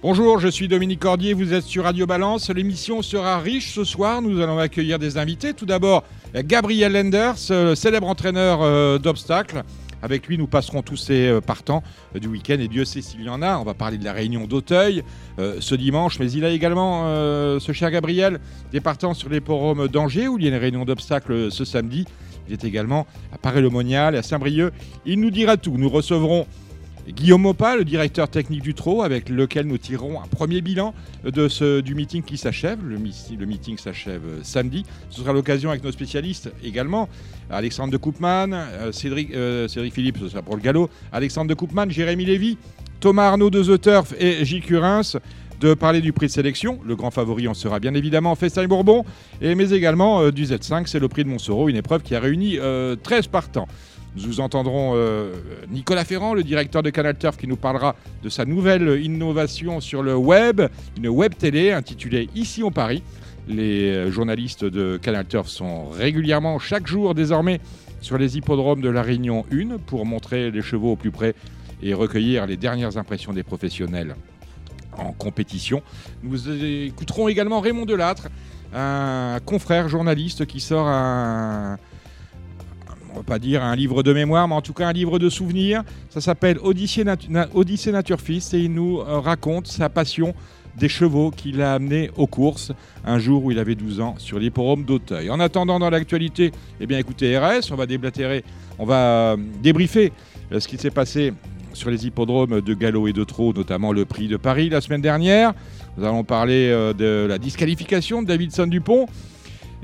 Bonjour, je suis Dominique Cordier, vous êtes sur Radio Balance. L'émission sera riche ce soir. Nous allons accueillir des invités. Tout d'abord, Gabriel Lenders, euh, célèbre entraîneur euh, d'obstacles. Avec lui, nous passerons tous ces euh, partants du week-end et Dieu sait s'il y en a. On va parler de la réunion d'Auteuil ce dimanche, mais il a également, ce cher Gabriel, des partants sur les forums d'Angers où il y a une réunion d'obstacles ce samedi. Il est également à Paris-le-Monial et à Saint-Brieuc. Il nous dira tout. Nous recevrons Guillaume Mopa, le directeur technique du TRO, avec lequel nous tirerons un premier bilan de ce, du meeting qui s'achève. Le, meeting s'achève euh, samedi. Ce sera l'occasion avec nos spécialistes également. Alexandre de Koopman, euh, Cédric, euh, Cédric, Philippe, ce sera pour le galop. Alexandre de Koopman, Jérémy Lévy, Thomas Arnaud de The Turf et Gilles Curins de parler du prix de sélection. Le grand favori en sera bien évidemment Festaille Bourbon, mais également du Z5, c'est le prix de Montsoreau, une épreuve qui a réuni 13 partants. Nous entendrons euh, Nicolas Ferrand, le directeur de Canal Turf, qui nous parlera de sa nouvelle innovation sur le web, une web télé intitulée Ici en Paris. Les euh, journalistes de Canal Turf sont régulièrement, chaque jour désormais, sur les hippodromes de la Réunion 1 pour montrer les chevaux au plus près et recueillir les dernières impressions des professionnels en compétition. Nous écouterons également Raymond Delattre, un confrère journaliste qui sort un, on va pas dire un livre de mémoire, mais en tout cas un livre de souvenirs. Ça s'appelle Odyssée, Odyssée Naturefils et il nous euh, raconte sa passion des chevaux qu'il a amenés aux courses un jour où il avait 12 ans sur l'hipporome d'Auteuil. En attendant, dans l'actualité, eh bien écoutez RS, on va déblatérer, on va euh, débriefer euh, ce qui s'est passé sur les hippodromes de Gallo et de Trot, notamment le prix de Paris la semaine dernière. Nous allons parler de la disqualification de Davidson Dupont.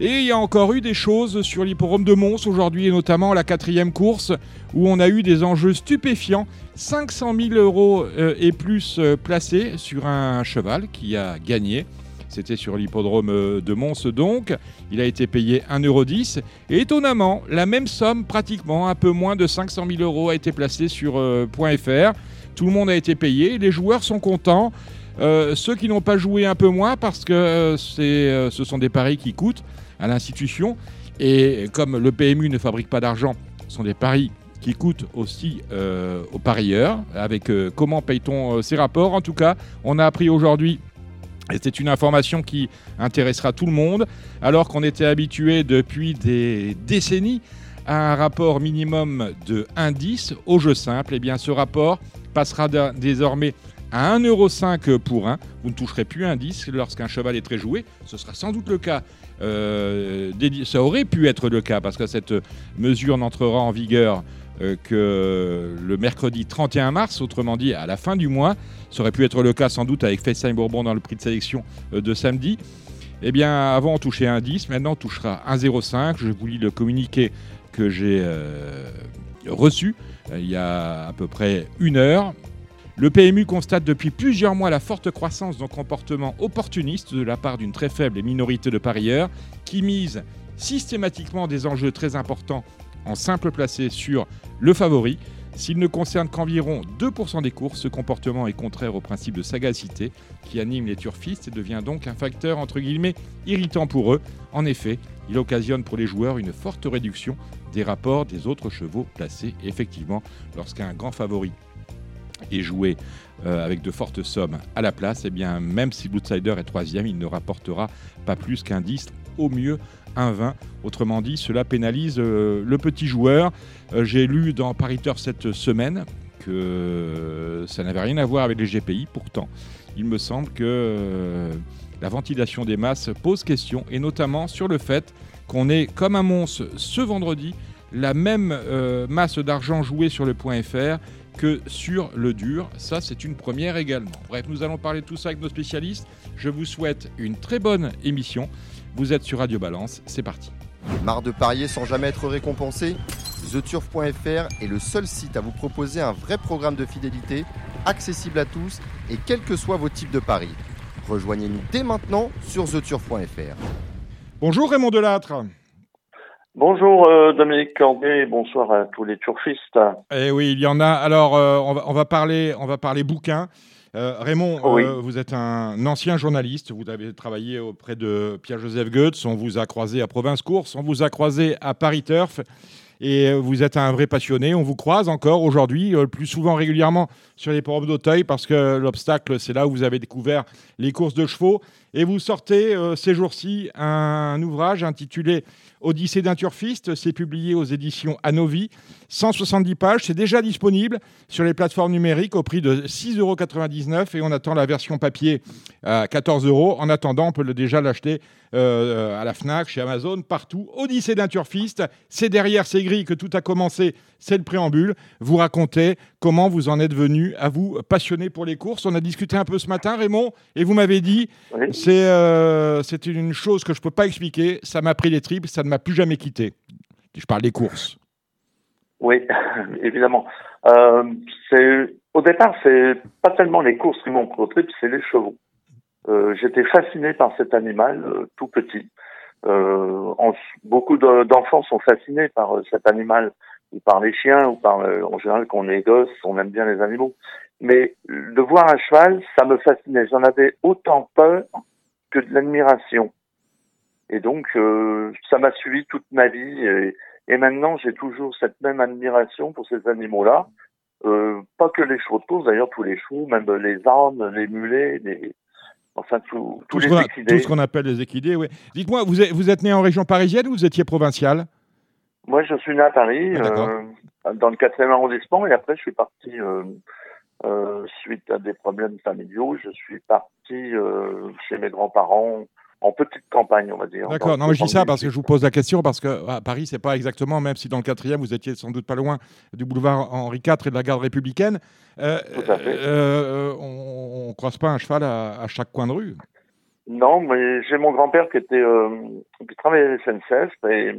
Et il y a encore eu des choses sur l'hipporome de Mons aujourd'hui, et notamment la quatrième course, où on a eu des enjeux stupéfiants. 500 000 euros euh, et plus euh, placés sur un cheval qui a gagné. C'était sur l'hippodrome euh, de Mons donc. Il a été payé 1,10€. Et étonnamment, la même somme, pratiquement un peu moins de 500 000 euros, a été placée sur .fr. Tout le monde a été payé. Les joueurs sont contents. ceux qui n'ont pas joué un peu moins parce que ce sont des paris qui coûtent à l'institution. Et comme le PMU ne fabrique pas d'argent, ce sont des paris qui coûtent aussi euh, aux parieurs, avec euh, comment paye-t-on euh, ces rapports? En tout cas, on a appris aujourd'hui et c'est une information qui intéressera tout le monde, alors qu'on était habitué depuis des décennies à un rapport minimum de indice au jeu simple. Et eh bien ce rapport passera désormais à 1,5€ pour 1. Vous ne toucherez plus un 10 lorsqu'un cheval est très joué. Ce sera sans doute le cas ça aurait pu être le cas parce que cette mesure n'entrera en vigueur euh, que le mercredi 31 mars, autrement dit à la fin du mois. Ça aurait pu être le cas sans doute avec Fessin Bourbon dans le prix de sélection euh, de samedi. Eh bien, avant on touchait un 10, maintenant on touchera un 0,5. Je vous lis le communiqué que j'ai reçu il y a à peu près une heure. Le PMU constate depuis plusieurs mois la forte croissance d'un comportement opportuniste de la part d'une très faible minorité de parieurs qui misent systématiquement des enjeux très importants en simple placé sur le favori. S'il ne concerne qu'environ 2% des courses, ce comportement est contraire au principe de sagacité qui anime les turfistes et devient donc un facteur irritant pour eux. En effet, il occasionne pour les joueurs une forte réduction des rapports des autres chevaux placés. effectivement, lorsqu'un grand favori et jouer euh, avec de fortes sommes à la place, eh bien même si l'outsider est troisième, il ne rapportera pas plus qu'un 10, au mieux un 20. Autrement dit, cela pénalise euh, le petit joueur. Euh, j'ai lu dans Pariteur cette semaine que ça n'avait rien à voir avec les GPI. Pourtant, il me semble que la ventilation des masses pose question, et notamment sur le fait qu'on est comme un monstre ce vendredi la même masse d'argent jouée sur le point FR que sur le dur. Ça, c'est une première également. Bref, nous allons parler de tout ça avec nos spécialistes. Je vous souhaite une très bonne émission. Vous êtes sur Radio Balance, c'est parti. Marre de parier sans jamais être récompensé? TheTurf.fr est le seul site à vous proposer un vrai programme de fidélité, accessible à tous et quels que soient vos types de paris. Rejoignez-nous dès maintenant sur TheTurf.fr. Bonjour Raymond Delattre. Bonjour euh, Dominique Cordier, bonsoir à tous les turfistes. Eh oui, il y en a. Alors, euh, on, va, on, va, parler, on va parler bouquins. Euh, Raymond, oui. vous êtes un ancien journaliste. Vous avez travaillé auprès de Pierre-Joseph Goetz. On vous a croisé à Province Course. On vous a croisé à Paris Turf. Et vous êtes un vrai passionné. On vous croise encore aujourd'hui, plus souvent régulièrement sur les forums d'Auteuil, parce que l'obstacle, c'est là où vous avez découvert les courses de chevaux. Et vous sortez ces jours-ci un ouvrage intitulé Odyssée d'un turfiste, c'est publié aux éditions Anovi. 170 pages, c'est déjà disponible sur les plateformes numériques au prix de 6,99 euros et on attend la version papier à 14 euros. En attendant, on peut déjà l'acheter euh, à la FNAC, chez Amazon, partout. Odyssée d'un turfiste, c'est derrière ces grilles que tout a commencé, c'est le préambule. Vous racontez comment vous en êtes venu à vous passionner pour les courses. On a discuté un peu ce matin, Raymond, et vous m'avez dit, Oui. c'est euh, c'est une chose que je ne peux pas expliquer, ça m'a pris les tripes, ça ne m'a plus jamais quitté. Je parle des courses. Oui, évidemment. Euh, au départ, c'est pas tellement les courses qui m'ont trip, c'est les chevaux. Euh, J'étais fasciné par cet animal euh, tout petit. Euh, en- beaucoup de- d'enfants sont fascinés par euh, cet animal, ou par les chiens, ou par euh, en général quand on est gosse, on aime bien les animaux. Mais de voir un cheval, ça me fascinait. J'en avais autant peur que de l'admiration. Et donc, ça m'a suivi toute ma vie. Et, et maintenant, j'ai toujours cette même admiration pour ces animaux-là. Euh, pas que les chevaux de course, d'ailleurs, tous les chevaux, même les ânes, les mulets, les... enfin, tout- Tout ce les qu'on a- équidés. tout ce qu'on appelle les équidés, oui. Dites-moi, vous êtes, vous êtes né en région parisienne ou vous étiez provincial Moi, je suis né à Paris, Ah, euh, dans le 4e arrondissement, et après, je suis parti, euh, euh, suite à des problèmes familiaux, je suis parti euh, chez mes grands-parents, en petite campagne, on va dire. D'accord, non mais je dis ça 78. parce que je vous pose la question, parce que à Paris, c'est pas exactement, même si dans le quatrième, vous étiez sans doute pas loin du boulevard Henri IV et de la garde républicaine, euh, Tout à fait. euh, on ne croise pas un cheval à, à chaque coin de rue. Non, mais j'ai mon grand-père qui était euh, qui travaillait à la SNCF et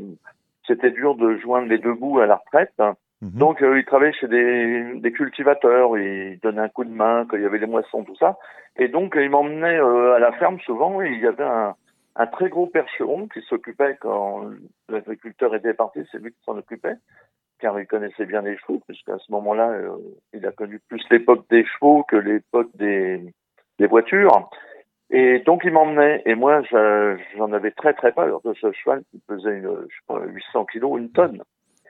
c'était dur de joindre les deux bouts à la retraite. Mhm. Donc euh, il travaillait chez des, des cultivateurs, il donnait un coup de main quand il y avait les moissons, tout ça. Et donc il m'emmenait euh, à la ferme souvent et il y avait un, un très gros percheron qui s'occupait quand l'agriculteur était parti, c'est lui qui s'en occupait, car il connaissait bien les chevaux, puisqu'à ce moment-là, euh, il a connu plus l'époque des chevaux que l'époque des, des voitures. Et donc il m'emmenait, et moi je- j'en avais très très peur de ce cheval qui pesait une, je sais pas, 800 kilos, une tonne.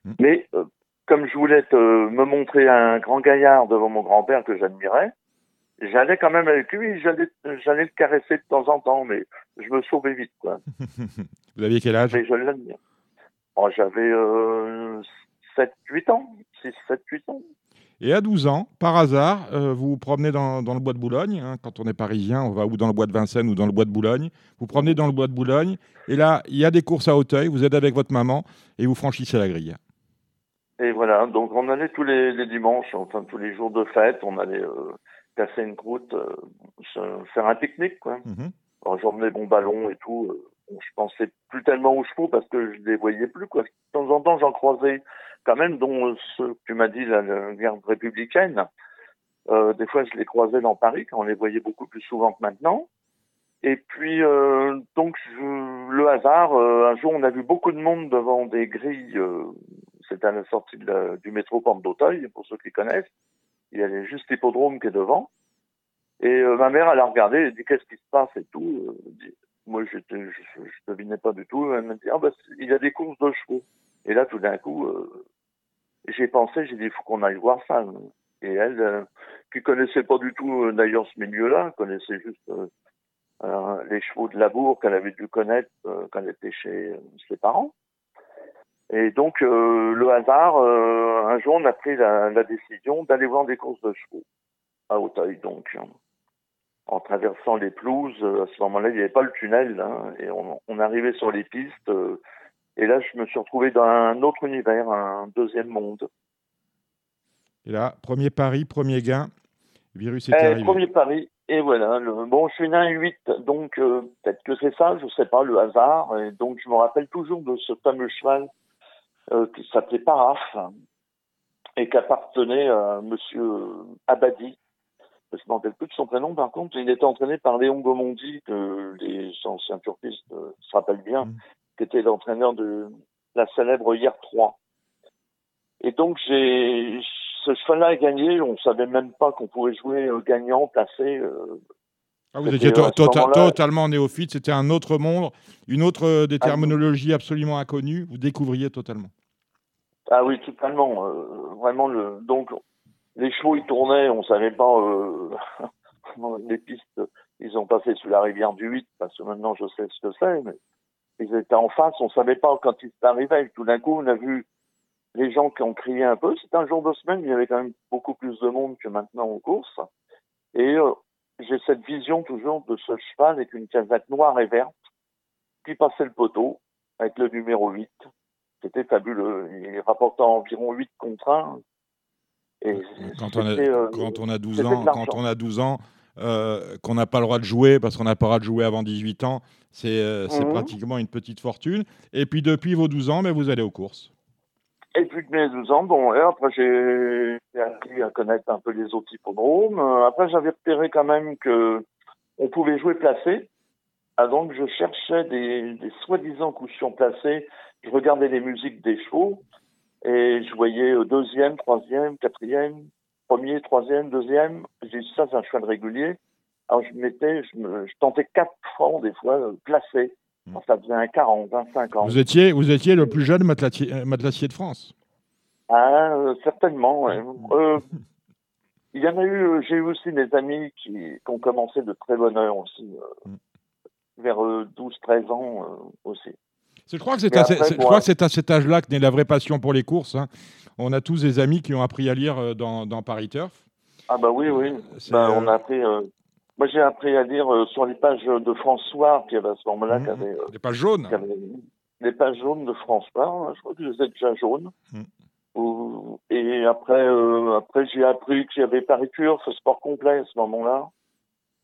Mhm. Mais euh, comme je voulais te- me montrer un grand gaillard devant mon grand-père que j'admirais, j'allais quand même avec lui, j'allais j'allais le caresser de temps en temps, mais je me sauvais vite, quoi. Vous aviez quel âge? Mais je l'admire. Oh, J'avais euh, 7-8 ans, 6-7-8 ans. Et à 12 ans, par hasard, euh, vous vous promenez dans, dans le bois de Boulogne. hein, quand on est parisien, on va ou dans le bois de Vincennes ou dans le bois de Boulogne. Vous promenez dans le bois de Boulogne. Et là, il y a des courses à Hauteuil. Vous êtes avec votre maman et vous franchissez la grille. Et voilà, donc on allait tous les, les dimanches, enfin tous les jours de fête, on allait euh, casser une croûte, euh, se- faire un pique-nique, quoi. Mhm. Alors j'emmenais mon ballon et tout. euh, bon, je pensais plus tellement aux chevaux parce que je les voyais plus, quoi. De temps en temps, j'en croisais quand même, dont euh, ceux que tu m'as dit, la, la garde républicaine. Euh, des fois, je les croisais dans Paris, quand on les voyait beaucoup plus souvent que maintenant. Et puis, euh, donc, je- le hasard, euh, un jour, on a vu beaucoup de monde devant des grilles. euh, C'était à la sortie du métro Porte d'Auteuil, pour ceux qui connaissent. Il y avait juste l'hippodrome qui est devant. Et euh, ma mère, elle a regardé, elle a dit qu'est-ce qui se passe et tout. Euh, moi, j'étais, je, je devinais pas du tout. Elle m'a dit ah bah c'est- il y a des courses de chevaux. Et là, tout d'un coup, euh, j'ai pensé, j'ai dit il faut qu'on aille voir ça. Et elle, euh, qui connaissait pas du tout d'ailleurs ce milieu-là, connaissait juste les chevaux de labour qu'elle avait dû connaître quand elle était chez ses parents. Et donc, euh, le hasard, euh, un jour, on a pris la, la décision d'aller voir des courses de chevaux à Auteuil. Donc, euh, en traversant les pelouses, euh, à ce moment-là, il n'y avait pas le tunnel, hein, et on, on arrivait sur les pistes. euh, et là, je me suis retrouvé dans un autre univers, un deuxième monde. Et là, premier pari, premier gain. Le virus est Eh, arrivé. premier pari, et voilà. Le, bon, je suis né un 8, donc euh, peut-être que c'est ça, je sais pas, le hasard. Et donc, je me rappelle toujours de ce fameux cheval qui s'appelait Paraf et qui appartenait à Monsieur Abadi. Je ne me rappelle plus de son prénom, par contre. Il était entraîné par Léon Gomondi, que les anciens turquistes euh, se rappellent bien, Mm. qui était l'entraîneur de, la célèbre hier 3. Et donc j'ai ce cheval-là a gagné. On savait même pas qu'on pouvait jouer euh, gagnant, placé. Euh, ah, vous étiez to tota-, totalement néophyte. C'était un autre monde, une autre euh, des ah, terminologies absolument inconnues. Vous découvriez totalement. Ah oui, totalement. vraiment le. Donc les chevaux ils tournaient. On savait pas les pistes. Ils ont passé sous la rivière du 8 parce que maintenant je sais ce que c'est. Mais ils étaient en face. On savait pas quand ils arrivaient. Tout d'un coup, on a vu les gens qui ont crié un peu. C'est un jour de semaine, il y avait quand même beaucoup plus de monde que maintenant en course. Et euh, j'ai cette vision toujours de ce cheval avec une casette noire et verte qui passait le poteau avec le numéro 8. C'était fabuleux. Il rapportait environ 8 contre 1. Et quand, on a, euh, quand on a 12 ans, quand on a 12 ans, euh, qu'on n'a pas le droit de jouer parce qu'on n'a pas le droit de jouer avant 18 ans, c'est mhm. pratiquement une petite fortune. Et puis depuis vos 12 ans, mais ben, vous allez aux courses. Et puis de mes 12 ans, bon, et après j'ai appris à connaître un peu les autres hippodromes. Euh, après j'avais repéré quand même que on pouvait jouer placé. Ah, donc je cherchais des, soi-disant cushions placés. Je regardais les musiques des chevaux et je voyais euh, deuxième, troisième, quatrième, premier, troisième, deuxième. J'ai dit ça c'est un cheval régulier. Alors je mettais, je, tentais quatre francs des fois euh, placés. Ça faisait un 40, un 50. Vous étiez, vous étiez le plus jeune matelassier, euh, de France ah, euh, Certainement, euh, il y en a eu, j'ai eu aussi des amis qui, qui, ont commencé de très bonne heure aussi, mm. vers 12-13 ans aussi. Je crois que c'est à, à, cet âge-là que naît la vraie passion pour les courses. Hein. On a tous des amis qui ont appris à lire dans, dans Paris Turf. Ah bah oui, oui. Bah, on a appris moi, j'ai appris à lire euh, sur les pages de François, qui avait à ce moment-là, mmh. avait, les pages jaunes. les pages jaunes de François. Hein, je crois que j'étais déjà jaune. Mmh. et après, euh, après j'ai appris qu'il y avait Paris ce sport complet à ce moment-là.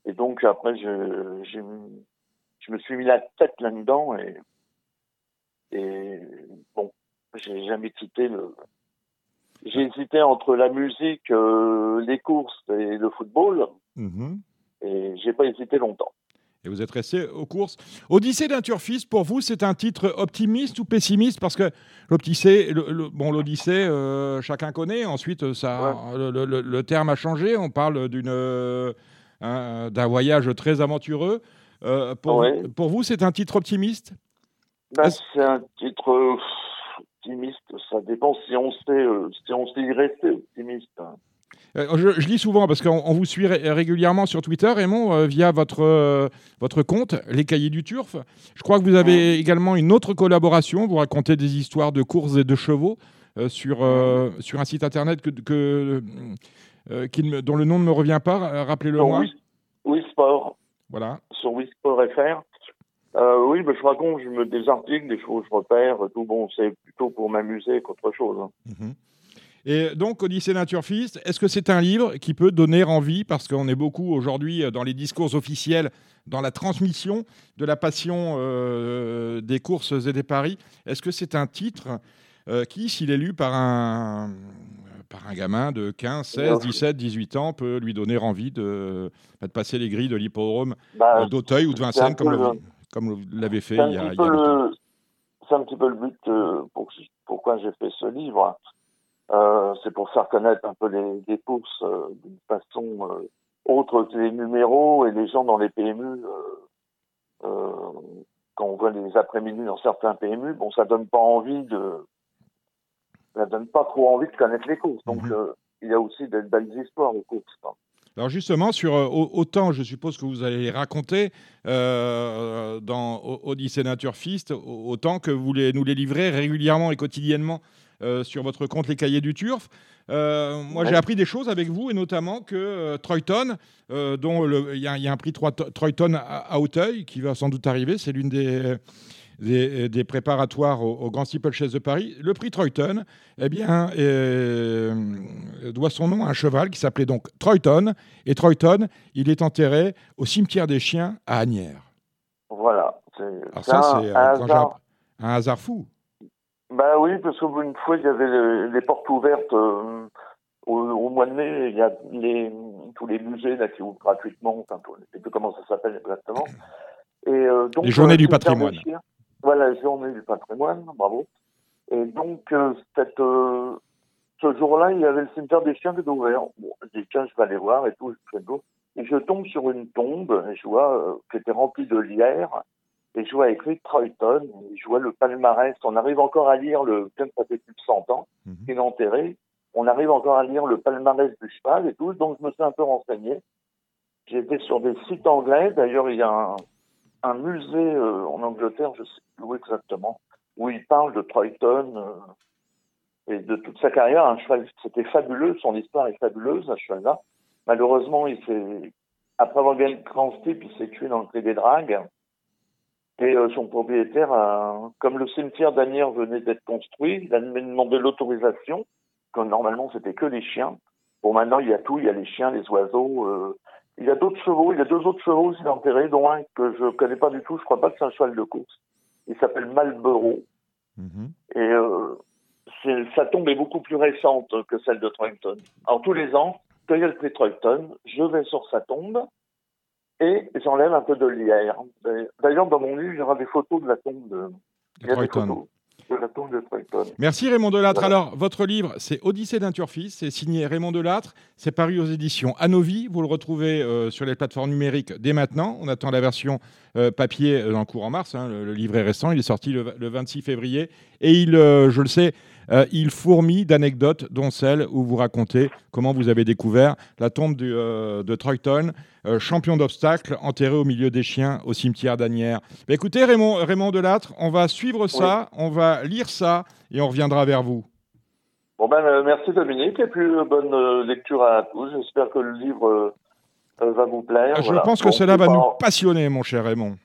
Et donc après, je, je me suis mis la tête là-dedans et, et bon, j'ai jamais quitté le. J'ai hésité entre la musique, euh, les courses et le football. Mmh. Et j'ai pas hésité longtemps. Et vous êtes resté aux courses. Odyssée d'un turfiste, pour vous, c'est un titre optimiste ou pessimiste? Parce que l'Odyssée, bon, l'Odyssée, euh, chacun connaît. Ensuite, ça, le, terme a changé. On parle d'une, euh, d'un voyage très aventureux. Euh, pour, pour, vous, c'est un titre optimiste? Ben, C'est un titre optimiste. Ça dépend si on sait, si on sait y rester optimiste. Euh, je, lis souvent parce qu'on vous suit régulièrement sur Twitter, Raymond, euh, via votre, euh, votre compte, Les Cahiers du Turf. Je crois que vous avez également une autre collaboration. Vous racontez des histoires de courses et de chevaux sur, sur un site internet que, que dont le nom ne me revient pas. Rappelez-le-moi. Oui, Sport. Voilà. Sur WeSport.fr. oui, mais je raconte je me, des articles, des choses, je repère, tout. Bon, c'est plutôt pour m'amuser qu'autre chose. Hein. Mhm. Et donc, Odyssée Naturefist, est-ce que c'est un livre qui peut donner envie, parce qu'on est beaucoup aujourd'hui euh, dans les discours officiels, dans la transmission de la passion euh, des courses et des paris, est-ce que c'est un titre euh, qui, s'il est lu par un, par un gamin de 15, 16, 17, 18 ans, peut lui donner envie de, bah, de passer les grilles de l'hippodrome bah, d'Auteuil ou de Vincennes, comme, comme vous l'avez fait il y a, C'est un petit peu le but pour, pourquoi j'ai fait ce livre. Euh, c'est pour faire connaître un peu les, les courses euh, d'une façon euh, autre que les numéros et les gens dans les PMU. quand on voit les après-midi dans certains PMU, bon, ça donne pas envie de, ça donne pas trop envie de connaître les courses. Donc, mhm. il y a aussi des belles histoires aux courses. Hein. Alors justement, sur autant, je suppose que vous allez les raconter dans Odyssée Nature Fist, autant que vous les, nous les livrez régulièrement et quotidiennement sur votre compte Les Cahiers du Turf. Euh, moi, j'ai appris des choses avec vous, et notamment que euh, Troyton, dont il y, a un prix Troyton à, Hauteuil qui va sans doute arriver, c'est l'une des, des, préparatoires au, Grand Steeplechase de Paris. Le prix Troyton, eh bien, doit son nom à un cheval qui s'appelait donc Troyton. Et Troyton, il est enterré au cimetière des chiens à Agnières. Voilà. Alors ça, c'est un hasard fou. Bah oui, parce qu'une fois, il y avait les, portes ouvertes euh, au, mois de mai. Il y a les, tous les musées là, qui ouvrent gratuitement. Enfin, je ne sais plus comment ça s'appelle exactement. Et, euh, donc, les journées euh, du patrimoine. voilà, les journées du patrimoine, bravo. Et donc, euh, cette, ce jour-là, il y avait le cimetière des chiens qui était ouvert. Bon, je dis, tiens, je vais aller voir et tout, je fais. Et je tombe sur une tombe, et je vois, qui était remplie de lierre, et je vois écrit Troyton, je vois le palmarès. On arrive encore à lire le, peut ça fait plus de 100 ans, est enterré. On arrive encore à lire le palmarès du cheval et tout, donc je me suis un peu renseigné. Été sur des sites anglais, d'ailleurs, il y a un, un musée euh, en Angleterre, je sais plus où exactement, où il parle de Troyton euh, et de toute sa carrière. Un cheval, c'était fabuleux, son histoire est fabuleuse, ce cheval-là. Malheureusement, il s'est, après avoir gagné le grand steep, il s'est tué dans le prix des dragues. Et euh, son propriétaire, a, comme le cimetière d'Anières venait d'être construit, il a demandé l'autorisation, comme normalement c'était que les chiens. Bon, maintenant il y a tout, il y a les chiens, les oiseaux. euh, il y a d'autres chevaux, il y a deux autres chevaux aussi enterrés, dont un que je connais pas du tout. Je crois pas que c'est un cheval de course. Il s'appelle Malboro. Mhm. Et euh, sa tombe est beaucoup plus récente que celle de Troyton. Alors tous les ans, quand il y a le prix Troyton, je vais sur sa tombe et j'enlève un peu de lierre. D'ailleurs, dans mon livre, il y aura des photos de la tombe de, il y a des Troyton. photos de la tombe de Troyton. Merci Raymond Delattre. Voilà. Alors, votre livre, c'est Odyssée d'un turfiste, c'est signé Raymond Delattre, c'est paru aux éditions Anovi, vous le retrouvez euh, sur les plateformes numériques dès maintenant. On attend la version euh, papier euh, dans le courant mars, hein, le, le livre est récent, il est sorti le, le 26 février, et il, euh, je le sais, euh, il fourmille d'anecdotes, dont celle où vous racontez comment vous avez découvert la tombe du, euh, de Troyton, euh, champion d'obstacles, enterré au milieu des chiens au cimetière d'Anières. Bah, écoutez, Raymond, Raymond Delattre, on va suivre ça, on va lire ça, et on reviendra vers vous. Bon ben merci Dominique et puis bonne lecture à tous. J'espère que le livre va vous plaire. Je Voilà. pense que Bon, cela va pas- nous passionner, mon cher Raymond.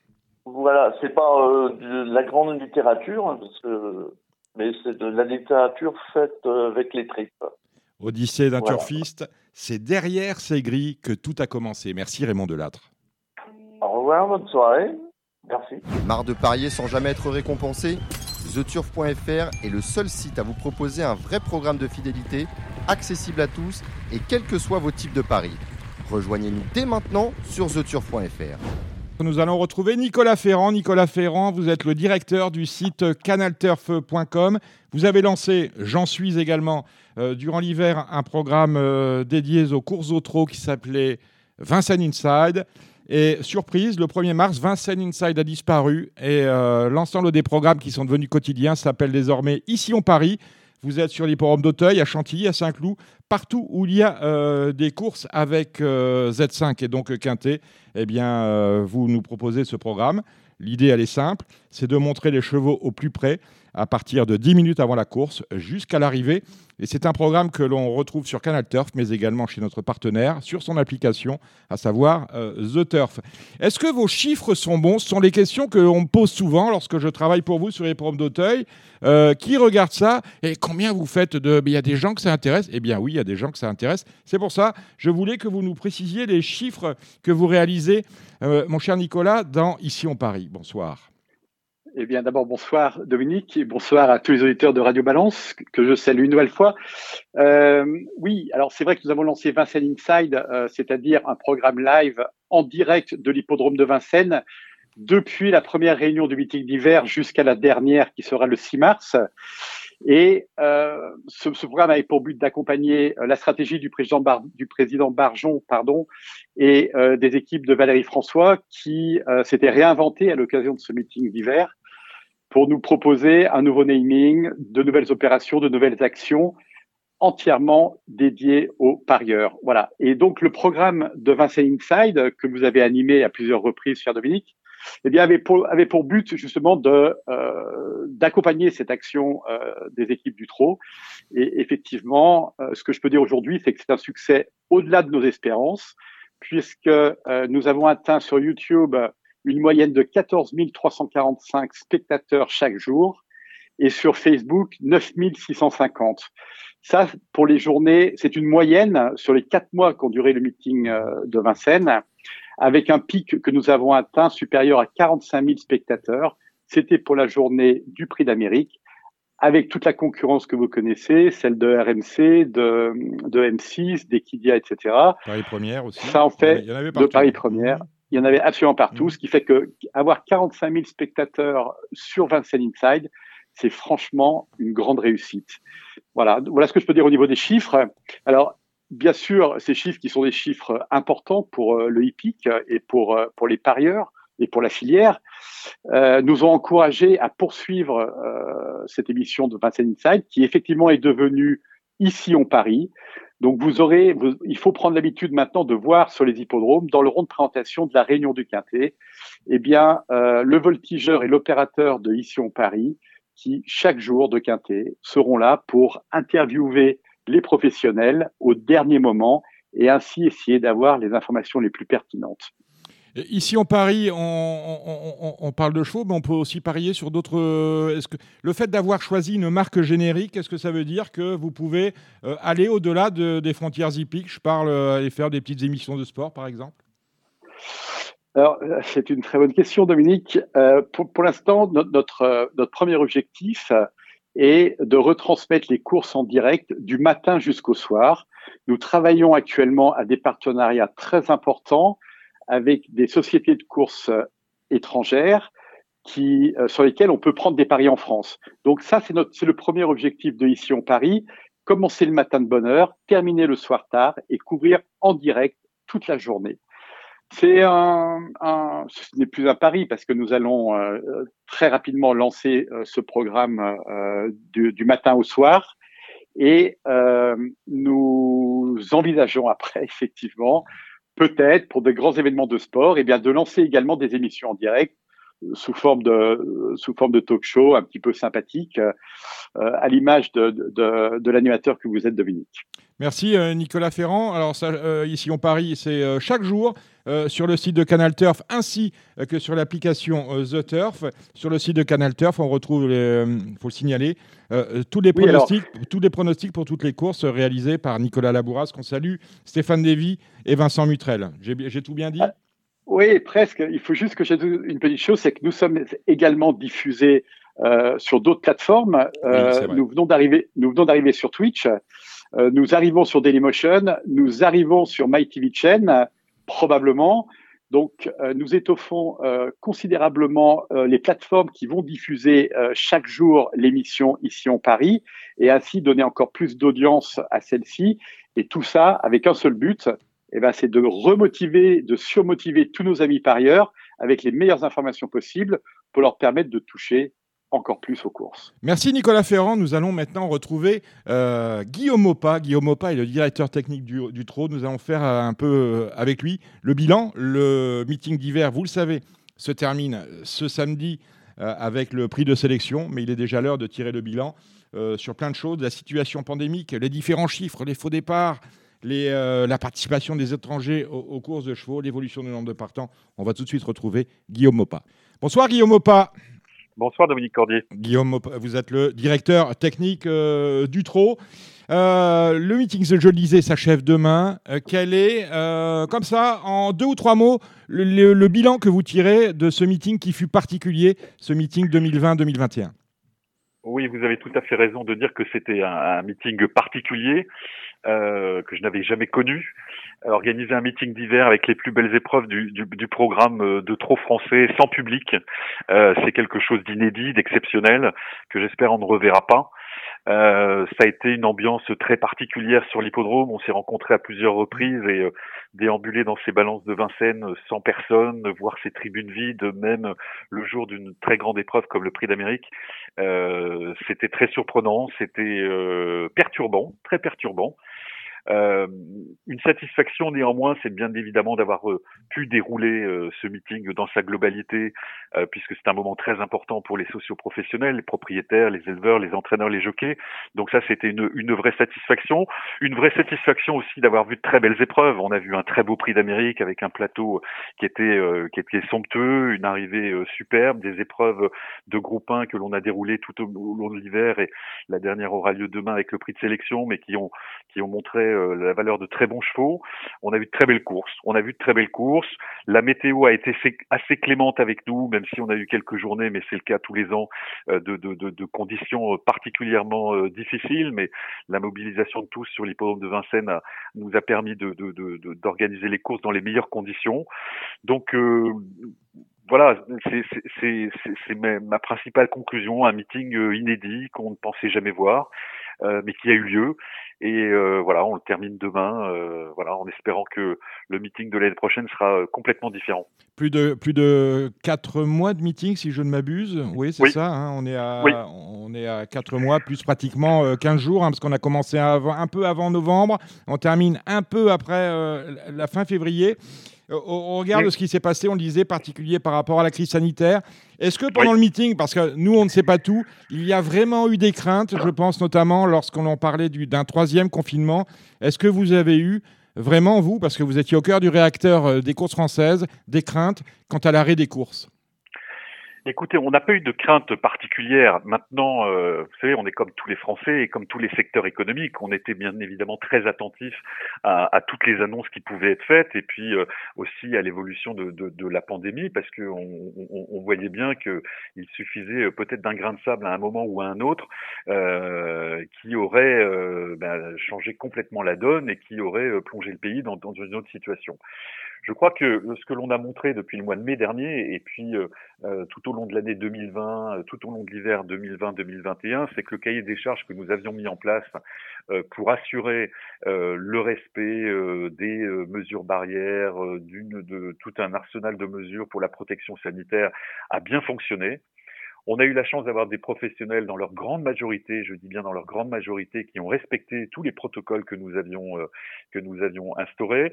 Voilà, c'est pas euh, de la grande littérature, hein, parce que, mais c'est de la littérature faite euh, avec les tripes. Odyssée d'un Voilà. turfiste, c'est derrière ces grilles que tout a commencé. Merci Raymond Delattre. Au revoir, bonne soirée. Merci. Marre de parier sans jamais être récompensé? TheTurf.fr est le seul site à vous proposer un vrai programme de fidélité, accessible à tous et quels que soient vos types de paris. Rejoignez-nous dès maintenant sur TheTurf.fr. Nous allons retrouver Nicolas Ferrand. Nicolas Ferrand, vous êtes le directeur du site canalturf.com. Vous avez lancé, j'en suis également, euh, durant l'hiver, un programme euh, dédié aux courses au trot qui s'appelait Vincennes Inside. Et surprise, le 1er mars, Vincennes Inside a disparu et euh, l'ensemble des programmes qui sont devenus quotidiens s'appellent désormais Ici on Paris. Vous êtes sur l'hipporome d'Auteuil, à Chantilly, à Saint-Cloud, partout où il y a des courses avec euh, Z5 et donc Quintet, eh bien, euh, vous nous proposez ce programme. L'idée, elle est simple, c'est de montrer les chevaux au plus près à partir de 10 minutes avant la course jusqu'à l'arrivée. Et c'est un programme que l'on retrouve sur Canal Turf, mais également chez notre partenaire, sur son application, à savoir euh, The Turf. Est-ce que vos chiffres sont bons? Ce sont les questions qu'on me pose souvent lorsque je travaille pour vous sur les programmes d'Auteuil. Euh, qui regarde ça? Et combien vous faites de... Il y a des gens que ça intéresse? Eh bien oui, il y a des gens que ça intéresse. C'est pour ça, je voulais que vous nous précisiez les chiffres que vous réalisez, euh, mon cher Nicolas, dans Ici on Paris. Bonsoir. Eh bien, d'abord, bonsoir Dominique et bonsoir à tous les auditeurs de Radio Balance que je salue une nouvelle fois. Euh, oui, alors c'est vrai que nous avons lancé Vincennes Inside, euh, c'est-à-dire un programme live en direct de l'hippodrome de Vincennes depuis la première réunion du meeting d'hiver jusqu'à la dernière qui sera le 6 mars. Et euh, ce, ce, programme avait pour but d'accompagner la stratégie du président, Bar, du président Barjon pardon, et euh, des équipes de Valérie François qui euh, s'étaient réinventées à l'occasion de ce meeting d'hiver pour nous proposer un nouveau naming, de nouvelles opérations, de nouvelles actions entièrement dédiées aux parieurs. Voilà. Et donc, le programme de Vincennes Inside, que vous avez animé à plusieurs reprises, cher Dominique, eh bien, avait pour, avait pour but justement de euh, d'accompagner cette action euh, des équipes du trot. Et effectivement, euh, ce que je peux dire aujourd'hui, c'est que c'est un succès au-delà de nos espérances, puisque euh, nous avons atteint sur YouTube une moyenne de 14 345 spectateurs chaque jour et sur Facebook 9 650. Ça, pour les journées, c'est une moyenne sur les quatre mois qu'ont duré le meeting euh, de Vincennes avec un pic que nous avons atteint supérieur à 45 000 spectateurs. C'était pour la journée du Prix d'Amérique, avec toute la concurrence que vous connaissez, celle de RMC, de, de M6, d'Equidia, etc. Paris Première aussi. Ça en fait il y en avait de Paris Première. Il y en avait absolument partout, Mmh. ce qui fait que avoir 45 000 spectateurs sur Vincennes Inside, c'est franchement une grande réussite. Voilà, voilà ce que je peux dire au niveau des chiffres. Alors, bien sûr, ces chiffres qui sont des chiffres importants pour le hippique et pour, pour les parieurs et pour la filière, euh, nous ont encouragés à poursuivre euh, cette émission de Vincent Inside, qui effectivement est devenue ici en Paris. Donc vous aurez, il faut prendre l'habitude maintenant de voir sur les hippodromes, dans le rond de présentation de la Réunion du Quintet, eh bien euh, le voltigeur et l'opérateur de ici Paris, qui chaque jour de Quintet seront là pour interviewer les professionnels au dernier moment et ainsi essayer d'avoir les informations les plus pertinentes. Ici en Paris, on, parle de chevaux, mais on peut aussi parier sur d'autres. Euh, est-ce que le fait d'avoir choisi une marque générique, est-ce que ça veut dire que vous pouvez euh, aller au-delà des frontières hippiques? Je parle euh, aller faire des petites émissions de sport, par exemple. Alors, c'est une très bonne question, Dominique. pour, l'instant, notre premier objectif est de retransmettre les courses en direct du matin jusqu'au soir. Nous travaillons actuellement à des partenariats très importants avec des sociétés de courses euh, étrangères euh, sur lesquelles on peut prendre des paris en France. Donc ça, c'est le premier objectif de ici en Paris. Commencer le matin de bonne heure, terminer le soir tard et couvrir en direct toute la journée. C'est un, ce n'est plus un pari parce que nous allons euh, très rapidement lancer ce programme du, matin au soir et nous envisageons après effectivement peut-être pour de grands événements de sport, eh bien de lancer également des émissions en direct sous forme de euh, sous forme de talk show un petit peu sympathique euh, à l'image de, de, de l'animateur que vous êtes Dominique. Merci Nicolas Ferrand. Alors ça, ici en Paris, c'est chaque jour sur le site de Canal Turf ainsi que sur l'application The Turf. Sur le site de Canal Turf, on retrouve, il faut le signaler, tous les pronostics, tous les pronostics pour toutes les courses réalisées par Nicolas Labouras, qu'on salue, Stéphane Lévy et Vincent Mutrel. J'ai tout bien dit? Ah, oui, presque. Il faut juste que j'ai une petite chose, c'est que nous sommes également diffusés euh, sur d'autres plateformes. Euh, nous venons d'arriver, nous venons d'arriver sur Twitch. Euh, nous arrivons sur Dailymotion. Nous arrivons sur MyTV Chain, probablement. Donc, euh, nous étoffons euh, considérablement euh, les plateformes qui vont diffuser chaque jour l'émission ici en Paris et ainsi donner encore plus d'audience à celle-ci. Et tout ça avec un seul but, eh ben, c'est de remotiver, de surmotiver tous nos amis parieurs avec les meilleures informations possibles pour leur permettre de toucher encore plus aux courses. Merci Nicolas Ferrand. Nous allons maintenant retrouver euh, Guillaume Mopa. Guillaume Mopa est le directeur technique du, TRO. Nous allons faire un peu euh, avec lui le bilan. Le meeting d'hiver, vous le savez, se termine ce samedi euh, avec le prix de sélection, mais il est déjà l'heure de tirer le bilan sur plein de choses, la situation pandémique, les différents chiffres, les faux départs, les, la participation des étrangers aux, courses de chevaux, l'évolution du nombre de partants. On va tout de suite retrouver Guillaume Mopa. Bonsoir Guillaume Mopa. Bonsoir Dominique Cordier. Guillaume, vous êtes le directeur technique euh, du TRO. Euh, le meeting, je le disais, s'achève demain. Euh, quel est, comme ça, en deux ou trois mots, le, bilan que vous tirez de ce meeting qui fut particulier, ce meeting 2020-2021 Oui, vous avez tout à fait raison de dire que c'était un, meeting particulier que je n'avais jamais connu organiser un meeting d'hiver avec les plus belles épreuves du, programme euh, de trop français sans public. Euh, c'est quelque chose d'inédit, d'exceptionnel, que j'espère on ne reverra pas. Euh, ça a été une ambiance très particulière sur l'hippodrome. On s'est rencontrés à plusieurs reprises et euh, déambulé dans ces balances de Vincennes sans personne, voir ces tribunes vides, même le jour d'une très grande épreuve comme le Prix d'Amérique. Euh, c'était très surprenant, c'était perturbant, très perturbant. Euh, une satisfaction néanmoins, c'est bien évidemment d'avoir euh, pu dérouler euh, ce meeting dans sa globalité, puisque c'est un moment très important pour les socioprofessionnels, les propriétaires, les éleveurs, les entraîneurs, les jockeys. Donc ça, c'était une, une vraie satisfaction. Une vraie satisfaction aussi d'avoir vu de très belles épreuves. On a vu un très beau prix d'Amérique avec un plateau qui était qui était somptueux, une arrivée superbe, des épreuves de groupe 1 que l'on a déroulées tout au, au long de l'hiver et la dernière aura lieu demain avec le prix de sélection, mais qui ont qui ont montré euh, la valeur de très bons chevaux. On a vu de très belles courses. On a vu de très belles courses. La météo a été assez clémente avec nous, même si on a eu quelques journées, mais c'est le cas tous les ans, euh, de, conditions euh, particulièrement difficiles. Mais la mobilisation de tous sur l'hippodrome de Vincennes nous a permis d'organiser les courses dans les meilleures conditions. Donc voilà, c'est ma principale conclusion, un meeting inédit qu'on ne pensait jamais voir, mais qui a eu lieu. Et euh, voilà, on le termine demain, euh, voilà, en espérant que le meeting de l'année prochaine sera euh, complètement différent. Plus de plus de quatre mois de meeting, si je ne m'abuse. Oui, c'est ça. Hein, on est à on est à quatre mois, plus pratiquement 15 jours, hein, parce qu'on a commencé un peu avant novembre, on termine un peu après la fin février. Au regard de ce qui s'est passé, on le disait, particulier par rapport à la crise sanitaire, est-ce que pendant le meeting, parce que nous, on ne sait pas tout, il y a vraiment eu des craintes, je pense notamment lorsqu'on en parlait d'un troisième confinement, est-ce que vous avez eu vraiment, vous, parce que vous étiez au cœur du réacteur euh, des courses françaises, des craintes quant à l'arrêt des courses? Écoutez, on n'a pas eu de crainte particulière. Maintenant, euh, vous savez, on est comme tous les Français et comme tous les secteurs économiques. On était bien évidemment très attentifs à, toutes les annonces qui pouvaient être faites et puis euh, aussi à l'évolution de, de, de, la pandémie parce qu'on on, on, voyait bien qu'il suffisait euh, peut-être d'un grain de sable à un moment ou à un autre euh, qui aurait euh, ben, changé complètement la donne et qui aurait plongé le pays dans, dans une autre situation. Je crois que ce que l'on a montré depuis le mois de mai dernier et puis euh, tout au long de l'année 2020, euh, tout au long de l'hiver 2020-2021, c'est que le cahier des charges que nous avions mis en place euh, pour assurer le respect des mesures barrières, d'une de tout un arsenal de mesures pour la protection sanitaire a bien fonctionné. On a eu la chance d'avoir des professionnels dans leur grande majorité, je dis bien dans leur grande majorité, qui ont respecté tous les protocoles que nous avions euh, que nous avions instaurés.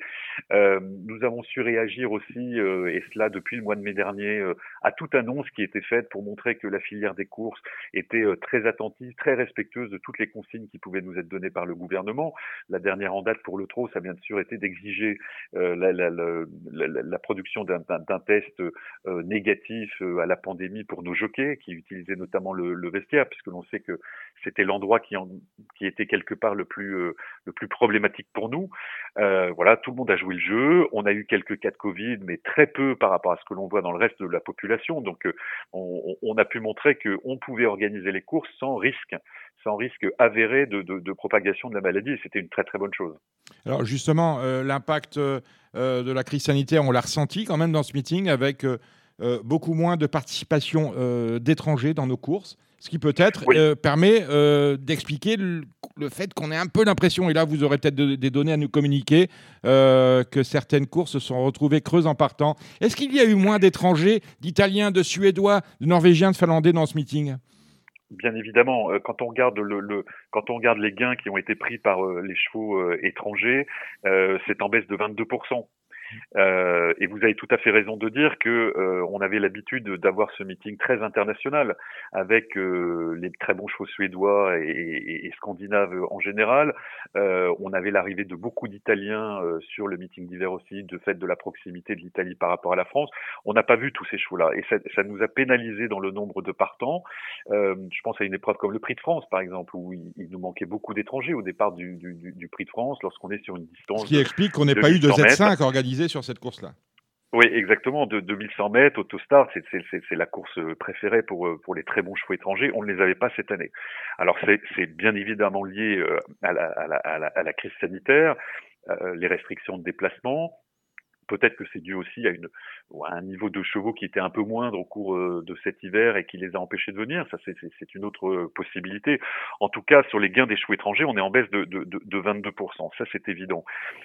Euh, nous avons su réagir aussi, euh, et cela depuis le mois de mai dernier, euh, à toute annonce qui était faite pour montrer que la filière des courses était très attentive, très respectueuse de toutes les consignes qui pouvaient nous être données par le gouvernement. La dernière en date pour le trot, ça a bien sûr été d'exiger la, la, la, la, production d'un test négatif à la pandémie pour nos jockeys qui utilisait notamment le, vestiaire, puisque l'on sait que c'était l'endroit qui, était quelque part le plus, euh, le plus problématique pour nous. Euh, voilà, tout le monde a joué le jeu. On a eu quelques cas de Covid, mais très peu par rapport à ce que l'on voit dans le reste de la population. Donc, euh, on, a pu montrer qu'on pouvait organiser les courses sans risque, sans risque avéré de, propagation de la maladie. C'était une très très bonne chose. Alors justement, l'impact de la crise sanitaire, on l'a ressenti quand même dans ce meeting avec beaucoup moins de participation euh, d'étrangers dans nos courses, ce qui peut-être euh, permet d'expliquer le, fait qu'on ait un peu l'impression, et là vous aurez peut-être des données à nous communiquer, que certaines courses se sont retrouvées creuses en partant. Est-ce qu'il y a eu moins d'étrangers, d'Italiens, de Suédois, de Norvégiens, de Finlandais dans ce meeting? Bien évidemment, quand on regarde le, quand on regarde les gains qui ont été pris par les chevaux étrangers, c'est en baisse de 22 euh, et vous avez tout à fait raison de dire que euh, on avait l'habitude d'avoir ce meeting très international avec euh, les très bons chevaux suédois et, et, et scandinaves en général. Euh, on avait l'arrivée de beaucoup d'Italiens euh, sur le meeting d'hiver aussi, de fait de la proximité de l'Italie par rapport à la France. On n'a pas vu tous ces chevaux-là et ça, ça, nous a pénalisé dans le nombre de partants. je pense à une épreuve comme le Prix de France par exemple où il, il nous manquait beaucoup d'étrangers au départ du, du, du Prix de France lorsqu'on est sur une distance. Ce qui explique qu'on n'ait pas eu de Z5 organisé sur cette course-là. Oui, exactement. De 2100 mètres, Autostar, c'est la course préférée pour, pour les très bons chevaux étrangers. On ne les avait pas cette année. Alors, c'est bien évidemment lié euh, à la, crise sanitaire, euh, les restrictions de déplacement, Peut-être que c'est dû aussi à, une, à un niveau de chevaux qui était un peu moindre au cours euh, de cet hiver et qui les a empêchés de venir. Ça, c'est une autre euh, possibilité. En tout cas, sur les gains des chevaux étrangers, on est en baisse de, de, de, de 22%. Ça, c'est évident.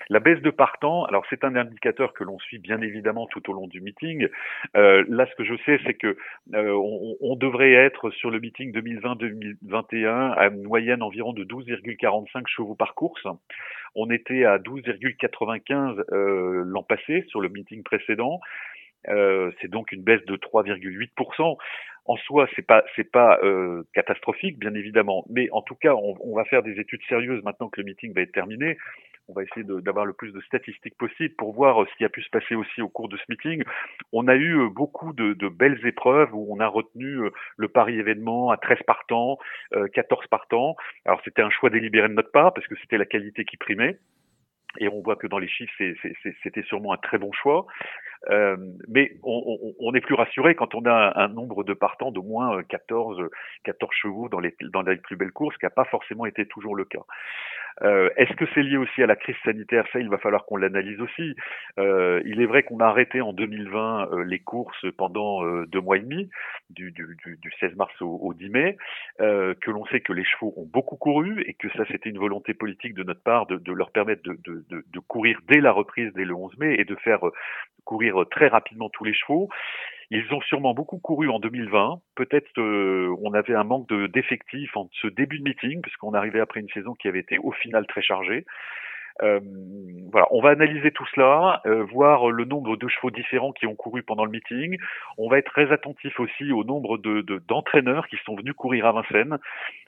La baisse de partant, alors c'est un indicateur que l'on suit bien évidemment tout au long du meeting. Euh, là, ce que je sais, c'est que euh, on, on, devrait être sur le meeting 2020-2021 à une moyenne environ de 12,45 chevaux par course. On était à 12,95 euh, l'an passé sur le meeting précédent. Euh, c'est donc une baisse de 3,8%. En soi, c'est pas pas euh, catastrophique, bien évidemment, mais en tout cas, on, va faire des études sérieuses maintenant que le meeting va être terminé on va essayer d'avoir le plus de statistiques possible pour voir euh, ce qui a pu se passer aussi au cours de ce meeting. On a eu euh, beaucoup de, de belles épreuves où on a retenu euh, le pari événement à 13 partants, 14 partants. Alors c'était un choix délibéré de notre part parce que c'était la qualité qui primait. Et on voit que dans les chiffres, c'était sûrement un très bon choix. Euh, mais on, on, est plus rassuré quand on a un, nombre de partants d'au moins 14, 14 chevaux dans les, dans les plus belles courses, ce qui n'a pas forcément été toujours le cas. Euh, Est-ce que c'est lié aussi à la crise sanitaire? Ça, il va falloir qu'on l'analyse aussi. Euh, il est vrai qu'on a arrêté en 2020 euh, les courses pendant euh, deux mois et demi, du, du, du 16 mars au, au 10 mai, euh, que l'on sait que les chevaux ont beaucoup couru et que ça, c'était une volonté politique de notre part de, de leur permettre de, de, de, courir dès la reprise, dès le 11 mai, et de faire courir très rapidement tous les chevaux. Ils ont sûrement beaucoup couru en 2020. Peut-être euh, on avait un manque d'effectifs en ce début de meeting, puisqu'on arrivait après une saison qui avait été au final très chargée. Euh, voilà, on va analyser tout cela, euh, voir le nombre de chevaux différents qui ont couru pendant le meeting. On va être très attentif aussi au nombre de d'entraîneurs qui sont venus courir à Vincennes.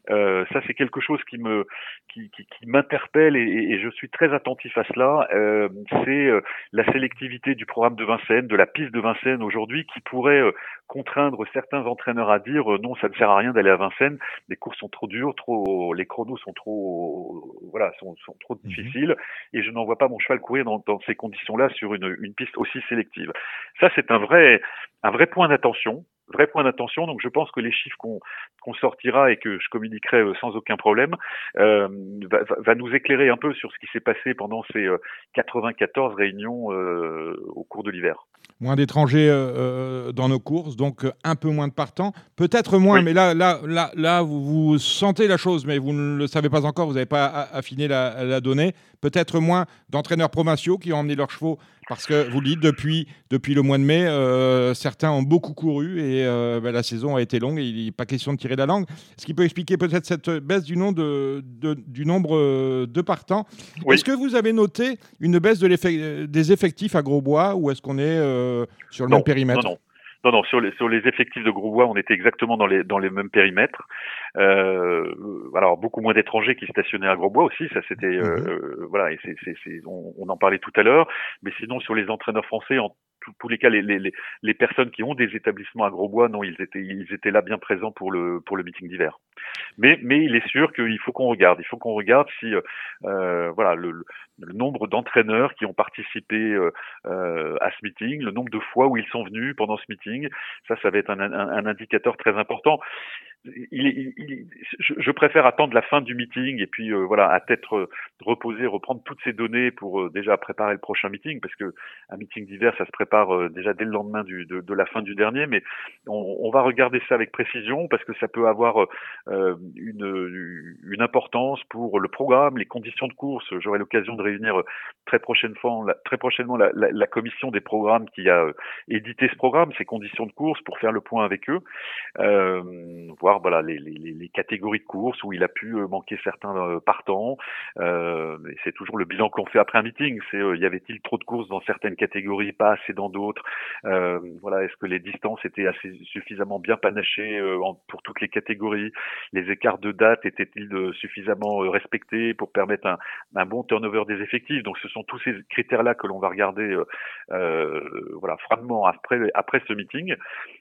Euh, ça, c'est quelque chose qui me qui, qui, qui m'interpelle et, et, je suis très attentif à cela. Euh, c'est euh, la sélectivité du programme de Vincennes, de la piste de Vincennes aujourd'hui, qui pourrait contraindre certains entraîneurs à dire non, ça ne sert à rien d'aller à Vincennes. Les courses sont trop dures, trop, les chronos sont trop, voilà, sont, sont trop mhm. difficiles et je n'en vois pas mon cheval courir dans, ces conditions-là sur une, piste aussi sélective. Ça, c'est un vrai un point d'attention vrai point d'attention. Donc je pense que les chiffres qu'on sortira et que je communiquerai euh, sans aucun problème euh, va, va, nous éclairer un peu sur ce qui s'est passé pendant ces 94 euh, réunions euh, au cours de l'hiver. Moins d'étrangers euh, dans nos courses, donc un peu moins de partants, peut-être moins, mais là, là, là, là, vous, vous, sentez la chose, mais vous ne le savez pas encore, vous n'avez pas affiné la, la donnée. Peut-être moins d'entraîneurs provinciaux qui ont emmené leurs chevaux parce que vous le dites, depuis, depuis le mois de mai, euh, certains ont beaucoup couru et euh, ben, la saison a été longue et il n'est pas question de tirer la langue. Ce qui peut expliquer peut-être cette baisse du, nom de, du nombre euh, de partants? Est-ce que vous avez noté une baisse de des effectifs à Grosbois ou est-ce qu'on est, sur le même périmètre non, non. Non, non, sur les, sur les effectifs de Grosbois, on était exactement dans les, dans les mêmes périmètres. Euh, alors beaucoup moins d'étrangers qui stationnaient à Grosbois aussi, ça c'était euh, mhm. voilà, et c'est, c'est, on, on, en parlait tout à l'heure. Mais sinon sur les entraîneurs français, en tous les cas, les, les, les, personnes qui ont des établissements à Grosbois, non, ils étaient, ils étaient là bien présents pour le, pour le meeting d'hiver. Mais, mais il est sûr qu'il faut qu'on regarde. Il faut qu'on regarde si, euh, voilà, le, le nombre d'entraîneurs qui ont participé euh, euh, à ce meeting, le nombre de fois où ils sont venus pendant ce meeting. Ça, ça va être un, un, un indicateur très important il, il, je, préfère attendre la fin du meeting et puis euh, voilà à tête reposée reprendre toutes ces données pour euh, déjà préparer le prochain meeting parce que un meeting d'hiver ça se prépare déjà dès le lendemain du, de, de, la fin du dernier mais on, on, va regarder ça avec précision parce que ça peut avoir une, une importance pour le programme les conditions de course j'aurai l'occasion de réunir très prochainement la, très prochainement la, commission des programmes qui a édité ce programme ces conditions de course pour faire le point avec eux voir voilà les, les, catégories de courses où il a pu euh, manquer certains euh, partants. Euh, c'est toujours le bilan qu'on fait après un meeting. C'est euh, y avait-il trop de courses dans certaines catégories, pas assez dans d'autres. Euh, voilà, est-ce que les distances étaient assez suffisamment bien panachées pour toutes les catégories Les écarts de date étaient-ils suffisamment respectés pour permettre un, un, bon turnover des effectifs Donc ce sont tous ces critères-là que l'on va regarder voilà froidement après après ce meeting.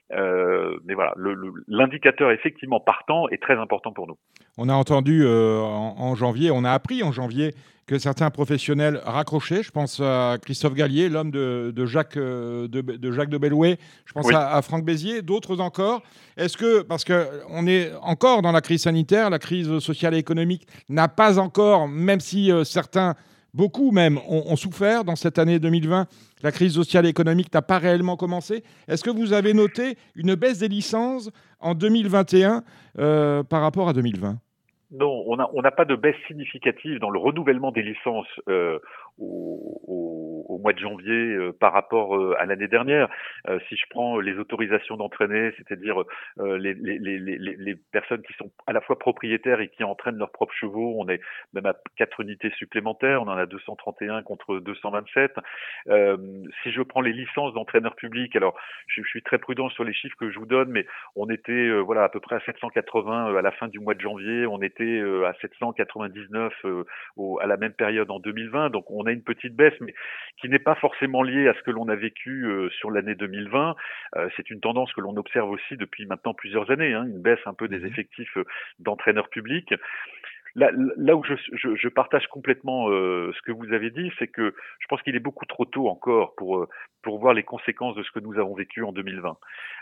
mais voilà, l'indicateur effectivement partant est très important pour nous. On a entendu euh, en, janvier, on a appris en janvier que certains professionnels raccrochaient. Je pense à Christophe Gallier, l'homme de, Jacques, euh, de, Jacques de Bellouet. Je pense à, Franck Bézier, d'autres encore. Est-ce que, parce qu'on est encore dans la crise sanitaire, la crise sociale et économique n'a pas encore, même si euh, certains Beaucoup même ont, souffert dans cette année 2020. La crise sociale et économique n'a pas réellement commencé. Est-ce que vous avez noté une baisse des licences en 2021 euh, par rapport à 2020 non, on n'a on pas de baisse significative dans le renouvellement des licences euh, au, au, mois de janvier euh, par rapport euh, à l'année dernière. Euh, si je prends les autorisations d'entraîner, c'est-à-dire les, les, les, les, personnes qui sont à la fois propriétaires et qui entraînent leurs propres chevaux, on est même à quatre unités supplémentaires, on en a 231 contre 227. si je prends les licences d'entraîneurs publics, alors je, suis très prudent sur les chiffres que je vous donne, mais on était voilà à peu près à 780 à la fin du mois de janvier, on était à 799 au, à la même période en 2020, donc on a une petite baisse, mais qui n'est pas forcément liée à ce que l'on a vécu euh, sur l'année 2020. Euh, c'est une tendance que l'on observe aussi depuis maintenant plusieurs années, hein, une baisse un peu des mmh effectifs euh, d'entraîneurs publics là, là où je, je, je partage complètement euh, ce que vous avez dit, c'est que je pense qu'il est beaucoup trop tôt encore pour euh, pour voir les conséquences de ce que nous avons vécu en 2020.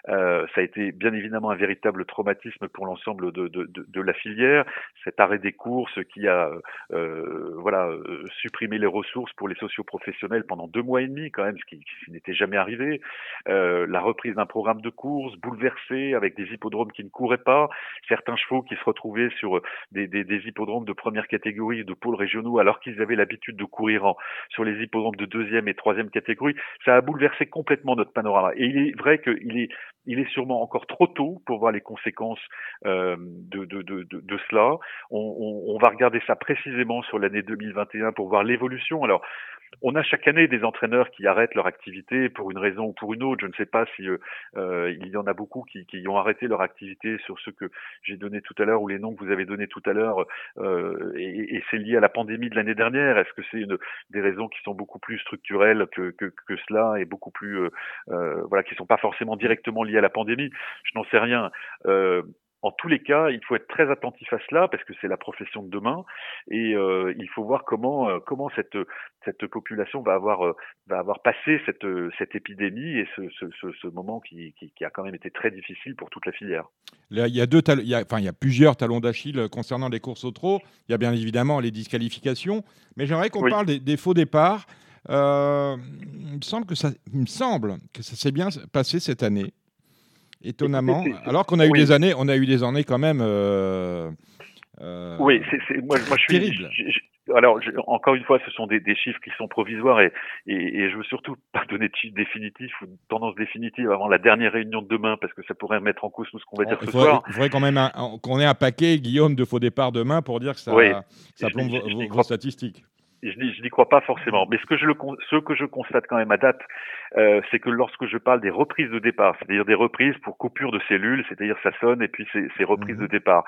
Euh, ça a été bien évidemment un véritable traumatisme pour l'ensemble de, de, de, de, la filière. Cet arrêt des courses qui a euh, voilà euh, supprimé les ressources pour les socioprofessionnels pendant deux mois et demi quand même, ce qui, qui n'était jamais arrivé. la reprise d'un programme de course bouleversé avec des hippodromes qui ne couraient pas, certains chevaux qui se retrouvaient sur des, des, des hippodromes de première catégorie, de pôles régionaux, alors qu'ils avaient l'habitude de courir en, sur les hippodromes de deuxième et troisième catégorie, ça a bouleversé complètement notre panorama. Et il est vrai qu'il est, il est sûrement encore trop tôt pour voir les conséquences euh, de, de, de, de, cela. On, on, on, va regarder ça précisément sur l'année 2021 pour voir l'évolution. Alors, on a chaque année des entraîneurs qui arrêtent leur activité pour une raison ou pour une autre. Je ne sais pas si euh, euh il y en a beaucoup qui, qui, ont arrêté leur activité sur ce que j'ai donné tout à l'heure ou les noms que vous avez donnés tout à l'heure, euh, et, c'est lié à la pandémie de l'année dernière. Est-ce que c'est des raisons qui sont beaucoup plus structurelles que, que, que cela et beaucoup plus euh, euh, voilà qui sont pas forcément directement liées à la pandémie? Je n'en sais rien. En tous les cas, il faut être très attentif à cela parce que c'est la profession de demain et euh, il faut voir comment euh, comment cette cette population va avoir euh, va avoir passé cette cette épidémie et ce, ce, ce, ce moment qui, qui, qui, a quand même été très difficile pour toute la filière. Là, il y a deux il y a, enfin il y a plusieurs talons d'Achille concernant les courses au trot. Il y a bien évidemment les disqualifications, mais j'aimerais qu'on oui. parle des, des, faux départs. Il me semble que ça il me semble que ça s'est bien passé cette année étonnamment. Alors qu'on a eu oui. des années, on a eu des années quand même. Euh, euh, oui, c'est moi, moi je suis. Terrible. Je, je, alors, je, encore une fois, ce sont des, des, chiffres qui sont provisoires et, et, et je veux surtout pas donner de chiffres définitifs ou de tendance définitive avant la dernière réunion de demain parce que ça pourrait remettre en cause tout ce qu'on va dire il ce faudrait, soir. Il faudrait quand même qu'on ait un paquet, Guillaume, de faux départs demain pour dire que ça, oui. ça plombe vos, vos, vos statistiques je n'y crois pas forcément. Mais ce que je, le, ce que je constate quand même à date, euh, c'est que lorsque je parle des reprises de départ, c'est-à-dire des reprises pour coupure de cellules, c'est-à-dire ça sonne et puis c'est reprises mmh. de départ,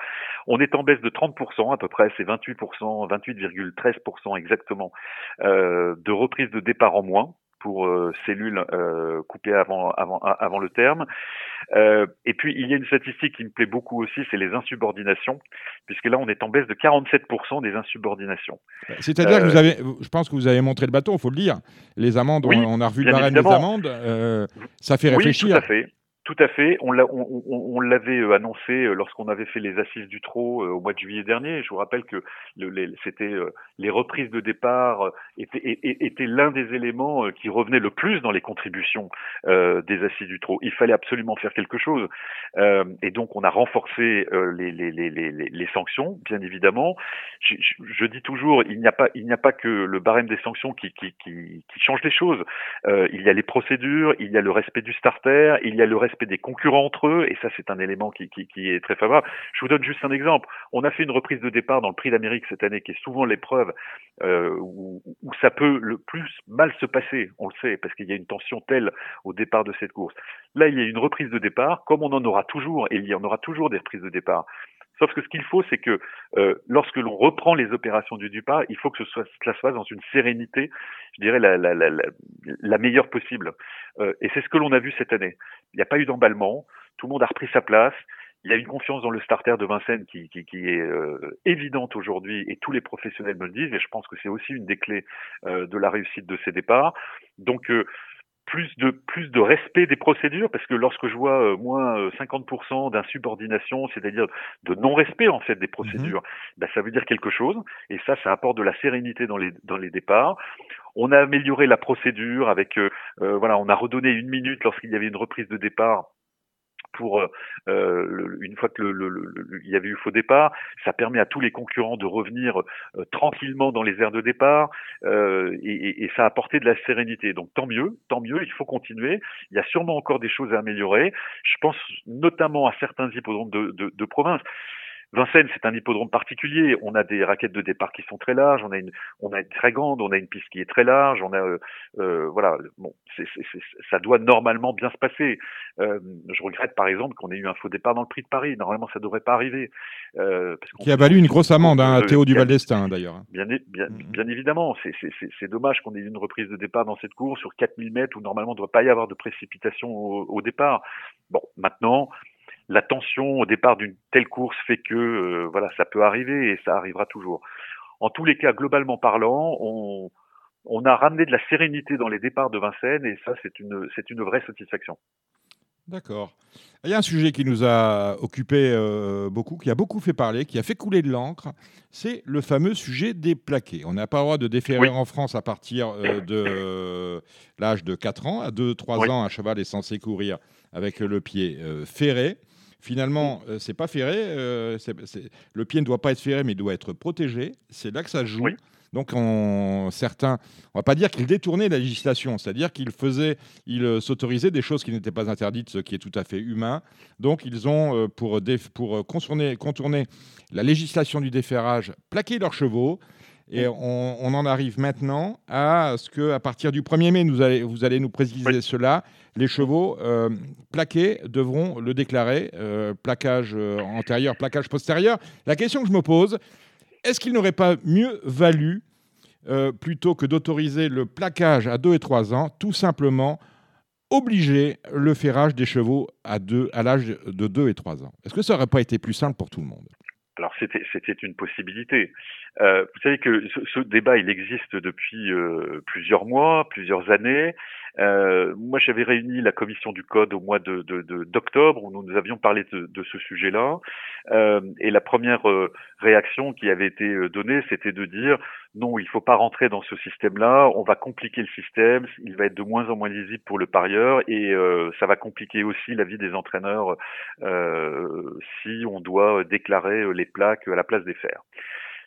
on est en baisse de 30% à peu près, c'est 28%, 28,13% exactement euh, de reprises de départ en moins pour euh, cellules euh, coupées avant, avant, avant le terme. Euh, et puis, il y a une statistique qui me plaît beaucoup aussi, c'est les insubordinations, puisque là, on est en baisse de 47% des insubordinations. C'est-à-dire que vous avez, je pense que vous avez montré le bâton, il faut le dire. Les amendes, oui, on, on, a revu le barème des amendes, ça fait réfléchir. Oui, tout à fait. Tout à fait. On l'avait euh, annoncé euh, lorsqu'on avait fait les assises du trot euh, au mois de juillet dernier. Je vous rappelle que le, les, c'était les reprises de départ étaient, étaient l'un des éléments qui revenait le plus dans les contributions des assises du trot. Il fallait absolument faire quelque chose. Et donc on a renforcé les, les, les, les, sanctions, bien évidemment. Je, je, je dis toujours, il n'y a pas il n'y a pas que le barème des sanctions qui, qui, qui, qui change les choses. il y a les procédures, il y a le respect du starter, il y a le respect des concurrents entre eux, et ça c'est un élément qui, est très favorable. Je vous donne juste un exemple. On a fait une reprise de départ dans le Prix d'Amérique cette année, qui est souvent l'épreuve euh, où, où, ça peut le plus mal se passer, on le sait, parce qu'il y a une tension telle au départ de cette course. Là, il y a une reprise de départ, comme on en aura toujours, et il y en aura toujours des reprises de départ. Sauf que ce qu'il faut, c'est que euh, lorsque l'on reprend les opérations du DUPA, il faut que ce soit, cela se fasse dans une sérénité, je dirais, la, la, la, la meilleure possible. Euh, et c'est ce que l'on a vu cette année. Il n'y a pas eu d'emballement, tout le monde a repris sa place. Il y a une confiance dans le starter de Vincennes qui, qui, qui est euh, évidente aujourd'hui et tous les professionnels me le disent et je pense que c'est aussi une des clés euh, de la réussite de ces départs. Donc euh, plus de plus de respect des procédures parce que lorsque je vois euh, moins 50% d'insubordination, c'est-à-dire de non-respect en fait des procédures, mmh. bah, ça veut dire quelque chose et ça ça apporte de la sérénité dans les dans les départs. On a amélioré la procédure avec euh, voilà, on a redonné une minute lorsqu'il y avait une reprise de départ pour euh, le, une fois que le, le, le, y avait eu faux départ, ça permet à tous les concurrents de revenir euh, tranquillement dans les aires de départ euh, et, et, ça a apporté de la sérénité. Donc tant mieux, tant mieux, il faut continuer. Il y a sûrement encore des choses à améliorer. Je pense notamment à certains hippodromes de, de, de province. Vincennes, c'est un hippodrome particulier. On a des raquettes de départ qui sont très larges, on a une, on a une très grande, on a une piste qui est très large, on a, euh, euh, voilà, bon, c est, c est, ça doit normalement bien se passer. Euh, je regrette par exemple qu'on ait eu un faux départ dans le Prix de Paris. Normalement, ça devrait pas arriver. Euh, parce qui a valu une grosse amende à hein, Théo Duval d'Estaing d'ailleurs. Bien, bien, mm, mm. bien, évidemment, c'est dommage qu'on ait eu une reprise de départ dans cette course sur 4000 mètres où normalement il ne doit pas y avoir de précipitation au, au départ. Bon, maintenant la tension au départ d'une telle course fait que voilà, ça peut arriver et ça arrivera toujours. En tous les cas, globalement parlant, on, on a ramené de la sérénité dans les départs de Vincennes et ça, c'est une, c'est une vraie satisfaction. D'accord. Il y a un sujet qui nous a occupé euh, beaucoup, qui a beaucoup fait parler, qui a fait couler de l'encre, c'est le fameux sujet des plaqués. On n'a pas le droit de déférer en France à partir euh, de l'âge de 4 ans. À 2-3 ans, un cheval est censé courir avec le pied euh, ferré. Finalement, c'est pas ferré. le pied ne doit pas être ferré, mais il doit être protégé. C'est là que ça joue. Donc, on, certains, on va pas dire qu'ils détournaient la législation, c'est-à-dire qu'ils faisaient, ils euh, s'autorisaient des choses qui n'étaient pas interdites, ce qui est tout à fait humain. Donc, ils ont, euh, pour, pour euh, contourner, contourner la législation du déferrage, plaqué leurs chevaux. Et on, en arrive maintenant à ce que, à partir du 1er mai, nous allez, vous allez nous préciser cela. Les chevaux plaqués devront le déclarer, plaquage antérieur, plaquage postérieur. La question que je me pose, est-ce qu'il n'aurait pas mieux valu, euh, plutôt que d'autoriser le plaquage à 2 et 3 ans, tout simplement obliger le ferrage des chevaux à, à l'âge de 2 et 3 ans? Est-ce que ça n'aurait pas été plus simple pour tout le monde? Alors c'était c'était une possibilité. Euh, vous savez que ce, débat il existe depuis euh, plusieurs mois, plusieurs années. Euh, moi, j'avais réuni la commission du code au mois de, d'octobre où nous, avions parlé de, de ce sujet-là. Euh, et la première euh, réaction qui avait été euh, donnée, c'était de dire non, il ne faut pas rentrer dans ce système-là. On va compliquer le système. Il va être de moins en moins lisible pour le parieur et ça va compliquer aussi la vie des entraîneurs si on doit déclarer les plaques à la place des fers.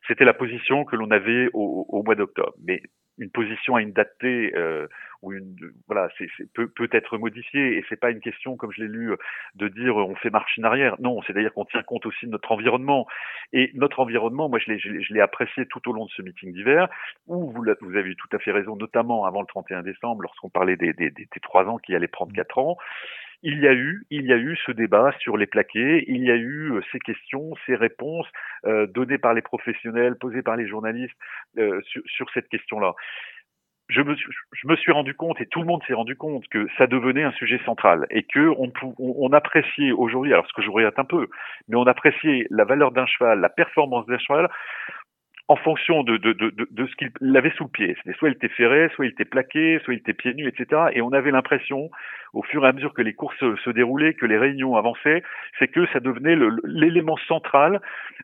C'était la position que l'on avait au, au mois d'octobre. Mais une position à une date T euh, ou une voilà c'est peut peut être modifiée. Et c'est pas une question comme je l'ai lu de dire on fait marche en arrière. Non c'est à dire qu'on tient compte aussi de notre environnement. Et notre environnement moi je l'ai je l'ai apprécié tout au long de ce meeting d'hiver où vous avez eu tout à fait raison notamment avant le 31 décembre lorsqu'on parlait des des, des, des trois ans qui allaient prendre quatre ans il y a eu, il y a eu ce débat sur les plaqués, il y a eu euh, ces questions, ces réponses euh, données par les professionnels, posées par les journalistes euh, sur, sur, cette question-là. Je me, je me, suis rendu compte et tout le monde s'est rendu compte que ça devenait un sujet central et que on, on, appréciait aujourd'hui, alors ce que je regrette un peu, mais on appréciait la valeur d'un cheval, la performance d'un cheval en fonction de, de, de, de, ce qu'il avait sous le pied. Soit il était ferré, soit il était plaqué, soit il était pieds nus, etc. Et on avait l'impression, au fur et à mesure que les courses se, déroulaient, que les réunions avançaient, c'est que ça devenait l'élément central.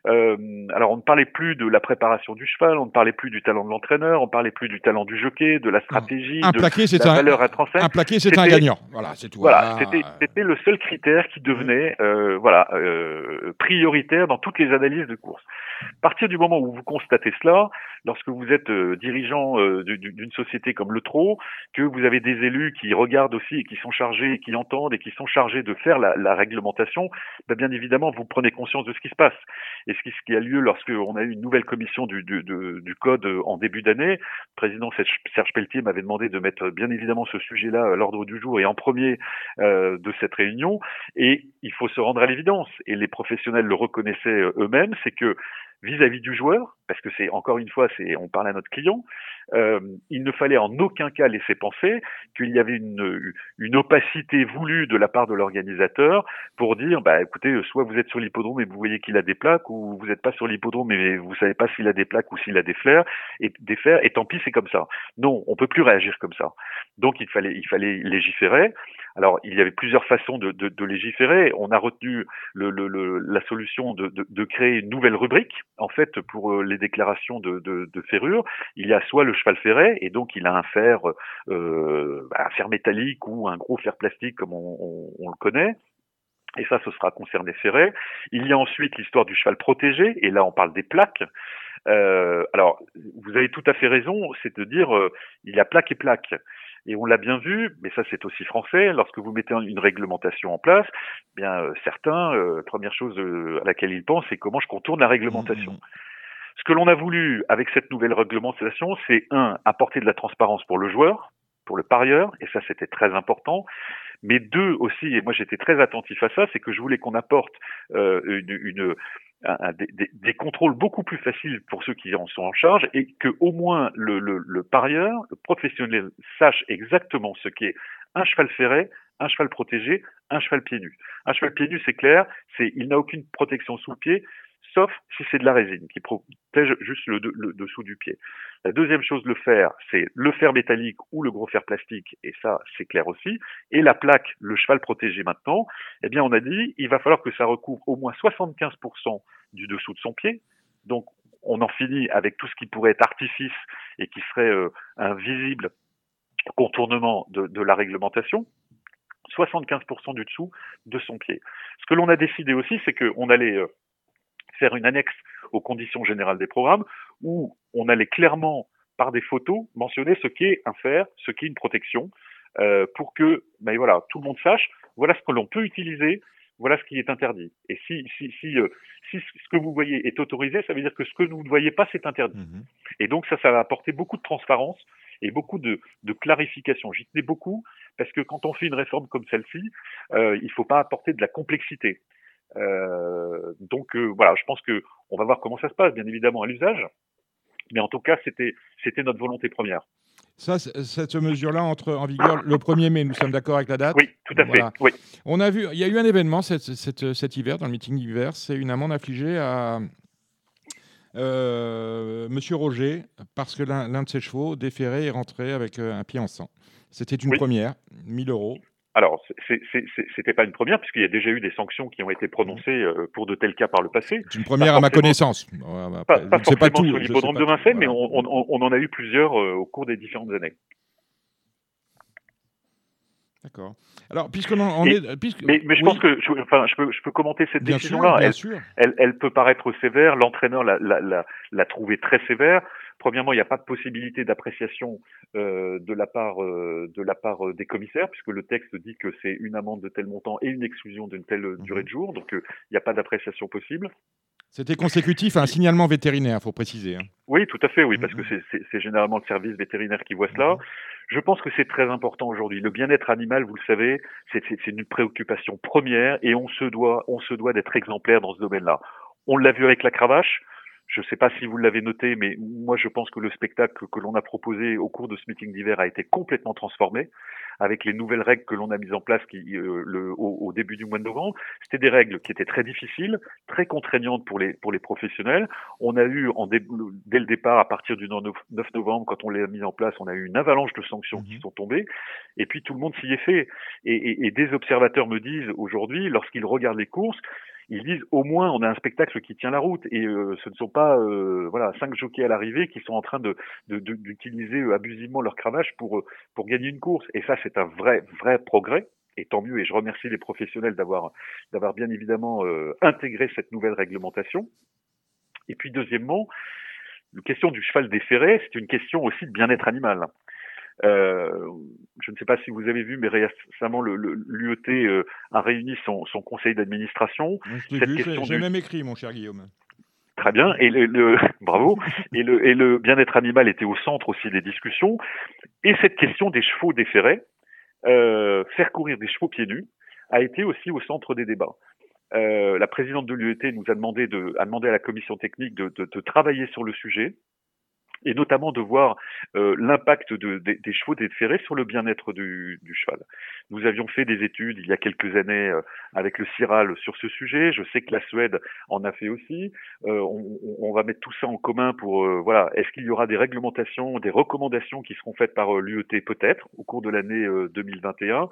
Euh, alors on ne parlait plus de la préparation du cheval, on ne parlait plus du talent de l'entraîneur, on ne parlait plus du talent du jockey, de la stratégie, un plaqué, de la valeur intrinsèque. Un plaqué, c'est un gagnant. Voilà, c'est tout. Voilà, c'était le seul critère qui devenait euh, voilà euh, prioritaire dans toutes les analyses de course. À partir du moment où vous constatez cela, lorsque vous êtes euh, dirigeant euh, d'une société comme le TRO, que vous avez des élus qui regardent aussi et qui sont chargés, qui entendent et qui sont chargés de faire la, réglementation, ben bien évidemment, vous prenez conscience de ce qui se passe. Et ce qui, a lieu lorsqu'on a eu une nouvelle commission du, code euh, en début d'année, le président Serge Pelletier m'avait demandé de mettre bien évidemment ce sujet-là à l'ordre du jour et en premier de cette réunion. Et il faut se rendre à l'évidence, et les professionnels le reconnaissaient eux-mêmes, c'est que vis-à-vis du joueur, parce que c'est encore une fois, c'est on parle à notre client, euh, il ne fallait en aucun cas laisser penser qu'il y avait une, une opacité voulue de la part de l'organisateur pour dire, bah écoutez, soit vous êtes sur l'hippodrome et vous voyez qu'il a des plaques, ou vous n'êtes pas sur l'hippodrome et vous savez pas s'il a des plaques ou s'il a des fers, et des fers, et tant pis, c'est comme ça. Non, on peut plus réagir comme ça. Donc il fallait, il fallait légiférer. Alors, il y avait plusieurs façons de, de, de légiférer. On a retenu le, le, la solution de, de, créer une nouvelle rubrique, en fait, pour euh, les déclarations de, ferrure. Il y a soit le cheval ferré, et donc il a un fer, euh, un fer métallique ou un gros fer plastique, comme on, on, le connaît. Et ça, ce sera concerné ferré. Il y a ensuite l'histoire du cheval protégé, et là, on parle des plaques. Euh, alors, vous avez tout à fait raison, c'est de dire euh, il y a plaque et plaque. Et on l'a bien vu, mais ça c'est aussi français, lorsque vous mettez une réglementation en place, eh bien euh, certains, euh, première chose euh, à laquelle ils pensent, c'est comment je contourne la réglementation. Mmh, mmh. Ce que l'on a voulu avec cette nouvelle réglementation, c'est un, apporter de la transparence pour le joueur, pour le parieur, et ça c'était très important. Mais deux aussi, et moi j'étais très attentif à ça, c'est que je voulais qu'on apporte euh, une, une, des, contrôles beaucoup plus faciles pour ceux qui en sont en charge et que au moins le, le, le parieur, le professionnel sache exactement ce qu'est un cheval ferré, un cheval protégé, un cheval pieds nus. Un cheval pieds nus, c'est clair, c'est il n'a aucune protection sous le pied, sauf si c'est de la résine qui protège juste le, dessous du pied. La deuxième chose, le fer, c'est le fer métallique ou le gros fer plastique, et ça, c'est clair aussi. Et la plaque, le cheval protégé maintenant, eh bien, on a dit, il va falloir que ça recouvre au moins 75% du dessous de son pied. Donc, on en finit avec tout ce qui pourrait être artifice et qui serait euh, un visible contournement de, de la réglementation. 75% du dessous de son pied. Ce que l'on a décidé aussi, c'est qu'on allait euh, faire une annexe aux conditions générales des programmes où on allait clairement, par des photos, mentionner ce qu'est un fer, ce qu'est une protection, euh, pour que ben voilà, tout le monde sache, voilà ce que l'on peut utiliser, voilà ce qui est interdit. Et si, si, si, euh, si ce que vous voyez est autorisé, ça veut dire que ce que vous ne voyez pas, c'est interdit. Mhm. Et donc ça, ça va apporter beaucoup de transparence et beaucoup de, de clarification. J'y tenais beaucoup parce que quand on fait une réforme comme celle-ci, euh, il ne faut pas apporter de la complexité. Euh, donc euh, voilà, je pense que on va voir comment ça se passe, bien évidemment à l'usage, mais en tout cas c'était c'était notre volonté première. Ça, cette mesure-là entre en vigueur le 1er mai, nous sommes d'accord avec la date Oui, tout à fait. Oui. On a vu, il y a eu un événement cet, cet hiver, dans le meeting d'hiver, c'est une amende infligée à euh, Monsieur Roger, parce que l'un de ses chevaux déféré est rentré avec un pied en sang. C'était une première, 1000 euros. Alors, c'était pas une première, puisqu'il y a déjà eu des sanctions qui ont été prononcées euh, pour de tels cas par le passé. C'est une première à ma connaissance. Pas, pas forcément pas tout, sur l'hippodrome de Vincennes, mais on, en a eu plusieurs euh, au cours des différentes années. D'accord. Alors, puisqu'on en, est. mais, je pense que je, enfin, je, peux, je peux commenter cette décision-là. Elle, elle, elle, peut paraître sévère. L'entraîneur l'a trouvée très sévère. Premièrement, il n'y a pas de possibilité d'appréciation euh, de la part euh, de la part euh, des commissaires, puisque le texte dit que c'est une amende de tel montant et une exclusion d'une telle mhm. durée de jour, donc il n'y a pas d'appréciation possible. C'était consécutif à un signalement vétérinaire, faut préciser. Hein. Oui, tout à fait, oui, parce que mhm. c'est généralement le service vétérinaire qui voit cela. Mhm. Je pense que c'est très important aujourd'hui. Le bien-être animal, vous le savez, c'est une préoccupation première et on se doit, on se doit d'être exemplaire dans ce domaine-là. On l'a vu avec la cravache. Je ne sais pas si vous l'avez noté, mais moi je pense que le spectacle que l'on a proposé au cours de ce meeting d'hiver a été complètement transformé avec les nouvelles règles que l'on a mises en place qui, euh, le, au, début du mois de novembre. C'était des règles qui étaient très difficiles, très contraignantes pour les, pour les professionnels. On a eu, en dès le départ, à partir du 9 novembre, quand on les a mis en place, on a eu une avalanche de sanctions qui mhm. sont tombées. Et puis tout le monde s'y est fait. Et, et, et des observateurs me disent aujourd'hui, lorsqu'ils regardent les courses, ils disent au moins on a un spectacle qui tient la route. Et euh, ce ne sont pas euh, voilà cinq jockeys à l'arrivée qui sont en train de d'utiliser euh, abusivement leur cravache pour pour gagner une course. Et ça c'est un vrai vrai progrès. Et tant mieux. Et je remercie les professionnels d'avoir d'avoir bien évidemment intégré cette nouvelle réglementation. Et puis deuxièmement la question du cheval déféré c'est une question aussi de bien-être animal euh, je ne sais pas si vous avez vu, mais récemment, l'UET euh, a réuni son, son conseil d'administration. J'ai même écrit, mon cher Guillaume. Très bien. Et le, bravo. et le, et le bien-être animal était au centre aussi des discussions. Et cette question des chevaux déférés, euh, faire courir des chevaux pieds nus, a été aussi au centre des débats. Euh, la présidente de l'UET nous a demandé, de, a demandé à la commission technique de, de, de travailler sur le sujet et notamment de voir euh, l'impact de, des chevaux déférés sur le bien-être du, du, cheval. Nous avions fait des études il y a quelques années euh, avec le CIRAL sur ce sujet. Je sais que la Suède en a fait aussi. Euh, on, on, va mettre tout ça en commun pour voilà. Est-ce qu'il y aura des réglementations, des recommandations qui seront faites par l'UET peut-être au cours de l'année 2021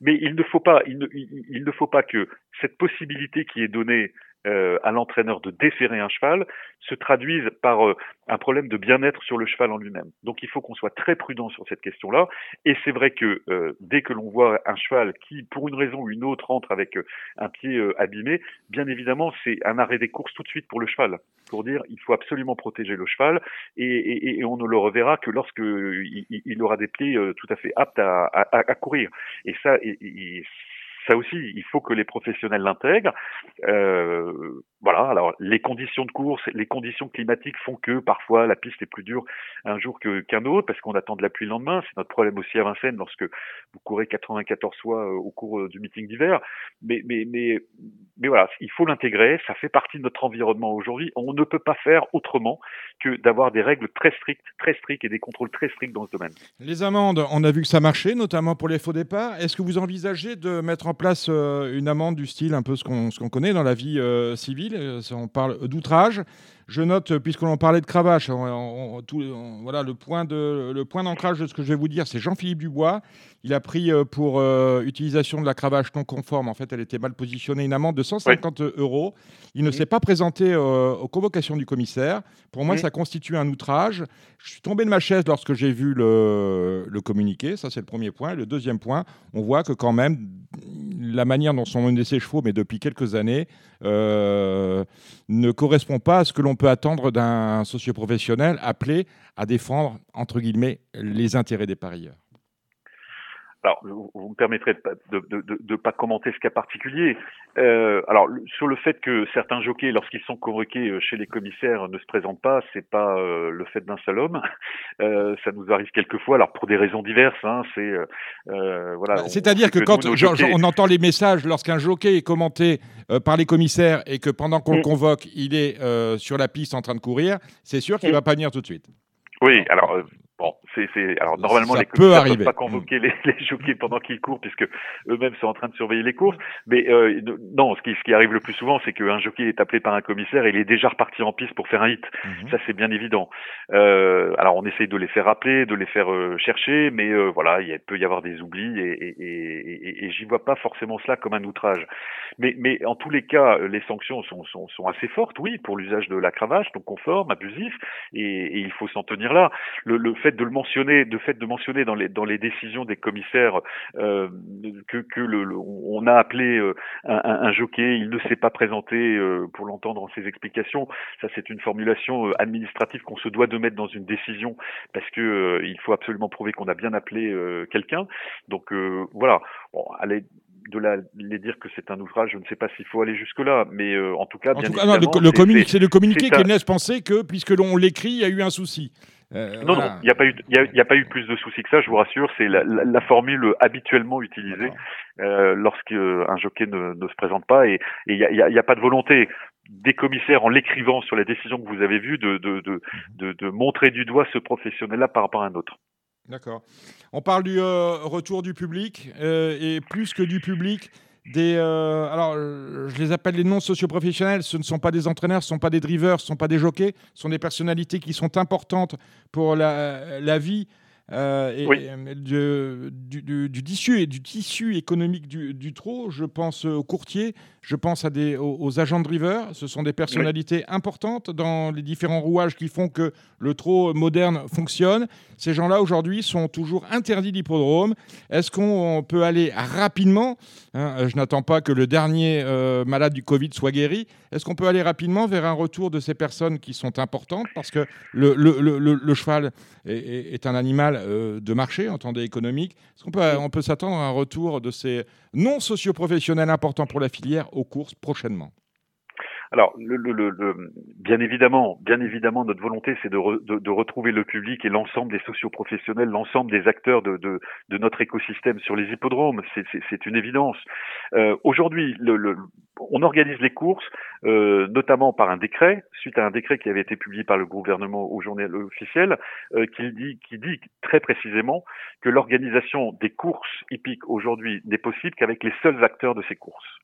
mais il ne faut pas, il ne, il ne faut pas que cette possibilité qui est donnée euh, à l'entraîneur de déférer un cheval se traduisent par euh, un problème de bien-être sur le cheval en lui-même. Donc il faut qu'on soit très prudent sur cette question-là. Et c'est vrai que euh, dès que l'on voit un cheval qui, pour une raison ou une autre, rentre avec un pied abîmé, bien évidemment, c'est un arrêt des courses tout de suite pour le cheval, pour dire il faut absolument protéger le cheval et, et, et on ne le reverra que lorsque il, il aura des pieds tout à fait aptes à, à, à courir. Et ça, et, ça aussi, il faut que les professionnels l'intègrent. Euh, voilà, alors les conditions de course, les conditions climatiques font que parfois la piste est plus dure un jour que, qu'un autre parce qu'on attend de la pluie le lendemain. C'est notre problème aussi à Vincennes lorsque vous courez 94 fois au cours du meeting d'hiver. Mais, mais, mais, voilà, il faut l'intégrer. Ça fait partie de notre environnement aujourd'hui. On ne peut pas faire autrement que d'avoir des règles très strictes, très strictes et des contrôles très stricts dans ce domaine. Les amendes, on a vu que ça marchait, notamment pour les faux départs. Est-ce que vous envisagez de mettre en place euh, une amende du style un peu ce qu'on, ce connaît dans la vie euh, civile? Euh, On parle d'outrage. Je note, puisque l'on parlait de cravache, voilà, le point, de, le point d'ancrage de ce que je vais vous dire, c'est Jean-Philippe Dubois. Il a pris pour utilisation de la cravache non conforme, en fait, elle était mal positionnée, une amende de 150 euros. Il ne s'est pas présenté aux convocations du commissaire. Pour moi, ça constitue un outrage. Je suis tombé de ma chaise lorsque j'ai vu le, le communiqué. Ça, c'est le premier point. Le deuxième point, on voit que quand même, la manière dont sont menés ces chevaux, mais depuis quelques années, euh, ne correspond pas à ce que l'on peut attendre d'un socioprofessionnel appelé à défendre, entre guillemets, les intérêts des parieurs. Alors, vous, me permettrez de ne de, de, pas commenter ce cas particulier. Euh, alors, sur le fait que certains jockeys, lorsqu'ils sont convoqués euh, chez les commissaires, ne se présentent pas, c'est pas euh, le fait d'un seul homme. Euh, ça nous arrive quelquefois, alors pour des raisons diverses. Hein, c'est voilà. Bah, c'est-à-dire que, quand on entend les messages, lorsqu'un jockey est commenté par les commissaires et que pendant qu'on le mm. convoque, il est sur la piste en train de courir, c'est sûr qu'il ne mm. va pas venir tout de suite. Oui, alors c'est, c'est, alors normalement les commissaires ne peuvent pas convoquer les, les jockeys pendant qu'ils courent puisque eux-mêmes sont en train de surveiller les courses. Mais euh, non, ce qui, ce qui arrive le plus souvent, c'est qu'un jockey est appelé par un commissaire et il est déjà reparti en piste pour faire un hit. Mhm. Ça, c'est bien évident. Euh, alors on essaye de les faire rappeler, de les faire euh, chercher, mais euh, voilà, il peut y avoir des oublis et, et, et, et, j'y vois pas forcément cela comme un outrage. Mais, mais en tous les cas, les sanctions sont, sont, sont assez fortes, oui, pour l'usage de la cravache, donc conforme, abusif, et, il faut s'en tenir là. Le, le fait de le mentionner, de fait de mentionner dans les dans les décisions des commissaires euh, que que le, on a appelé euh, un, un, jockey, il ne s'est pas présenté euh, pour l'entendre en ses explications. Ça, c'est une formulation euh, administrative qu'on se doit de mettre dans une décision parce que il faut absolument prouver qu'on a bien appelé quelqu'un. Donc voilà. Bon, allez, de la, les dire que c'est un ouvrage, je ne sais pas s'il faut aller jusque-là, mais en tout cas, bien évidemment, le, c'est le communiqué qui laisse penser que, puisque l'on l'écrit, il y a eu un souci. Euh, non, non, il n'y a, pas eu, y a, pas eu plus de soucis que ça, je vous rassure. C'est la, la, formule habituellement utilisée euh, lorsqu'un jockey ne, ne, se présente pas et il n'y a, y a, pas de volonté des commissaires en l'écrivant sur la décision que vous avez vue de, de, de, de, de montrer du doigt ce professionnel-là par rapport à un autre. D'accord. On parle du euh, retour du public euh, et plus que du public, des. Euh, alors, je les appelle les non socioprofessionnels. Ce ne sont pas des entraîneurs, ce ne sont pas des drivers, ce ne sont pas des jockeys. Ce sont des personnalités qui sont importantes pour la, la vie euh, et, euh, du, du, tissu et du tissu économique du, du trot. Je pense aux courtiers, je pense à des, aux, agents de driver. Ce sont des personnalités importantes dans les différents rouages qui font que le trot moderne fonctionne. Ces gens-là aujourd'hui sont toujours interdits d'hippodrome. Est-ce qu'on peut aller rapidement hein, Je n'attends pas que le dernier euh, malade du Covid soit guéri. Est-ce qu'on peut aller rapidement vers un retour de ces personnes qui sont importantes? Parce que le, le, le, le cheval est, est, un animal euh, de marché, entendez économique. Est-ce qu'on peut, on peut s'attendre à un retour de ces non socioprofessionnels importants pour la filière aux courses prochainement alors, le, le, bien évidemment, bien évidemment, notre volonté, c'est de, retrouver le public et l'ensemble des socioprofessionnels, l'ensemble des acteurs de, notre écosystème sur les hippodromes. C'est une évidence. Euh, Aujourd'hui, on organise les courses, euh, notamment par un décret, suite à un décret qui avait été publié par le gouvernement au journal officiel, euh, qui dit très précisément que l'organisation des courses hippiques aujourd'hui n'est possible qu'avec les seuls acteurs de ces courses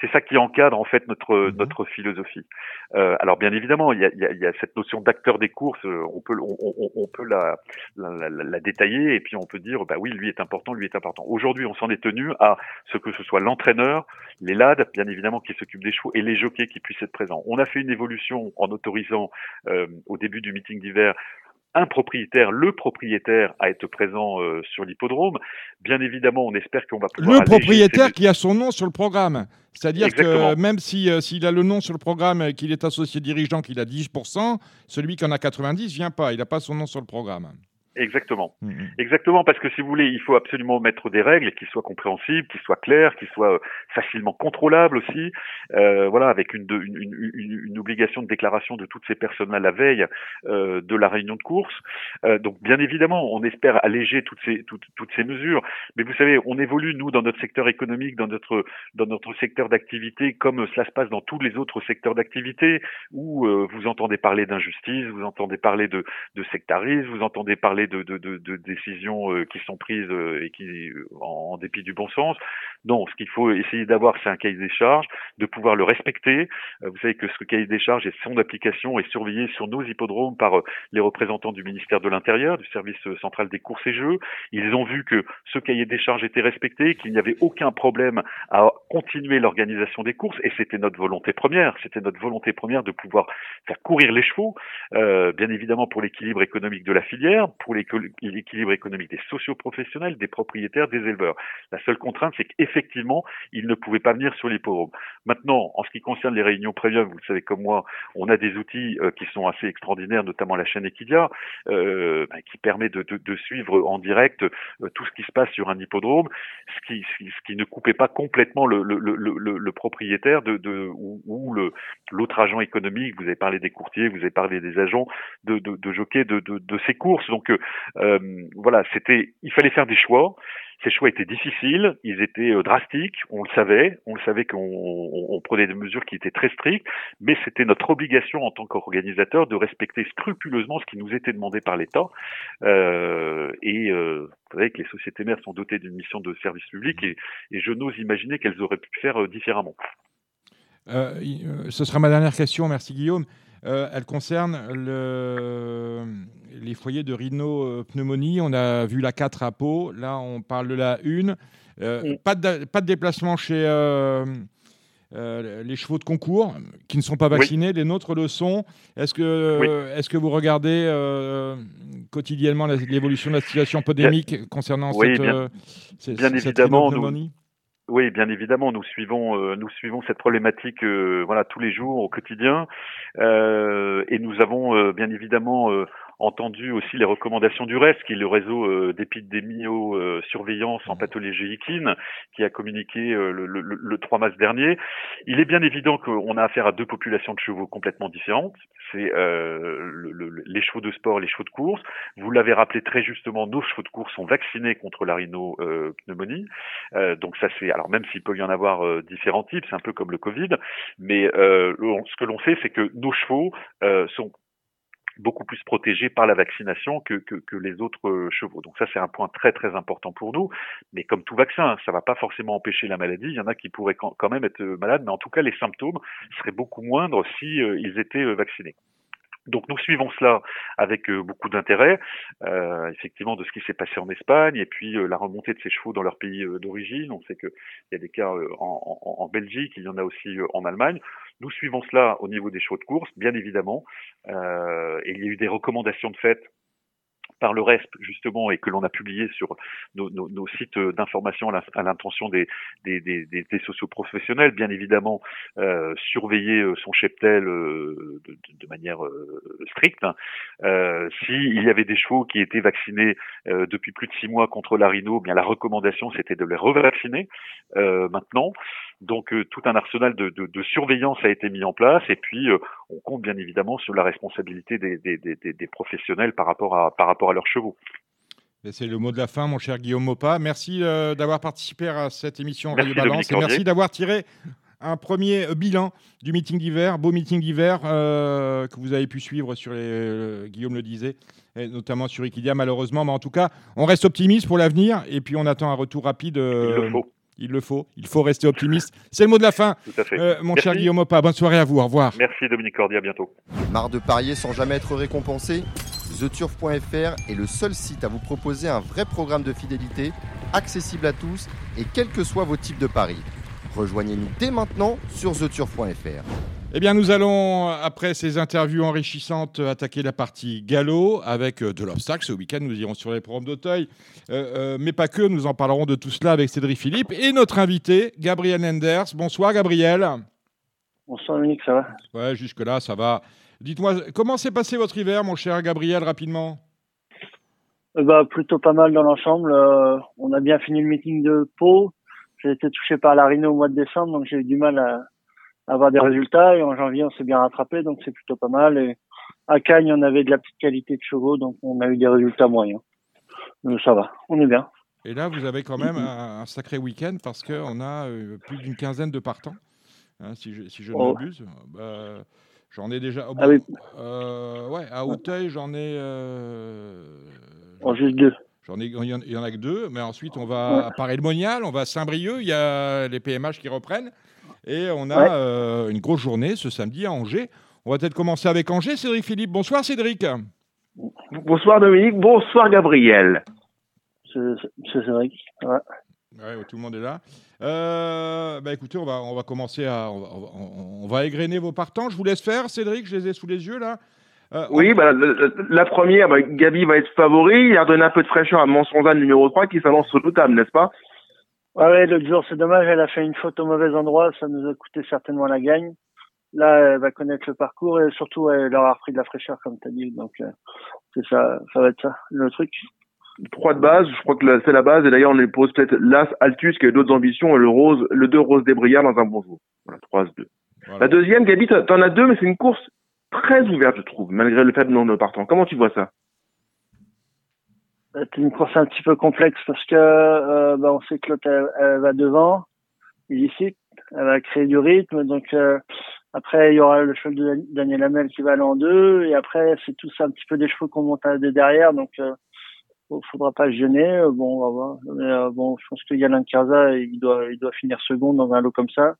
c'est ça qui encadre en fait notre mhm. notre philosophie. Euh, alors bien évidemment, il y a, il y a, cette notion d'acteur des courses, euh, on peut on, on, on peut la la, la, détailler et puis on peut dire bah oui, lui est important, lui est important. Aujourd'hui, on s'en est tenu à ce que ce soit l'entraîneur, les lads, bien évidemment, qui s'occupent des chevaux et les jockeys qui puissent être présents. On a fait une évolution en autorisant euh, au début du meeting d'hiver un propriétaire, le propriétaire, à être présent euh, sur l'hippodrome. Bien évidemment, on espère qu'on va pouvoir. Le propriétaire qui a son nom sur le programme. C'est-à-dire que même s'il si, s'il a le nom sur le programme et qu'il est associé dirigeant, qu'il a 10%, celui qui en a 90 vient pas. Il n'a pas son nom sur le programme. Exactement. Mm, mm. Exactement, parce que si vous voulez, il faut absolument mettre des règles qui soient compréhensibles, qui soient claires, qui soient euh, facilement contrôlables aussi. Euh, voilà, avec une, une, une, une, obligation de déclaration de toutes ces personnes-là la veille euh, de la réunion de course. Euh, donc, bien évidemment, on espère alléger toutes ces toutes, toutes ces mesures. Mais vous savez, on évolue nous dans notre secteur économique, dans notre dans notre secteur d'activité, comme cela se passe dans tous les autres secteurs d'activité, où euh, vous entendez parler d'injustice, vous entendez parler de, de sectarisme, vous entendez parler de, décisions euh, qui sont prises euh, et qui, euh, en, dépit du bon sens. Non, ce qu'il faut essayer d'avoir, c'est un cahier des charges, de pouvoir le respecter. vous savez que ce cahier des charges et son application est surveillé sur nos hippodromes par les représentants du ministère de l'Intérieur, du service central des courses et jeux. Ils ont vu que ce cahier des charges était respecté, qu'il n'y avait aucun problème à continuer l'organisation des courses, et c'était notre volonté première. C'était notre volonté première de pouvoir faire courir les chevaux, bien évidemment pour l'équilibre économique de la filière, l'équilibre économique des socioprofessionnels, des propriétaires, des éleveurs. La seule contrainte, c'est qu'effectivement, ils ne pouvaient pas venir sur l'hippodrome. Maintenant, en ce qui concerne les réunions premium, vous le savez comme moi, on a des outils euh, qui sont assez extraordinaires, notamment la chaîne Equidia, euh, bah, qui permet de, suivre en direct euh, tout ce qui se passe sur un hippodrome, ce qui, ne coupait pas complètement le, propriétaire ou, l'autre agent économique. Vous avez parlé des courtiers, vous avez parlé des agents de, jockey de, de, de ces courses. Donc euh, voilà, c'était, il fallait faire des choix. Ces choix étaient difficiles, ils étaient euh, drastiques, on le savait, on le savait qu'on on, prenait des mesures qui étaient très strictes, mais c'était notre obligation en tant qu'organisateur de respecter scrupuleusement ce qui nous était demandé par l'État. Euh, et vous savez que les sociétés mères sont dotées d'une mission de service public et, et je n'ose imaginer qu'elles auraient pu faire différemment. ce sera ma dernière question, merci Guillaume. Euh, elle concerne le, les foyers de rhinopneumonie. On a vu la 4 à Pau. Là, on parle de la 1. Euh, pas, de, pas de déplacement chez euh, les chevaux de concours qui ne sont pas vaccinés. Les nôtres le sont. Est-ce que, est que vous regardez quotidiennement l'évolution de la situation pandémique concernant cette, bien, cette, bien évidemment, nous, oui, bien évidemment, nous suivons, euh, nous suivons cette problématique, euh, voilà, tous les jours au quotidien, euh, et nous avons bien évidemment entendu aussi les recommandations du REST, qui est le réseau euh, d'épidémio-surveillance en mmh. pathologie équine, qui a communiqué euh, le, le, le, 3 mars dernier. Il est bien évident qu'on a affaire à deux populations de chevaux complètement différentes. C'est euh, les chevaux de sport, les chevaux de course. Vous l'avez rappelé très justement, nos chevaux de course sont vaccinés contre la rhinopneumonie. Euh, donc ça c'est, alors même s'il peut y en avoir différents types, c'est un peu comme le Covid, mais ce que l'on sait, c'est que nos chevaux sont beaucoup plus protégés par la vaccination que, les autres euh, chevaux. Donc ça, c'est un point très très important pour nous. Mais comme tout vaccin, ça va pas forcément empêcher la maladie. Il y en a qui pourraient quand même être euh, malades, mais en tout cas, les symptômes seraient beaucoup moindres si euh, ils étaient vaccinés. Donc nous suivons cela avec beaucoup d'intérêt, euh, effectivement de ce qui s'est passé en Espagne et puis la remontée de ces chevaux dans leur pays d'origine. On sait qu'il y a des cas en, en, Belgique, il y en a aussi en Allemagne. Nous suivons cela au niveau des chevaux de course, bien évidemment. Euh, et il y a eu des recommandations de fait par le RESP justement et que l'on a publié sur nos, nos, nos sites d'information à l'intention des, des, des, des socioprofessionnels, bien évidemment euh, surveiller euh, son cheptel euh, de, de, manière euh, stricte. Hein. Euh, S'il y avait des chevaux qui étaient vaccinés euh, depuis plus de six mois contre la rhino, bien la recommandation c'était de les revacciner maintenant. Donc tout un arsenal de, de, de, surveillance a été mis en place et puis on compte bien évidemment sur la responsabilité des, des, des, des professionnels par rapport à, par rapport à leurs chevaux. C'est le mot de la fin, mon cher Guillaume Mopa. Merci euh, d'avoir participé à cette émission Radio Balance et merci d'avoir tiré un premier bilan du meeting d'hiver, beau meeting d'hiver euh, que vous avez pu suivre sur les, euh, Guillaume le disait, et notamment sur Equidia malheureusement, mais en tout cas, on reste optimiste pour l'avenir et puis on attend un retour rapide. Il le faut. Il le faut. Il faut rester optimiste. C'est le mot de la fin. Tout à fait. mon cher Guillaume Mopa, bonne soirée à vous. Au revoir. Merci Dominique Cordy, à bientôt. Marre de parier sans jamais être récompensé? TheTurf.fr est le seul site à vous proposer un vrai programme de fidélité, accessible à tous et quels que soient vos types de paris. Rejoignez-nous dès maintenant sur TheTurf.fr. Eh bien, nous allons, après ces interviews enrichissantes, attaquer la partie galop avec euh, de l'obstacle. Ce week-end, nous irons sur les programmes d'Auteuil. Euh, euh, mais pas que, nous en parlerons de tout cela avec Cédric Philippe et notre invité, Gabriel Enders. Bonsoir, Gabriel. Bonsoir, Dominique, ça va? Ouais, jusque-là, ça va. Dites-moi, comment s'est passé votre hiver, mon cher Gabriel, rapidement? Euh, bah, plutôt pas mal dans l'ensemble. On a bien fini le meeting de Pau. J'ai été touché par la rhino au mois de décembre, donc j'ai eu du mal à avoir des résultats. Et en janvier, on s'est bien rattrapé, donc c'est plutôt pas mal. Et à Cagnes, on avait de la petite qualité de chevaux, donc on a eu des résultats moyens. Mais ça va, on est bien. Et là, vous avez quand même un, un sacré week-end parce qu'on a euh, plus d'une quinzaine de partants, hein, si je, si je ne Oh. m'abuse. Bah, j'en ai déjà. oh, Ah bon, oui. euh, ouais, à Auteuil, j'en ai. euh, En juste deux. J'en ai, il y en- a que deux, mais ensuite on va à Paris-le-Monial, on va à Saint-Brieuc, il y a les PMH qui reprennent, et on a Ouais. euh, une grosse journée ce samedi à Angers. On va peut-être commencer avec Angers, Cédric Philippe. Bonsoir Cédric. Bonsoir Dominique, bonsoir Gabriel. C'est Cédric. Ouais. Ouais, tout le monde est là. Euh, bah écoutez, on va, on va commencer à, on va, on va- on va égrener vos partants. Je vous laisse faire, Cédric, je les ai sous les yeux là. Euh, Oui, bah, la, première, bah, Gabi va être favori. Il a redonné un peu de fraîcheur à Monsonzane numéro 3 qui s'annonce redoutable, n'est-ce pas? Ouais, ouais, l'autre jour, c'est dommage, elle a fait une faute au mauvais endroit, ça nous a coûté certainement la gagne. Là, elle va connaître le parcours et surtout, elle aura repris de la fraîcheur, comme tu as dit. Donc, euh, c'est ça, ça va être ça, le truc. 3 de base, je crois que la- c'est la base. Et d'ailleurs, on lui pose peut-être l'As Altus qui a d'autres ambitions et le rose, le 2 Rose des Briards dans un bon jour. Voilà, 3 2. voilà. La deuxième, Gabi, t'en t'en as deux, mais c'est une course très ouverte, je trouve, malgré le faible nombre de partants. Comment tu vois ça? C'est une course un petit peu complexe parce que euh, bah, on sait que l'autre elle, va devant, illicite, elle va créer du rythme. Donc euh, après il y aura le cheval de Dan- Daniel Hamel qui va aller en deux et après c'est tous un petit peu des chevaux qu'on monte à deux derrière. Donc euh, faudra pas se gêner. Euh, Bon on va voir. Mais, euh, bon je pense que Yalan Karza il doit il doit finir second dans un lot comme ça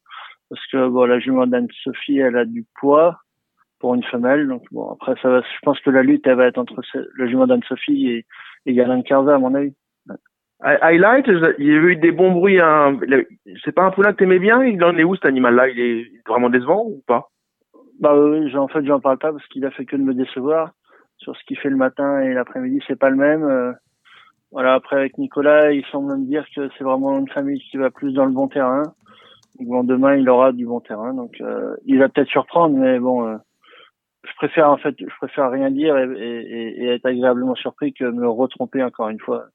parce que bon la jument d'Anne-Sophie elle a du poids pour une femelle. Donc bon après ça va. Je pense que la lutte elle va être entre le jument d'Anne-Sophie et et Yalan Karza, à mon avis. Hi- Highlight, il y a eu des bons bruits. Hein. C'est pas un poulain que t'aimais bien? Il en est où cet animal-là? Il est, vraiment décevant ou pas? Bah oui, en fait, j'en parle pas parce qu'il a fait que de me décevoir. Sur ce qu'il fait le matin et l'après-midi, c'est pas le même. Euh, voilà, après, avec Nicolas, il semble me dire que c'est vraiment une famille qui va plus dans le bon terrain. Donc, bon, demain, il aura du bon terrain. Donc, euh, il va peut-être surprendre, mais bon, euh, je préfère, en fait, je préfère rien dire et, et- et- être agréablement surpris que me retromper encore une fois.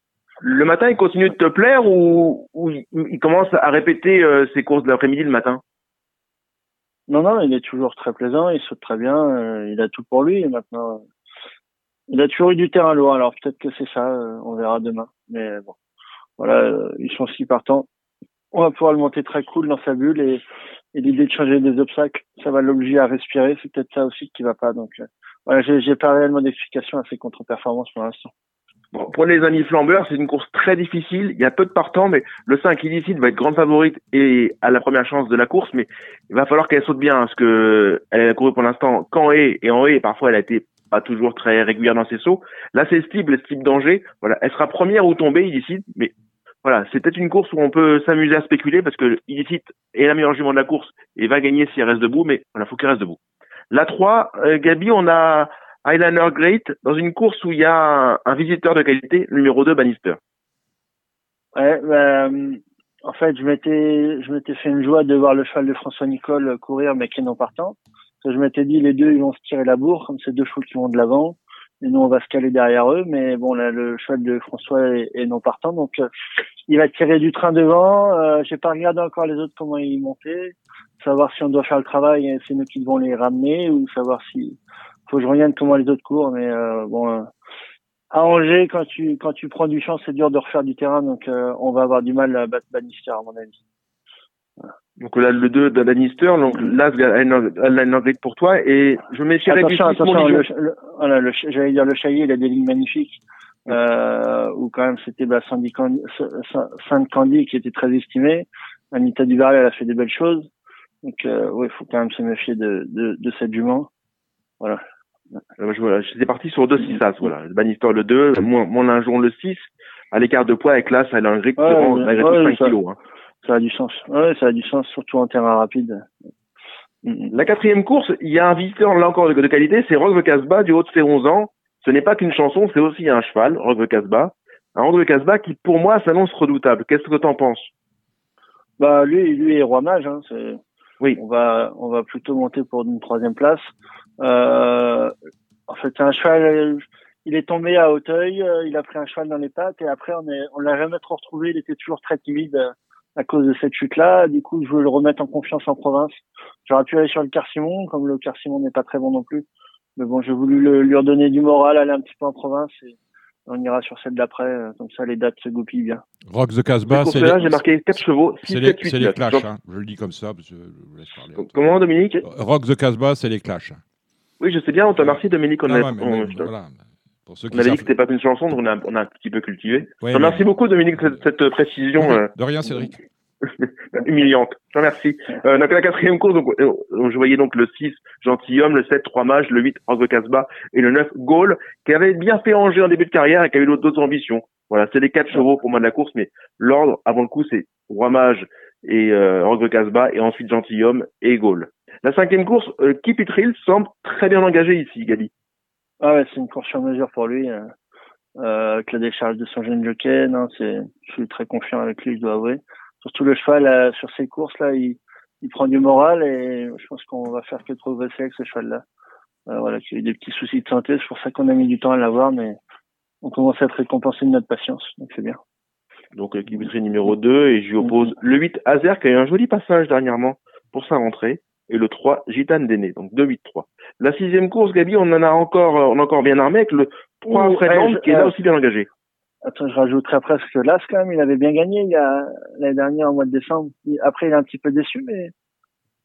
Le matin, il continue de te plaire ou, ou il, commence à répéter euh, ses courses de l'après-midi le matin? Non, non, il est toujours très plaisant, il saute très bien, euh, il a tout pour lui et maintenant. euh, il a toujours eu du terrain lourd, alors peut-être que c'est ça, euh, on verra demain. Mais bon, voilà, euh, ils sont si partants. On va pouvoir le monter très cool dans sa bulle et, et l'idée de changer des obstacles, ça va l'obliger à respirer, c'est peut-être ça aussi qui va pas. Donc euh, voilà, j'ai pas réellement d'explication à ces contre-performances pour l'instant. Bon, pour les amis flambeurs, c'est une course très difficile. Il y a peu de partants, mais le 5 illicite va être grande favorite et à la première chance de la course, mais il va falloir qu'elle saute bien, parce que elle a couru pour l'instant qu'en haie, et en haie, parfois, elle a été pas toujours très régulière dans ses sauts. Là, c'est Stible, Stible danger. Voilà, elle sera première ou tombée illicite, mais voilà, c'est peut-être une course où on peut s'amuser à spéculer, parce que illicite est la meilleure jument de la course et va gagner si reste debout, mais voilà, faut qu'elle reste debout. La 3, euh, Gabi, on a Highlander Great dans une course où il y a un, visiteur de qualité, numéro 2, Bannister. Ouais, bah, euh, en fait, je m'étais, je m'étais fait une joie de voir le cheval de François Nicole courir, mais qui est non partant. Je m'étais dit, les deux, ils vont se tirer la bourre, comme c'est deux chevaux qui vont de l'avant. Et nous, on va se caler derrière eux. Mais bon, là, le cheval de François est, non partant. Donc, euh, il va tirer du train devant. Euh, j'ai pas regardé encore les autres, comment ils montaient. Savoir si on doit faire le travail et c'est nous qui devons les ramener ou savoir si, faut que je regarde comment les autres courent. Mais, euh, bon, euh, à Angers, quand tu quand tu prends du champ, c'est dur de refaire du terrain, donc on va avoir du mal à battre Bannister à mon avis. Donc là, le 2 de Bannister, donc Highlander Great pour toi, et je méfierais du Attention, 6 attention, Montligeon. le, le- voilà, le j'allais dire le Chaillet, il a des lignes magnifiques. Euh, où quand même c'était bah, Sandy Candy, Sainte Candy qui était très estimée. Anita Duval, elle a fait des belles choses. Donc euh, oui, il faut quand même se méfier de, de, de cette jument. Voilà. Euh, je- voilà, J'étais parti sur 2 6 As, voilà. Bannister le 2, mon, mon lingeon le 6, à l'écart de poids avec là, ça a un Great qui Ouais, rend ouais, malgré tout ouais, 5 ça- kilos. hein. Ça a du sens. Ouais, ça a du sens, surtout en terrain rapide. Mm, mm. La quatrième course, il y a un visiteur là encore de, de qualité, c'est Rogue de Casbah du haut de ses 11 ans. Ce n'est pas qu'une chanson, c'est aussi un cheval, Rogue Casbah. Un Rogue de Casbah qui, pour moi, s'annonce redoutable. Qu'est-ce que t'en penses? Bah lui, lui est roi mage. Hein, c'est- Oui. On va, on va plutôt monter pour une troisième place. Euh, en fait, c'est un cheval. il est tombé à Hauteuil, euh, il a pris un cheval dans les pattes et après on est, on l'a jamais trop retrouvé. Il était toujours très timide à cause de cette chute-là. Du coup, je veux le remettre en confiance en province. J'aurais pu aller sur le Carcimon, comme le Carcimon n'est pas très bon non plus. Mais bon, j'ai voulu le- lui redonner du moral, aller un petit peu en province et on ira sur celle d'après. euh, Comme ça, les dates se goupillent bien. Rock the Casbah, c'est les, j'ai marqué 4 chevaux, 6, c'est les, 7, 8, c'est les 9. clashs. hein. Je le dis comme ça, parce que je vous laisse parler. Comment, Dominique? Rock the Casbah, c'est les clashs. Oui, je sais bien, on te remercie, Dominique. On, Non, a- ouais, mais- on- mais voilà. Pour ceux qui on avait dit que c'était pas qu'une chanson, donc on a, on a un petit peu cultivé. Ouais, mais- beaucoup, Dominique, de cette, cette précision euh, De rien, Cédric. humiliante. Je te remercie. Euh, donc, la quatrième course, donc, euh, je voyais donc le 6, Gentilhomme, le 7, Trois Mages, le 8, Rock de Casbah, et le 9, Gaulle, qui avait bien fait Angers en début de carrière et qui a eu d'autres ambitions. Voilà, c'est les quatre chevaux pour moi de la course, mais l'ordre, avant le coup, c'est Roi Mage et euh, de Casbah, et ensuite Gentilhomme et Gaulle. La cinquième course, euh, Keep It Real semble très bien engagé ici, Gali. Ah ouais, c'est une course sur mesure pour lui. euh, euh, avec la décharge de son jeune jockey, non, c'est, je suis très confiant avec lui, je dois avouer. Surtout le cheval euh, sur ces courses là, il, il prend du moral et je pense qu'on va faire que de progresser avec ce cheval là. Euh, voilà, qui a eu des petits soucis de santé, c'est pour ça qu'on a mis du temps à l'avoir, mais on commence à être récompensé de notre patience, donc c'est bien. Donc, euh, It Real numéro 2, et je lui oppose le 8, Azer, qui a eu un joli passage dernièrement pour sa rentrée, et le 3, Gitane d'Aîné, donc 2, 8, 3. La sixième course, Gabi, on en a encore, euh, on a encore bien armé avec le 3, Ouh, Fredland, ouais, qui est là euh, aussi bien engagé. Attends, je rajouterai presque que Las quand même, il avait bien gagné il y a l'année dernière au mois de décembre. Après, il est un petit peu déçu, mais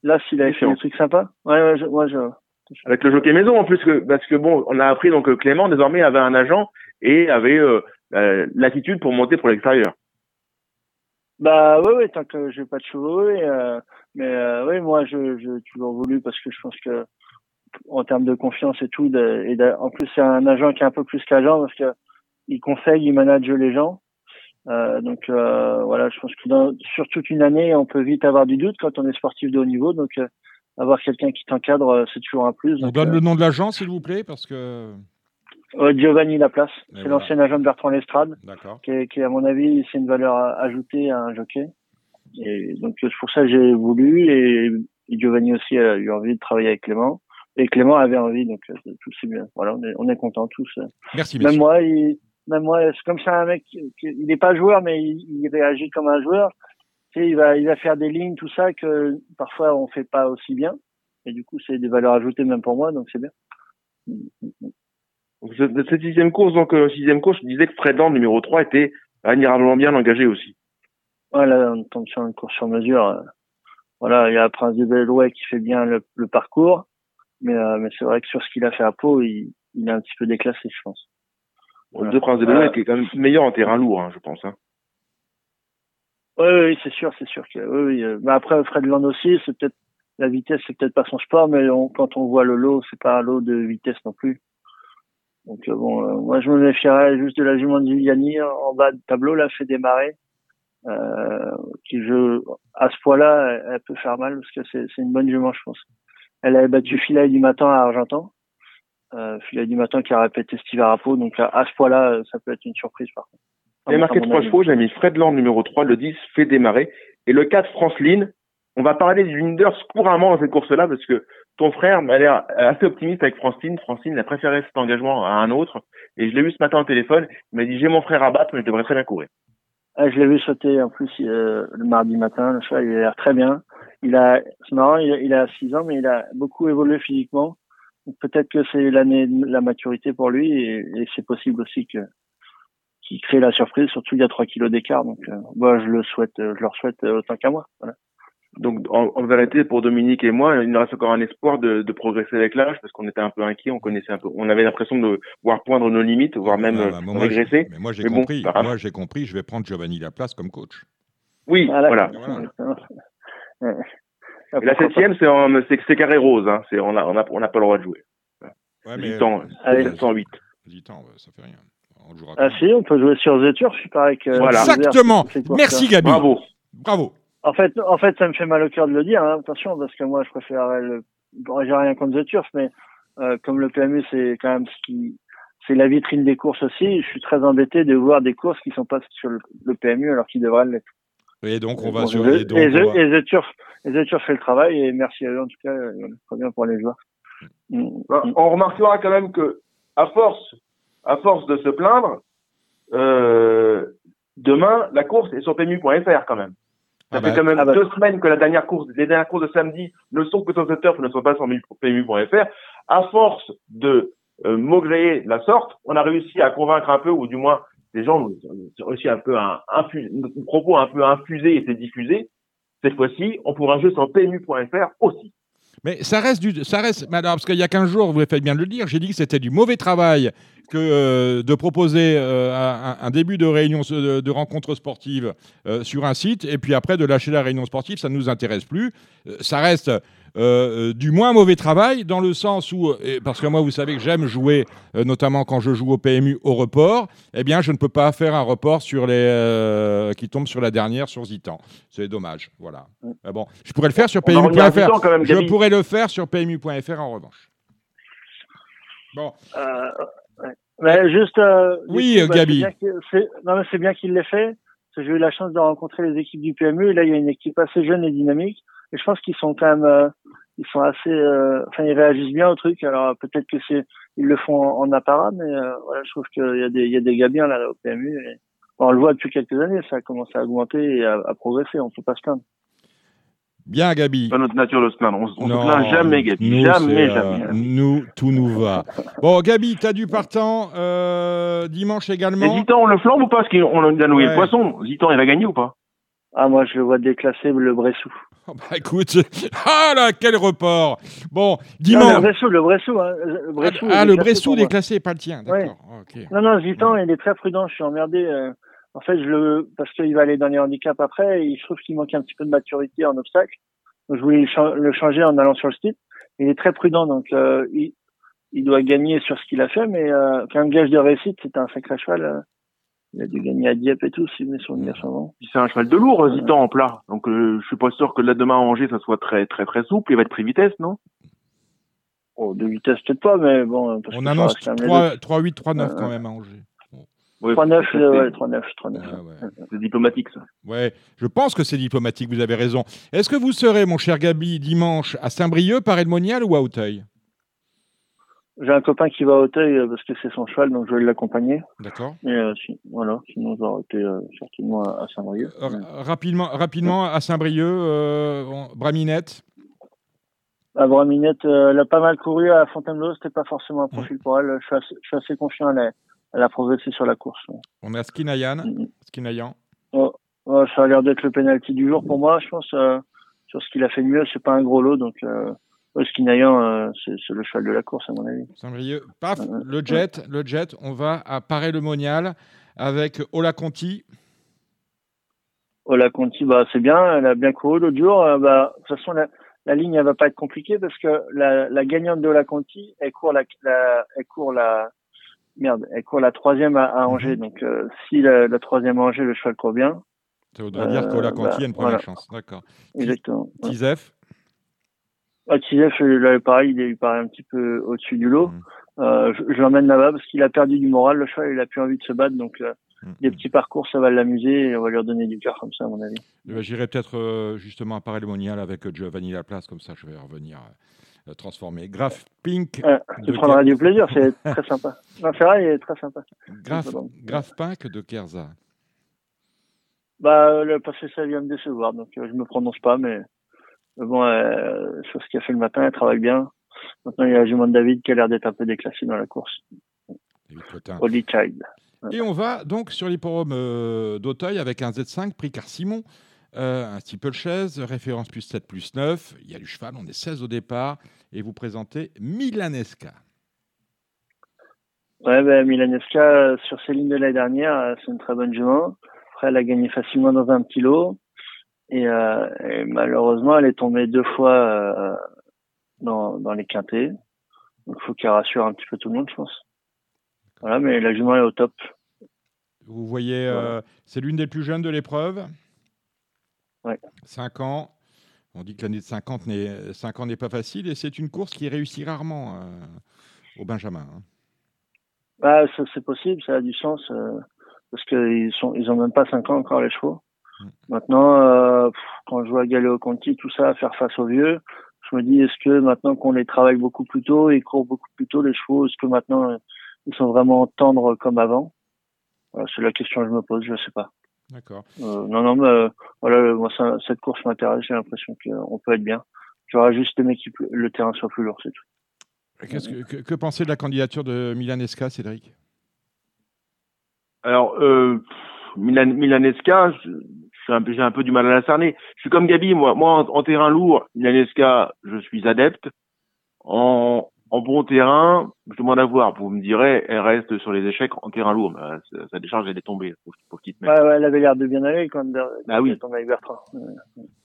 Las, il avait fait. Ouais, ouais, je, moi, je, Avec le jockey maison en plus que parce que bon, on a appris donc que Clément désormais avait un agent et avait euh, l'attitude pour monter pour l'extérieur. Bah oui, oui, tant que j'ai pas de chevaux, euh, mais euh, oui, moi, je j'ai toujours voulu parce que je pense que en termes de confiance et tout, de, et de- en plus c'est un agent qui est un peu plus qu'agent parce que il conseille, il manage les gens. Euh, donc euh, voilà, je pense que dans, sur toute une année, on peut vite avoir du doute quand on est sportif de haut niveau. Donc euh, avoir quelqu'un qui t'encadre, euh, c'est toujours un plus. On Donc, donne le nom de l'agent, s'il vous plaît, parce que. Euh, Giovanni Laplace, c'est voilà. l'ancien agent de Bertrand Lestrade. D'accord. qui, qui, à mon avis, c'est une valeur ajoutée à un jockey. Et donc, c'est pour ça que j'ai voulu et, et Giovanni aussi a eu envie de travailler avec Clément. Et Clément avait envie, donc euh, tout c'est bien. Voilà, on est, on est contents tous. Merci, Même moi, il, même moi, c'est comme c'est un mec, qui- il n'est pas joueur, mais il, il réagit comme un joueur. Tu sais, il va, il va faire des lignes, tout ça, que parfois on fait pas aussi bien. Et du coup, c'est des valeurs ajoutées même pour moi, donc c'est bien. Donc, ce- cette sixième course, donc euh, sixième course, je disais que Fredland numéro 3 était admirablement bien engagé aussi. Voilà, on tombe sur une course sur mesure. euh, Voilà, il y a Prince de Belouet qui fait bien le, le parcours, mais, euh, mais c'est vrai que sur ce qu'il a fait à Pau, il, il est un petit peu déclassé, je pense. Le Prince de Belouet Euh, qui est quand même meilleur en terrain lourd, hein, je pense. Hein. Oui, oui, c'est sûr, c'est sûr que oui, oui. euh, Mais après, Fred Land aussi, c'est peut-être la vitesse, c'est peut-être pas son sport, mais on- quand on voit le lot, c'est pas un lot de vitesse non plus. Donc euh, bon, euh, moi je me méfierais juste de la jument de Giuliani en bas de tableau, là, fait démarrer, euh, qui je à ce point-là, elle, peut faire mal parce que c'est c'est une bonne jument, je pense. Elle avait battu Philae du matin à Argentan, euh, Philae du matin qui a répété Steve Arapo, donc à, à ce point-là, euh, ça peut être une surprise par contre. A marqué trois chevaux, j'ai mis Fredland numéro 3, le 10 fait démarrer, et le 4 Franceline. On va parler du Linders couramment dans cette course-là, parce que ton frère m'a l'air assez optimiste avec Francine. Francine a préféré cet engagement à un autre, et je l'ai vu ce matin au téléphone, il m'a dit j'ai mon frère à battre, mais je devrais très bien courir. Ah, je l'ai vu sauter en plus euh, le mardi matin. Le cheval, il a l'air très bien. Il a, c'est marrant, il a, il a 6 ans, mais il a beaucoup évolué physiquement. Peut-être que c'est l'année de la maturité pour lui, et, et c'est possible aussi que qu'il crée la surprise. Surtout, il y a 3 kilos d'écart, donc euh, je le souhaite, euh, je leur souhaite euh, autant qu'à moi. Voilà. Donc, en, en vérité, pour Dominique et moi, il nous reste encore un espoir de, de progresser avec l'âge, parce qu'on était un peu inquiets, on connaissait un peu, on avait l'impression de voir poindre nos limites, voire même Ah, euh, bah, moi, régresser. Mais moi, j'ai bon, compris. moi, j'ai compris. Je vais prendre Giovanni Laplace comme coach. Oui, Voilà. voilà. Ouais. Et la septième, c'est carré rose, hein. C'est on a on a on n'a pas le droit de jouer. Ouais, mais. 8 ans, Allez. 708. 10 ans, ouais, ça fait rien. On le jouera Ah si, on peut jouer sur The Turf, il paraît que... Voilà. Exactement. Merci, Gabi. Bravo. Bravo. En fait, en fait, ça me fait mal au cœur de le dire, hein, attention, parce que moi, je préférerais le. Bon, j'ai rien contre The Turf, mais euh, comme le PMU, c'est quand même ce qui, c'est la vitrine des courses aussi. Je suis très embêté de voir des courses qui sont pas sur le, le PMU alors qu'ils devraient l'être. Et donc, on va Bon, sur. et Et donc, et on The, va- et The Turf, et The Turf fait le travail et merci à eux en tout cas, euh, très bien pour les joueurs. Mm, Bah, mm. on remarquera quand même que, à force à force de se plaindre, euh, demain, la course est sur PMU.fr quand même. Ça Ah fait bah, quand même ah bah. deux semaines que la dernière course, les dernières courses de samedi ne sont que sur Turf, ne sont pas sur PMU.fr. À force de euh, maugréer la sorte, on a réussi à convaincre un peu, ou du moins, les gens ont réussi un peu à infuser, nos propos un peu infusés et diffusés. Cette fois-ci, on pourra jouer sur PMU.fr aussi. Mais ça reste du, ça alors, parce qu'il y a 15 jours, vous faites bien de le dire, j'ai dit que c'était du mauvais travail que euh, de proposer euh, un, début de réunion de, de rencontre sportive euh, sur un site et puis après de lâcher la réunion sportive, ça ne nous intéresse plus. Euh, ça reste euh, euh, du moins mauvais travail dans le sens où, et parce que moi, vous savez que j'aime jouer, euh, notamment quand je joue au PMU au report, eh bien, je ne peux pas faire un report sur les euh, qui tombe sur la dernière sur Zitan. C'est dommage, voilà. Mais bon, je pourrais le faire sur PMU.fr. Je pourrais le faire sur PMU.fr en revanche. Bon, Euh, ouais. Mais juste. euh, Oui, bah, Gabi. c'est bien qu'il- l'ait fait. Parce que j'ai eu la chance de rencontrer les équipes du PMU. Et là, il y a une équipe assez jeune et dynamique. Et je pense qu'ils sont quand même. euh, ils sont assez. euh, Enfin, ils réagissent bien au truc. Alors peut-être que c'est. Ils le font en, en apparat, mais euh, voilà, je trouve qu'il y a des, il y a des gars bien là au PMU. Et... On le voit depuis quelques années. Ça a commencé à augmenter et à, à progresser. On peut pas se plaindre. bien, Gabi. Pas notre nature de se plaindre. On, on se plaint jamais, Gabi. nous, jamais, jamais. euh, nous, tout nous va. Bon, Gabi, tu as du partant euh, dimanche Et également. Zitan, on le flambe ou pas Parce qu'on a noué Ouais. le poisson. Zitan, il va gagner ou pas? Ah, moi, je le vois déclasser le Bressou. Oh, bah, écoute, ah là, quel report. Bon, Non, le dimanche. Bressou, le Bressou. Hein. Le Bressou, ah, le Bressou déclassé, pas le tien. D'accord. Non, non, Zitan, il est très prudent. Je suis emmerdé. euh, en fait, je le, parce qu'il va aller dans les handicaps après. Et je trouve qu'il manque un petit peu de maturité en obstacle. Donc, je voulais le cha- le changer en allant sur le site. Il est très prudent, donc euh, il, il doit gagner sur ce qu'il a fait, mais euh, quand même gage de réussite, c'est un sacré cheval. Il a dû gagner à Dieppe et tout, si mes souvenirs sont bons. Puis C'est un cheval de lourd, Zitan, en plat. Donc, euh, je suis pas sûr que là, demain, à Angers, ça soit très, très, très souple. Il va être pris vitesse, non? Oh, de vitesse peut-être pas, mais bon. Parce On que annonce reste quand même les 3, 8, 3, 9 Euh, quand même à Angers. Ouais, 3-9, c'est- euh, ouais, 3-9, 3-9. Ah ouais. C'est diplomatique, ça. Ouais, je pense que c'est diplomatique, vous avez raison. Est-ce que vous serez, mon cher Gabi, dimanche à Saint-Brieuc, par Edmonial ou à Auteuil? J'ai un copain qui va à Auteuil euh, parce que c'est son cheval, donc je vais l'accompagner. D'accord. Et euh, si- voilà, sinon j'aurais été euh, certainement à, à Saint-Brieuc. Euh, rapidement, rapidement à Saint-Brieuc, euh, Braminette. À Braminette, elle a pas mal couru à Fontainebleau, c'était pas forcément un profil pour elle. Je suis assez, je suis assez confiant, elle a, elle a progressé sur la course. On a Skinayan. Mhm. Skinayan. Oh, oh, ça a l'air d'être le penalty du jour pour moi, je pense. sur ce qu'il a fait de mieux, c'est pas un gros lot, donc euh, ouais, Skinayan, euh, c'est le cheval de la course à mon avis. Saint-Brieuc. Paf, Euh, le jet, le jet. On va à Paray-le-Monial avec Ola Conti. Ola Conti, bah, c'est bien, elle a bien couru l'autre jour. euh, bah, de toute façon, la, la ligne, elle va pas être compliquée parce que la, la gagnante de Ola Conti, elle court la, la, elle court la, merde, elle court la troisième à, à Angers. Mhm. Donc, si la, la troisième à Angers, le cheval court bien, Ça voudrait dire qu'Ola Conti bah, a une première voilà. chance. D'accord. exactement. Tizef. Ah, Tizef, là, pareil, il est pareil un petit peu au-dessus du lot. Mhm. Euh, je, je l'emmène là-bas parce qu'il a perdu du moral, le cheval, il a plus envie de se battre. Donc, euh, Mhm. des petits parcours, ça va l'amuser et on va lui redonner du cœur comme ça, à mon avis. Eh ben, J'irai peut-être euh, justement à Paray-le-Monial avec euh, Giovanni Laplace, comme ça je vais revenir euh, transformer. Graph Pink. Euh, tu prendras Ker- du plaisir, c'est très sympa. Non, c'est vrai, il est très sympa. Graph, Pink de Kerza. Bah, le passé, ça vient me décevoir, donc euh, je me prononce pas, mais, mais bon, euh, sur ce qu'il a fait le matin, elle travaille bien. Maintenant, il y a Jumon David qui a l'air d'être un peu déclassé dans la course. Holy Child. Et on va donc sur l'hipporome euh, d'Auteuil avec un Z5 prix Car Simon, euh, un steeple chaise, référence plus 7 plus 9. Il y a du cheval, on est 16 au départ. Et vous présentez Milanesca. Ouais, ben, Milaneska, euh, sur ses lignes de l'année dernière, c'est une très bonne jument. Après, elle a gagné facilement dans un petit lot. Et, euh, et malheureusement, elle est tombée deux fois euh, dans, dans les quintés. Donc, il faut qu'elle rassure un petit peu tout le monde, je pense. Voilà, mais la jument est au top. Vous voyez, euh, c'est l'une des plus jeunes de l'épreuve. Ouais. 5 ans. On dit que l'année de 50 n'est, 5 ans n'est pas facile et c'est une course qui réussit rarement au Benjamin. hein. Ah, ça, c'est possible, ça a du sens, parce qu'ils sont, ils ont même pas cinq ans encore les chevaux. Mm. Maintenant, euh, pff, quand je vois Galéo Conti, tout ça, faire face aux vieux, je me dis, est-ce que maintenant qu'on les travaille beaucoup plus tôt, ils courent beaucoup plus tôt les chevaux, est-ce que maintenant euh, ils sont vraiment tendres comme avant? c'est la question que je me pose, je sais pas. D'accord. Euh, non, non, mais euh, voilà, moi, ça, cette course m'intéresse. J'ai l'impression qu'on peut être bien. J'aurais juste aimé que le terrain soit plus lourd, c'est tout. Qu'est-ce que, que, que penser de la candidature de Milanesca, Cédric? Alors, euh, Milan, Milanesca, j'ai un, peu du mal à la cerner. Je suis comme Gabi, moi, moi en, en terrain lourd, Milanesca, je suis adepte. En, en bon terrain, je demande à voir. Vous me direz, elle reste sur les échecs en terrain lourd. Bah, sa décharge, elle est tombée. Pour, petite ouais, ouais, elle avait l'air de bien aller quand même. Bah oui. Avec Bertrand.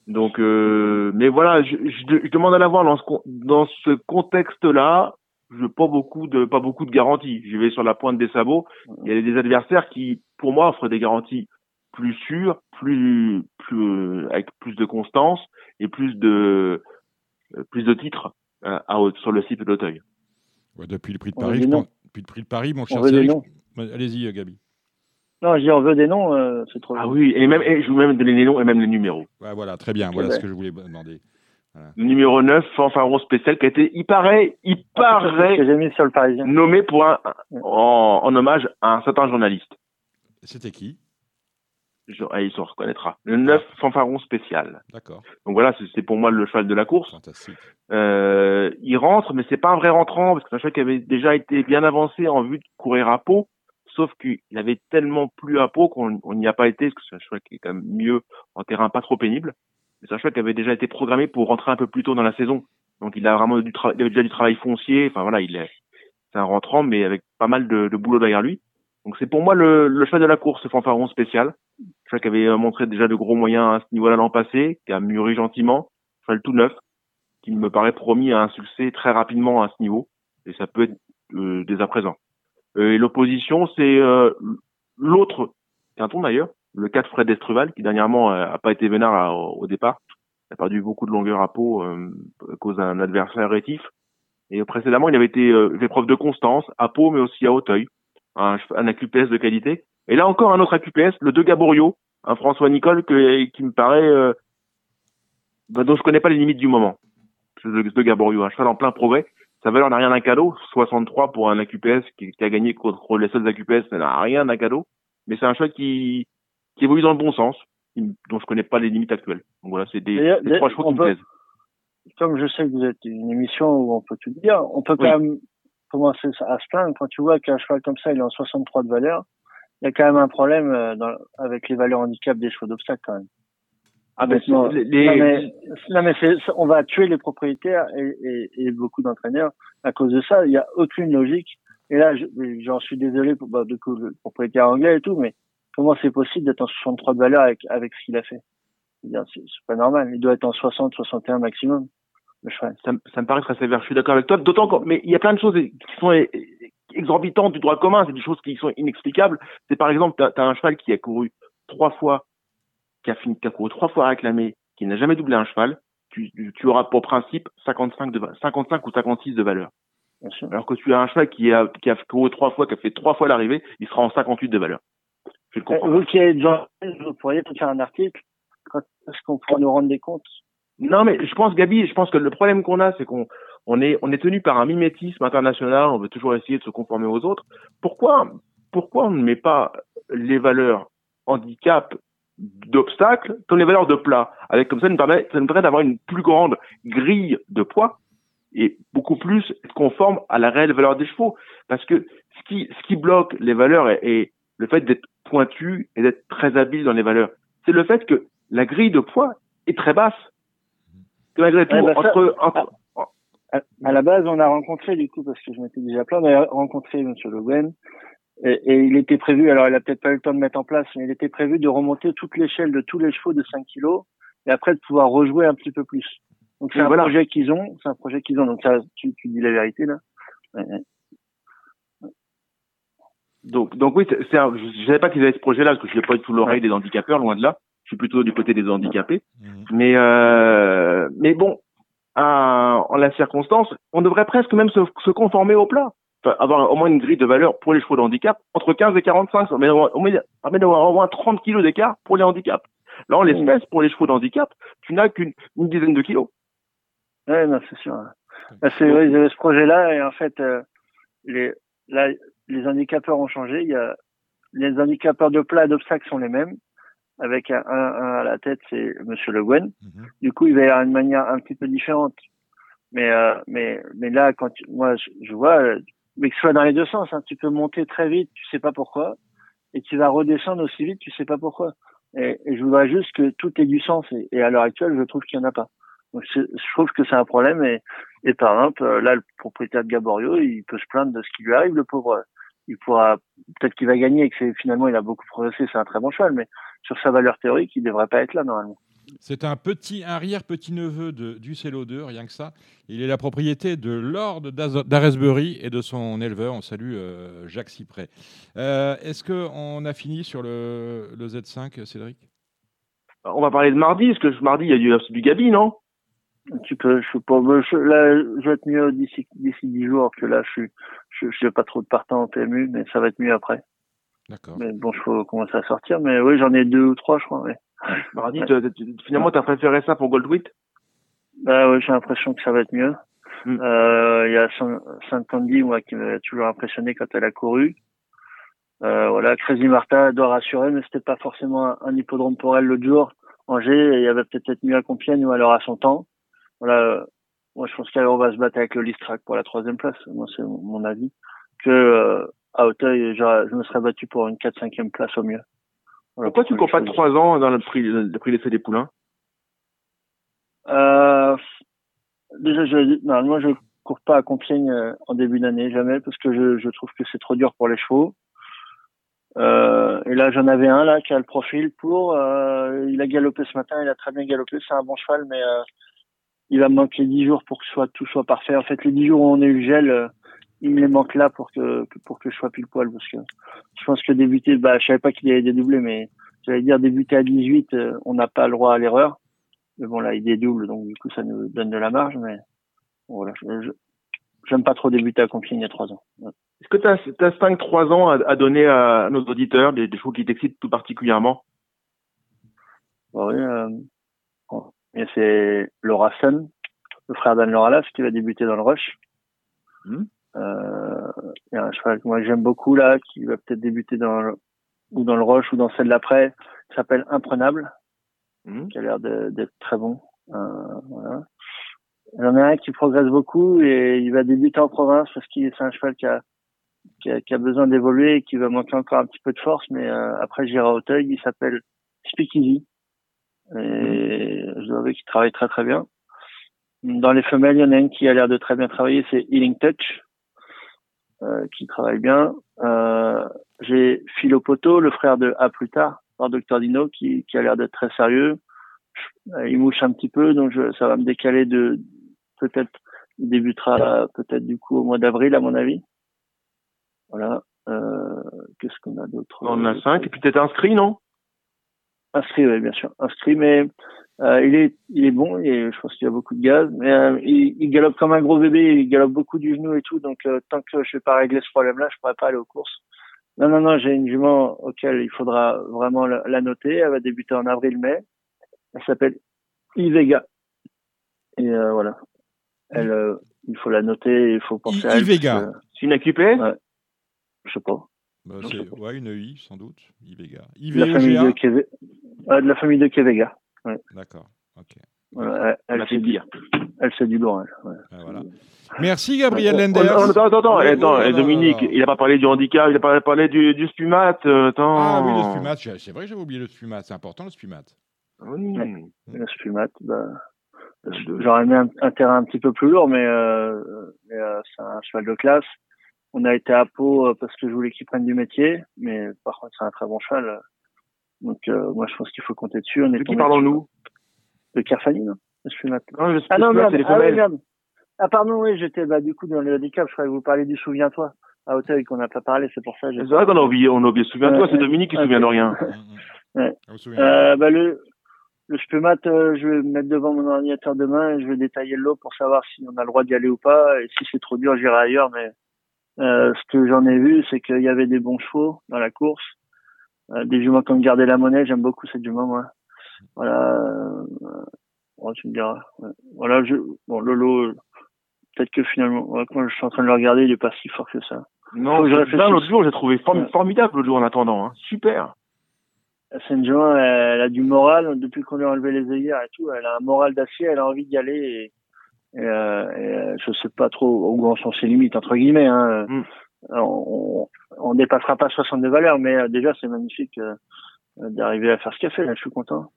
Donc, euh, mais voilà, je, je, je, demande à la voir dans ce, dans ce contexte-là. Je pas beaucoup de pas beaucoup de garanties. Je vais sur la pointe des sabots. Il y a des adversaires qui, pour moi, offrent des garanties plus sûres, plus plus avec plus de constance et plus de plus de titres euh, à, sur le site d'Auteuil. Ouais, depuis le prix de Paris, depuis le prix de Paris, mon cher Cédric. Allez-y, euh, Gabi. Non, je dis on veut des noms, euh, c'est trop. Ah oui, et même, et je veux même donner les noms et même les numéros. Ouais, voilà, très bien. Voilà ce que je voulais demander. Voilà. Numéro 9, fanfaron spécial, qui a été, il paraît, il paraît, que j'ai mis sur le Parisien. nommé pour un, en, en hommage à un certain journaliste. C'était qui? Ah, il se reconnaîtra. Le 9 fanfaron spécial. D'accord. Donc voilà, c'est pour moi le cheval de la course. Fantastique. Euh, il rentre, mais c'est pas un vrai rentrant parce que c'est un cheval qui avait déjà été bien avancé en vue de courir à Pau. Sauf qu'il avait tellement plu à Pau qu'on n'y a pas été, parce que c'est un cheval qui est quand même mieux en terrain pas trop pénible. C'est un cheval qui avait déjà été programmé pour rentrer un peu plus tôt dans la saison. Donc il a vraiment du il avait déjà du travail foncier. Enfin voilà, il est, c'est un rentrant, mais avec pas mal de, de boulot derrière lui. Donc c'est pour moi le, le cheval de la course, ce fanfaron spécial. Cheval qui avait montré déjà de gros moyens à ce niveau-là l'an passé, qui a mûri gentiment. Cheval tout neuf, qui me paraît promis à un succès très rapidement à ce niveau. Et ça peut être euh, dès à présent. Euh, et l'opposition, c'est euh, l'autre canton d'ailleurs, le 4 Fred Estruval, qui dernièrement euh, a pas été vénard au départ. Il a perdu beaucoup de longueur à peau euh, à cause d'un adversaire rétif. Et précédemment, il avait été fait preuve de constance à Pau, mais aussi à Hauteuil un, un AQPS de qualité. Et là encore un autre AQPS, le 2 Gaborio, un François Nicole que, qui me paraît euh, bah, dont je connais pas les limites du moment. Le 2 Gaborio, un cheval en plein progrès. Sa valeur n'a rien d'un cadeau, 63 pour un AQPS qui, qui, a gagné contre les seuls AQPS, ça n'a rien d'un cadeau. Mais c'est un cheval qui, qui évolue dans le bon sens, dont je connais pas les limites actuelles. Donc voilà, c'est des, des, trois chevaux qui me plaisent. Comme je sais que vous êtes une émission où on peut tout dire, on peut quand même commencer à se plaindre quand tu vois qu'un cheval comme ça, il est en 63 de valeur. Il y a quand même un problème euh, dans, avec les valeurs handicap des chevaux d'obstacle quand même. Ah ben, non, mais, non, mais on va tuer les propriétaires et, et, et beaucoup d'entraîneurs à cause de ça. Il n'y a aucune logique. Et là, j'en suis désolé pour bah, du coup, le propriétaire anglais et tout, mais comment c'est possible d'être en 63 de valeur avec, avec ce qu'il a fait? C'est pas normal. Il doit être en 60, 61 maximum. Ça, ça, me paraît très sévère. Je suis d'accord avec toi. D'autant que, mais il y a plein de choses qui sont exorbitantes du droit commun. C'est des choses qui sont inexplicables. C'est par exemple, tu as, un cheval qui a couru trois fois, qui a fini, qui a couru trois fois réclamé, qui n'a jamais doublé un cheval. Tu, tu auras pour principe 55 de 55 ou 56 de valeur. Alors que tu as un cheval qui a, qui a couru trois fois, qui a fait trois fois l'arrivée, il sera en 58 de valeur. Je le comprends. Vous qui êtes vous pourriez faire un article. Est-ce qu'on pourra nous rendre des comptes? Non, mais je pense, Gabi, je pense que le problème qu'on a, c'est qu'on on est, on est tenu par un mimétisme international. On veut toujours essayer de se conformer aux autres. Pourquoi, pourquoi on ne met pas les valeurs handicap d'obstacles comme les valeurs de plat? Avec comme ça, ça nous permet, permet d'avoir une plus grande grille de poids et beaucoup plus conforme à la réelle valeur des chevaux. Parce que ce qui, ce qui bloque les valeurs est le fait d'être pointu et d'être très habile dans les valeurs. C'est le fait que la grille de poids est très basse malgré tout, bah entre, entre... À, la base, on a rencontré, du coup, parce que je m'étais déjà plein, on a rencontré M. Le Guen, et, et, il était prévu, alors il a peut-être pas eu le temps de mettre en place, mais il était prévu de remonter toute l'échelle de tous les chevaux de 5 kilos, et après de pouvoir rejouer un petit peu plus. Donc c'est un projet qu'ils ont, c'est un projet qu'ils ont, donc ça, tu, tu dis la vérité là. Donc, donc oui, c'est je savais pas qu'ils avaient ce projet-là, parce que je n'ai pas du tout l'oreille des handicapeurs, loin de là je suis plutôt du côté des handicapés. Mmh. Mais euh, mais bon, en la circonstance, on devrait presque même se, se conformer au plat. Enfin, avoir au moins une grille de valeur pour les chevaux de handicap entre 15 et 45, on met, on d'avoir au moins 30 kilos d'écart pour les handicaps. Là, en l'espèce, pour les chevaux de handicap, tu n'as qu'une une dizaine de kilos. Ouais, non, c'est sûr. C'est vrai, ce projet-là, et en fait, euh, les, là, les handicapeurs ont changé. Il y a les handicapeurs de plat et d'obstacle sont les mêmes, avec un, un, à la tête, c'est Monsieur Le Guen. Mhm. Du coup, il va y avoir une manière un petit peu différente. Mais euh, mais mais là, quand tu- moi je, je vois, euh, mais que ce soit dans les deux sens, hein, tu peux monter très vite, tu sais pas pourquoi, et tu vas redescendre aussi vite, tu sais pas pourquoi. Et, et je voudrais juste que tout ait du sens. Et, et à l'heure actuelle, je trouve qu'il y en a pas. Donc je, je trouve que c'est un problème. Et, et par exemple, euh, là, le propriétaire de Gaborio, il peut se plaindre de ce qui lui arrive, le pauvre. Il pourra peut-être qu'il va gagner et que finalement il a beaucoup progressé, c'est un très bon cheval, mais sur sa valeur théorique, il devrait pas être là normalement. C'est un petit arrière-petit-neveu de Ducello 2, rien que ça. Il est la propriété de Lord d'Aresbury et de son éleveur. On salue euh, Jacques Cyprès. Euh, Est-ce qu'on a fini sur le, le Z5, Cédric? On va parler de mardi, parce que mardi, il y a du, du Gabi, non? Tu peux, je sais pas, je, là, je vais être mieux d'ici d'ici dix jours que là, je suis, je, je n'ai pas trop de partants en PMU, mais ça va être mieux après. D'accord. Mais bon, je faut commencer à sortir, mais oui, j'en ai deux ou trois, je crois. Ouais. Mardi, Ouais. finalement, t'as préféré ça pour Goldwit Bah ouais, j'ai l'impression que ça va être mieux. Mm. Euh, Il y a Saint Candy, moi, qui m'a toujours impressionné quand elle a couru. Euh, voilà, Crazy Martha doit rassurer, mais c'était pas forcément un, un hippodrome pour elle l'autre jour. Angers, et il y avait peut-être mieux à Compiègne ou alors à son temps. Voilà, euh, moi je pense qu'on va se battre avec le Listrac pour la troisième place. Moi c'est mon, avis. Que euh, à Auteuil, je me serais battu pour une 4-5e place au mieux. Voilà, Pourquoi tu cours pas trois ans dans le prix, le prix d'essai des poulains? Euh, déjà, je, non, moi, je cours pas à Compiègne euh, en début d'année, jamais, parce que je, je trouve que c'est trop dur pour les chevaux. Euh, et là, j'en avais un là qui a le profil pour. euh, il a galopé ce matin, il a très bien galopé. C'est un bon cheval, mais euh, il va me manquer dix jours pour que soit, tout soit parfait. En fait, les dix jours où on a eu le gel, euh, il me les manque là pour que pour que je sois pile poil, parce que je pense que débuter, bah, je savais pas qu'il allait dédoubler, mais j'allais dire débuter à 18, euh, on n'a pas le droit à l'erreur. Mais bon, là, il dédouble, donc du coup, ça nous donne de la marge. Mais bon, voilà, je, j'aime pas trop débuter à Compiègne il y a trois ans. Ouais. Est-ce que tu as, 5-3 ans à, à donner à nos auditeurs, des, des chevaux qui t'excitent tout particulièrement? Bon, oui, euh. Et c'est Laura Sun, le frère d'Anne Laura Laff, qui va débuter dans le rush. Mhm. Euh, il y a un cheval que moi j'aime beaucoup là, qui va peut-être débuter dans le, ou dans le rush ou dans celle d'après, qui s'appelle Imprenable. Mhm. qui a l'air d'être très bon. Euh, voilà. J'en ai un qui progresse beaucoup et il va débuter en province parce qu'il c'est un cheval qui a, qui a, qui a besoin d'évoluer et qui va manquer encore un petit peu de force, mais euh, après j'irai à Auteuil, il s'appelle Speakeasy. Et je dois avouer qu'il travaille très très bien. Dans les femelles, il y en a une qui a l'air de très bien travailler, c'est Healing Touch, euh, qui travaille bien. Euh, J'ai Philopoto, le frère de A plus tard, par Dr Dino, qui, qui a l'air d'être très sérieux. Euh, Il mouche un petit peu, donc je, ça va me décaler de peut-être il débutera peut-être du coup au mois d'avril à mon avis. Voilà. Euh, Qu'est-ce qu'on a d'autre? On a 5. Et puis t'étais inscrit, non? Inscrit, oui, bien sûr. Inscrit, mais euh, il est il est bon et je pense qu'il y a beaucoup de gaz. Mais euh, il, il galope comme un gros bébé, il galope beaucoup du genou et tout. Donc euh, tant que je vais pas régler ce problème-là, je pourrais pas aller aux courses. Non, non, non, j'ai une jument auquel il faudra vraiment la, la noter. Elle va débuter en avril-mai. Elle s'appelle Ivega. Et euh, voilà. Elle, euh, il faut la noter, il faut penser I- à elle. Ivega. que- C'est une AQPS Ouais. Je sais pas. Bah, c'est- ouais, une I, sans doute. Ivega. De la famille de IVEGA Keve... ouais, de la famille de Kevega. D'accord. Ok. Voilà, elle, fait du, dire. elle fait du ouais. Ah, voilà. Merci Gabriel Oh, Lenders. attends, attends, attends, non, Dominique, il a pas parlé du handicap, il a pas parlé du, du spumat. euh, attends. Ah oui, le spumat. C'est vrai que j'avais oublié le spumat. C'est important le spumat. Oui. Ouais. Le spumat, bah, j'aurais aimé un, un terrain un petit peu plus lourd, mais, euh, mais euh, c'est un cheval de classe. On a été à Pau euh, parce que je voulais qu'il prenne du métier, mais par contre c'est un très bon cheval. euh. Donc euh, moi je pense qu'il faut compter dessus. On est De qui parlons-nous De Kerfani, non Le spumat. Non, le Ah non, merde. Ah, oui, femelles. merde. Ah pardon, oui, j'étais bah du coup dans le handicap. Je croyais que vous parliez du souviens-toi à Auteuil qu'on n'a pas parlé, c'est pour ça. j'ai- C'est vrai qu'on a oublié, on a oublié. Souviens-toi, Ouais, c'est ouais. Dominique qui se Ok. souvient de rien. Mm, mm. Ouais. Se souvient. Euh, bah, le, le spumat, euh, je vais me mettre devant mon ordinateur demain et je vais détailler le lot pour savoir si on a le droit d'y aller ou pas. Et si c'est trop dur, j'irai ailleurs. Mais euh, ce que j'en ai vu, c'est qu'il y avait des bons chevaux dans la course. Euh, des juments comme Garder la monnaie, j'aime beaucoup cette jument, moi. Voilà. Euh, ouais, tu me diras. Voilà, je, bon, euh, peut-être que finalement, ouais, quand je suis en train de le regarder, il est pas si fort que ça. Non, l'autre jour, j'ai trouvé formidable l'autre jour en attendant. Hein. Super. Saint-Jean, elle a du moral. Depuis qu'on lui a enlevé les œillères et tout, elle a un moral d'acier, elle a envie d'y aller. Et, et, euh, et, je sais pas trop où en sont ses limites, entre guillemets. Hein. Mm. On, on dépassera pas 62 valeurs, mais euh, déjà, c'est magnifique euh, d'arriver à faire ce qu'elle fait. Là, je suis content.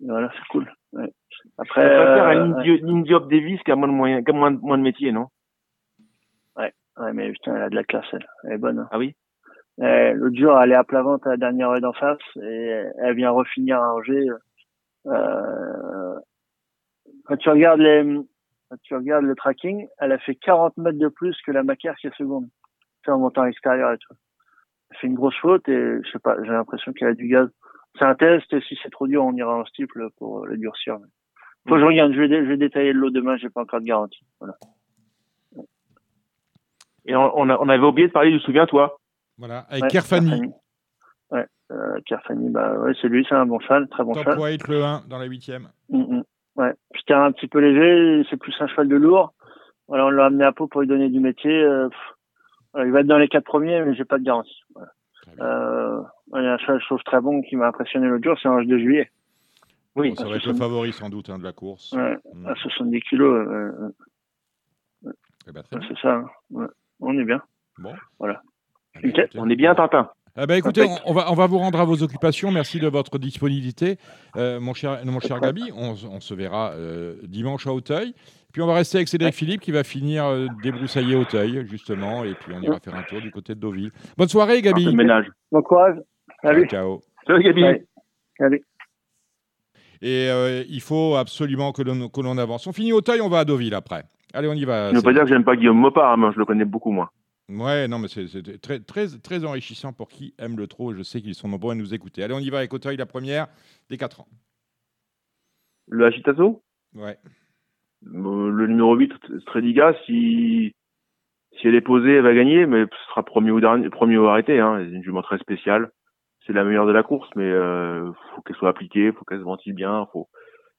voilà, c'est cool. Ouais. Après, euh, une Diop Davis qui a moins de moyens, qui a moins, moins de métier, non? Ouais, ouais, mais putain, elle a de la classe, elle. Elle est bonne. Hein. Ah oui? Euh, L'autre jour, elle est à plat ventre à la dernière heure d'en face et elle vient refinir à Angers. Euh, quand tu regardes les, quand tu regardes le tracking, elle a fait 40 mètres de plus que la Macaire qui est seconde. C'est en montant à l'extérieur et tout. Elle fait une grosse faute et je sais pas, j'ai l'impression qu'elle a du gaz. C'est un test et si c'est trop dur, on ira en steeple pour le durcir. Faut que je regarde, je vais, je vais détailler le lot demain, j'ai pas encore de garantie. Voilà. Et on, on, on avait oublié de parler du souviens-toi. Voilà, avec ouais, Kerfani. Ouais, euh, Kerfani, bah ouais, c'est lui, c'est un bon cheval, très bon Top cheval. White le 1 dans la huitième. Mm -hmm. Ouais, puis un petit peu léger, c'est plus un cheval de lourd. Voilà, on l'a amené à Pau pour lui donner du métier. Euh, voilà, il va être dans les quatre premiers, mais j'ai pas de garantie. Voilà. Euh, il y a un cheval, je trouve, très bon qui m'a impressionné l'autre jour, c'est Ange de Juillet. Oui, bon, ça va être le favori sans doute hein, de la course. Ouais, mmh. À 70 kilos. Euh, eh ben, c'est ça. Hein. Ouais. On est bien. Bon. Voilà. Okay. On est bien, Tintin. Eh ben, écoutez, on, on, va, on va vous rendre à vos occupations. Merci de votre disponibilité. Euh, mon cher, mon cher Gabi, on, on, se verra euh, dimanche à Auteuil. Puis on va rester avec Cédric. Philippe qui va finir euh, débroussailler Auteuil, justement. Et puis on ira faire un tour du côté de Deauville. Bonne soirée, Gabi. Un ménage. Bon courage. Salut. Ciao. Salut, Gabi. Salut. Et euh, il faut absolument que l'on, que l'on avance. On finit Auteuil, on va à Deauville après. Allez, on y va. Je ne veux pas dire que j'aime pas Guillaume Mopard, mais je le connais beaucoup moins. Ouais, non, mais c'est, très, très, très enrichissant pour qui aime le trot. Je sais qu'ils sont nombreux à nous écouter. Allez, on y va avec Auteuil, la première des 4 ans. Le Agitazo Ouais. Euh, le numéro 8, Strediga, si, si elle est posée, elle va gagner, mais ce sera premier ou, dernier, premier ou arrêté. Hein. C'est une jument très spéciale. C'est la meilleure de la course, mais euh, faut qu'elle soit appliquée, faut qu'elle se ventile bien. Faut...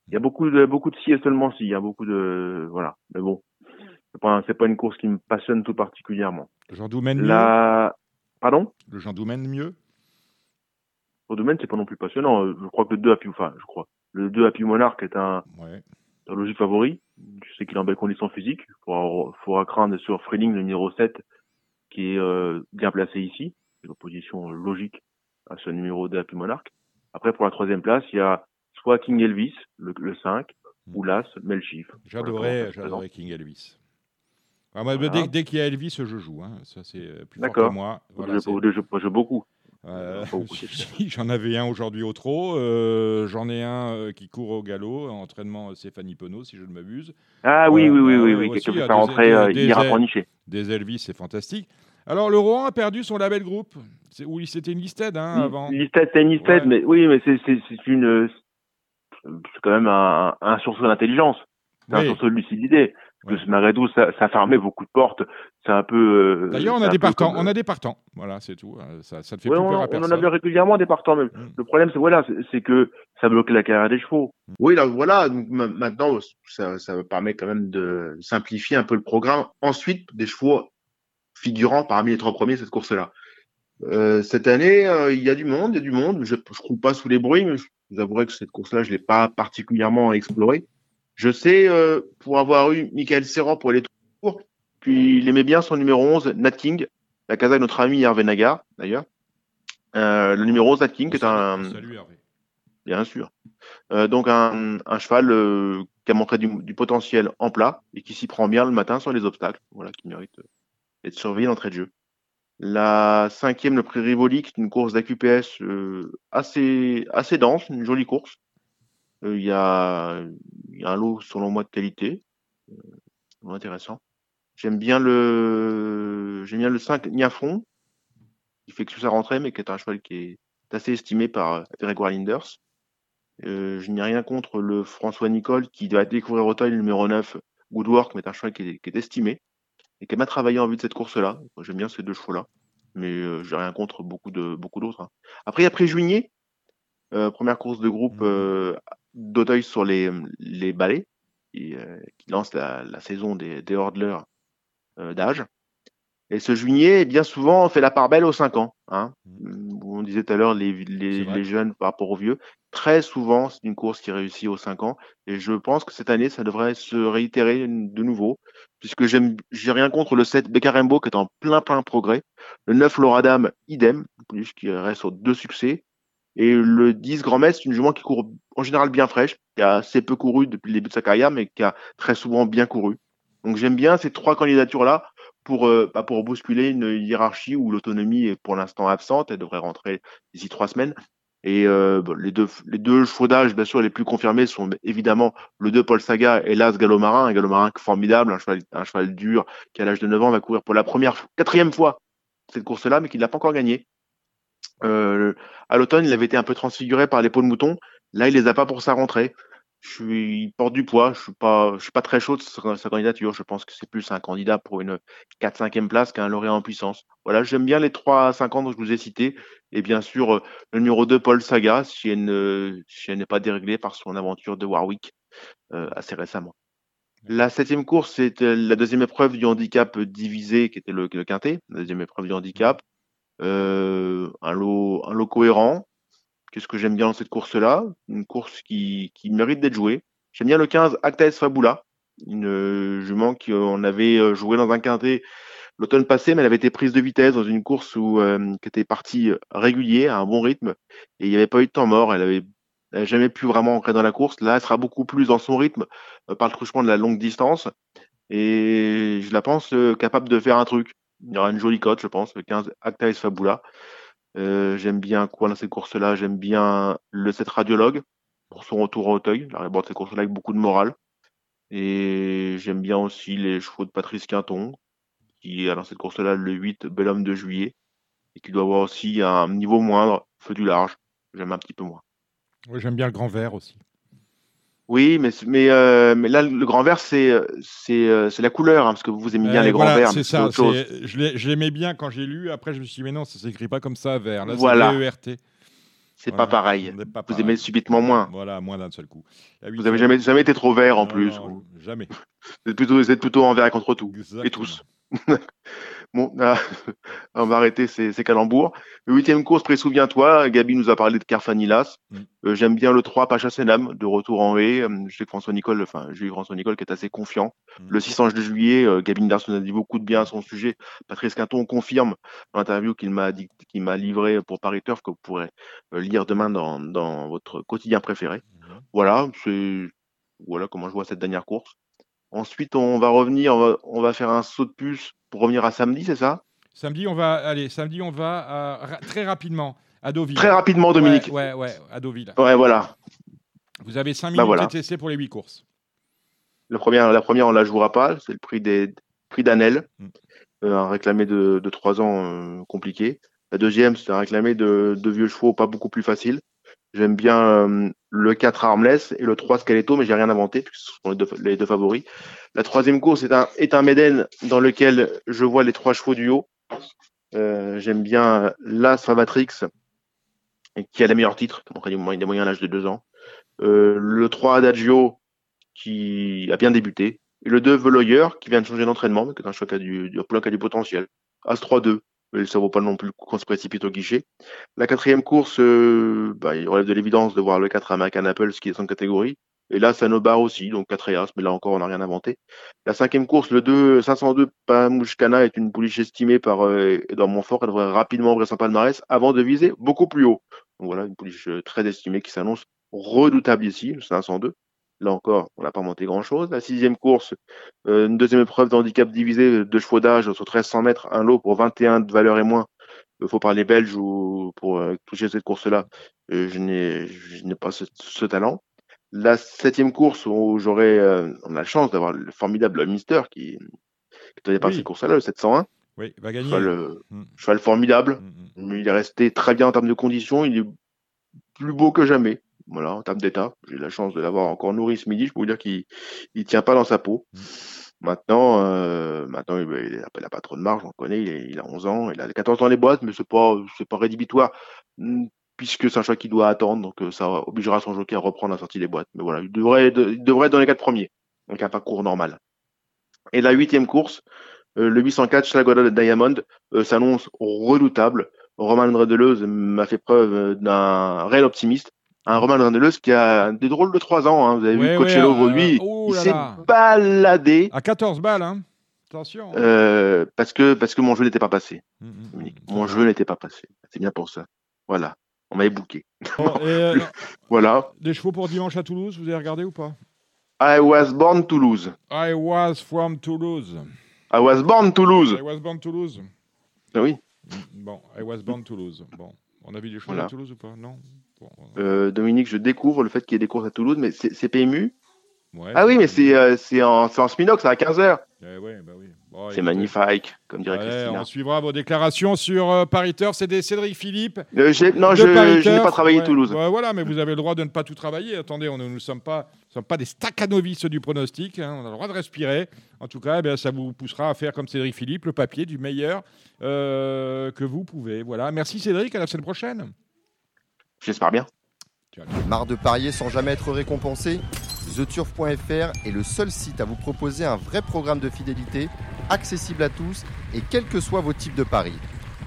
Il y a beaucoup de beaucoup de si et seulement si. Il y a beaucoup de voilà. Mais bon, c'est pas pas une course qui me passionne tout particulièrement. Le Jean Doumen la... Pardon? Le Jean Doumen mieux? Le Doumen c'est pas non plus passionnant. Je crois que le 2 Happy, enfin je crois. Le 2 Happy Monarch est un, ouais. un logique favori. Je sais qu'il est en belle condition physique. Il faudra, faudra craindre sur Freeling le numéro 7 qui est euh, bien placé ici. C'est l'opposition logique à ce numéro de Happy Monarch. Après, pour la troisième place, il y a soit King Elvis, le, le 5, mmh. ou l'As, voilà, j'adorais King Elvis. Moi, voilà. Dès, dès qu'il y a Elvis, je joue. Hein. Ça, c'est plus fort que moi. Voilà, je, je, je, je, beaucoup. Euh, J'en avais un aujourd'hui au trot. Euh, J'en ai un euh, qui court au galop, en entraînement Stéphanie Penaud, si je ne m'abuse. Ah oui, oui, oui, oui, oui, oui, qui peut faire rentrer des, des Elvis, c'est fantastique. Alors, le Rohan a perdu son label groupe. Oui, c'était une listed hein, avant. Listed, c'est une listed, ouais. mais oui, mais c'est une. C'est quand même un, un sursaut d'intelligence. C'est oui. un sursaut de lucidité. Parce que malgré tout, ça, ça fermait beaucoup de portes. C'est un peu. Euh, D'ailleurs, on a des partants. Comme... On a des partants. Voilà, c'est tout. Ça, ça ne fait ouais, plus on, peur à on personne. en avait régulièrement des partants. Mais mmh. Le problème, c'est voilà, c'est que ça bloquait la carrière des chevaux. Oui, là, voilà. Donc, maintenant, ça, ça permet quand même de simplifier un peu le programme. Ensuite, des chevaux figurant parmi les trois premiers cette course-là. Euh, cette année, euh, il y a du monde, il y a du monde. Je ne roule pas sous les bruits, mais je vous avouerai que cette course-là, je l'ai pas particulièrement explorée. Je sais, euh, pour avoir eu Michael Serran pour les tours, puis il aimait bien son numéro 11, Nat King, la casa de notre ami Hervé Nagar, d'ailleurs. Euh, le numéro 11, Nat King, qui est un... Salut Hervé. Bien sûr. Euh, donc un, un cheval qui a montré du, du, potentiel en plat et qui s'y prend bien le matin sur les obstacles. Voilà, qui mérite d'être surveillé d'entrée de jeu. La cinquième, le prix Rivoli, qui est une course d'AQPS assez, assez dense, une jolie course. Il y, a, y, a, un lot, selon moi, de qualité. Euh, intéressant. J'aime bien le j'aime bien le 5 Niafron, qui fait que sa rentrée, mais qui est un cheval qui est assez estimé par Grégoire Linders. Euh, je n'ai rien contre le François Nicole qui doit découvrir au le numéro 9, Woodwork, mais un cheval qui est, qui est estimé et qui a bien travaillé en vue de cette course-là. J'aime bien ces deux chevaux-là, mais euh, j'ai rien contre beaucoup de beaucoup d'autres. Hein. Après, après Juigné, euh, première course de groupe euh, d'Auteuil sur les, les balais, qui, qui lance la, la, saison des, des hordlers d'âge. Et ce juillet, bien souvent, on fait la part belle aux 5 ans. Hein. On disait tout à l'heure, les, les, les, jeunes par rapport aux vieux. Très souvent, c'est une course qui réussit aux 5 ans. Et je pense que cette année, ça devrait se réitérer de nouveau, puisque j'aime, j'ai rien contre le 7 Beccarembo qui est en plein, plein progrès. Le 9 Loradam, idem, qui reste sur deux succès. Et le 10 Grand Metz, c'est une jument qui court en général bien fraîche, qui a assez peu couru depuis le début de sa carrière, mais qui a très souvent bien couru. Donc j'aime bien ces trois candidatures-là pour, euh, bah, pour bousculer une hiérarchie où l'autonomie est pour l'instant absente. Elle devrait rentrer d'ici trois semaines. Et euh, les deux les deux chevaux d'âge, bien sûr, les plus confirmés sont évidemment le 2 Paul Saga et l'As Galomarin, un Galomarin formidable, un cheval, un cheval dur qui à l'âge de 9 ans va courir pour la première quatrième fois cette course-là, mais qui ne l'a pas encore gagné. Euh, à l'automne, il avait été un peu transfiguré par les peaux de mouton. Là, il les a pas pour sa rentrée je suis, il porte du poids. Je suis pas, je suis pas très chaud de sa, candidature. Je pense que c'est plus un candidat pour une 4-5e place qu'un lauréat en puissance. Voilà, j'aime bien les 3 5 ans que je vous ai cités. Et bien sûr, euh, le numéro 2, Paul Saga, si elle ne, si elle n'est pas déréglée par son aventure de Warwick euh, assez récemment. La septième course, c'est euh, la deuxième épreuve du handicap divisé, qui était le, le quintet, la deuxième épreuve du handicap. Euh, un lot, un lot cohérent, Qu'est-ce que j'aime bien dans cette course-là? Une course qui, qui mérite d'être jouée. J'aime bien le 15 Actaes Fabula, une euh, jument qu'on avait euh, joué dans un quintet l'automne passé, mais elle avait été prise de vitesse dans une course où, qui était partie régulier, à un bon rythme, et il n'y avait pas eu de temps mort. Elle avait, jamais pu vraiment entrer dans la course. Là, elle sera beaucoup plus dans son rythme par le truchement de la longue distance, et je la pense capable de faire un truc. Il y aura une jolie cote, je pense, le 15 Actaes Fabula. Euh, j'aime bien quoi dans cette course-là J'aime bien le 7 radiologue pour son retour au Hauteuil. Il arrive cette course-là avec beaucoup de morale. Et j'aime bien aussi les chevaux de Patrice Quinton, qui est dans cette course-là le 8 Bel Homme de Juillet, et qui doit avoir aussi un niveau moindre, feu du large. J'aime un petit peu moins. Oui, j'aime bien le grand vert aussi. Oui, mais, mais, euh, mais là, le grand vert, c'est c'est la couleur, hein, parce que vous aimez bien les grands verts. C'est ça. Je l'aimais bien quand j'ai lu. Après, je me suis dit, mais non, ça s'écrit pas comme ça, vert. Là, voilà. c'est ERT. C'est pas pareil. vous aimez subitement moins. Voilà, moins d'un seul coup. Vous avez jamais, jamais été trop vert en plus. jamais. Vous êtes, plutôt, vous êtes plutôt envers contre tout. Et tous. Bon, on va arrêter ces, calembours. Le huitième course, souviens-toi, Gabi nous a parlé de Carfanilas. Mm. Euh, j'aime bien le 3, Pacha Senam, de retour en haie. Euh, je sais que François Nicole, enfin, j'ai eu François Nicole qui est assez confiant. Mm. Le 6 de juillet, euh, Gabi Darson a dit beaucoup de bien à son sujet. Patrice Quinton confirme dans l'interview qu'il m'a qu'il m'a livré pour Paris Turf, que vous pourrez lire demain dans, dans votre quotidien préféré. Mm. Voilà, c'est, voilà comment je vois cette dernière course. Ensuite, on va revenir, on va, faire un saut de puce pour revenir à samedi, c'est ça? Samedi, on va aller. Samedi, on va très rapidement à Deauville. Très rapidement, Dominique. Ouais, ouais, à Deauville. Ouais, voilà. Vous avez 5 bah, minutes TTC pour les 8 courses. La première, la première on la jouera pas. C'est le prix des prix d'Anel, mm. euh, un réclamé de, de 3 ans euh, compliqué. La deuxième, c'est un réclamé de, de vieux chevaux pas beaucoup plus facile. J'aime bien euh, le 4 Armless et le 3 Scaletto, mais j'ai rien inventé, puisque ce sont les deux, favoris. La troisième course est un, est un Méden dans lequel je vois les trois chevaux du haut. Euh, j'aime bien l'As Famatrix, qui a les meilleurs titres, il a moyens à l'âge de deux ans. Euh, le 3 Adagio, qui a bien débuté. Et le 2 Veloyer, qui vient de changer d'entraînement, mais qui est un qui a du, du, qui a du potentiel. As 3-2, mais ça vaut pas non plus qu'on se précipite au guichet. La quatrième course, euh, bah, il relève de l'évidence de voir le 4 American Apple, ce qui est sans catégorie. Et là, barre aussi, donc 4 et As, mais là encore, on n'a rien inventé. La cinquième course, le 2, 502 Pamouchkana est une pouliche estimée par euh, Edouard Montfort. Elle devrait rapidement ouvrir son palmarès avant de viser beaucoup plus haut. Donc voilà, une pouliche euh, très estimée qui s'annonce redoutable ici, le 502. Là encore, on n'a pas monté grand-chose. La sixième course, euh, une deuxième épreuve de handicap divisé de chevaux d'âge sur 1300 mètres, un lot pour 21 de valeur et moins. Il faut parler belge ou pour euh, toucher cette course-là. Euh, je n'ai pas ce, talent. La septième course où j'aurais, on a la chance d'avoir le formidable Mister qui, qui tenait pas cette course-là, le 701. Oui, il va gagner. Cheval, mm. cheval formidable. Mm, mm, il est resté très bien en termes de conditions. Il est plus beau que jamais. Voilà, en termes d'état, j'ai la chance de l'avoir encore nourri ce midi. Je peux vous dire qu'il ne tient pas dans sa peau. Mmh. Maintenant, euh, maintenant il n'a pas trop de marge, on connaît, il, a 11 ans, il a 14 ans les boîtes, mais ce n'est pas, pas rédhibitoire, mmh, puisque c'est un choix qu'il doit attendre, donc euh, ça obligera son jockey à reprendre la sortie des boîtes. Mais voilà, il devrait, il devrait être dans les quatre premiers, donc un parcours normal. Et la huitième course, Euh, le 804 Schlagoda de Diamond euh, s'annonce redoutable. Roman Redeleuse m'a fait preuve d'un réel optimiste. Un Roman Redeleuse qui a des drôles de 3 ans. hein. Vous avez Ouais, vu Coachello ouais, euh, aujourd'hui, oh il là s'est baladé À 14 balles, hein. Attention. euh, parce que parce que mon jeu n'était pas passé. Mm, mm, mm. Mon jeu n'était pas passé. C'est bien pour ça. Voilà. On m'avait bouqué. Bon, euh, Voilà. des chevaux pour dimanche à Toulouse, vous avez regardé ou pas? I was born Toulouse. I was from Toulouse. I was born Toulouse. I was born Toulouse. Ah oui. Bon, I was born Toulouse. Bon, on a vu des choses Voilà. à Toulouse ou pas? Non? Euh, Dominique, je découvre le fait qu'il y ait des courses à Toulouse, mais c'est c'est PMU. ouais, Ah oui, mais c'est euh, c'est en, c'est en Sminox à 15h. Eh ouais, bah oui. Bon, C'est magnifique, comme dirait Christina. on suivra vos déclarations sur euh, Paris Turf. C'était Cédric Philippe. Euh, non, je, n'ai pas travaillé Toulouse. voilà, mais vous avez le droit de ne pas tout travailler. Attendez, on ne nous sommes pas, sommes pas des staccanovistes du pronostic. hein. On a le droit de respirer. En tout cas, eh bien, ça vous poussera à faire comme Cédric Philippe, le papier du meilleur que vous pouvez. Voilà. Merci Cédric. À la semaine prochaine. J'espère bien. Marre de parier sans jamais être récompensé? TheTurf.fr est le seul site à vous proposer un vrai programme de fidélité, accessible à tous et quels que soient vos types de paris.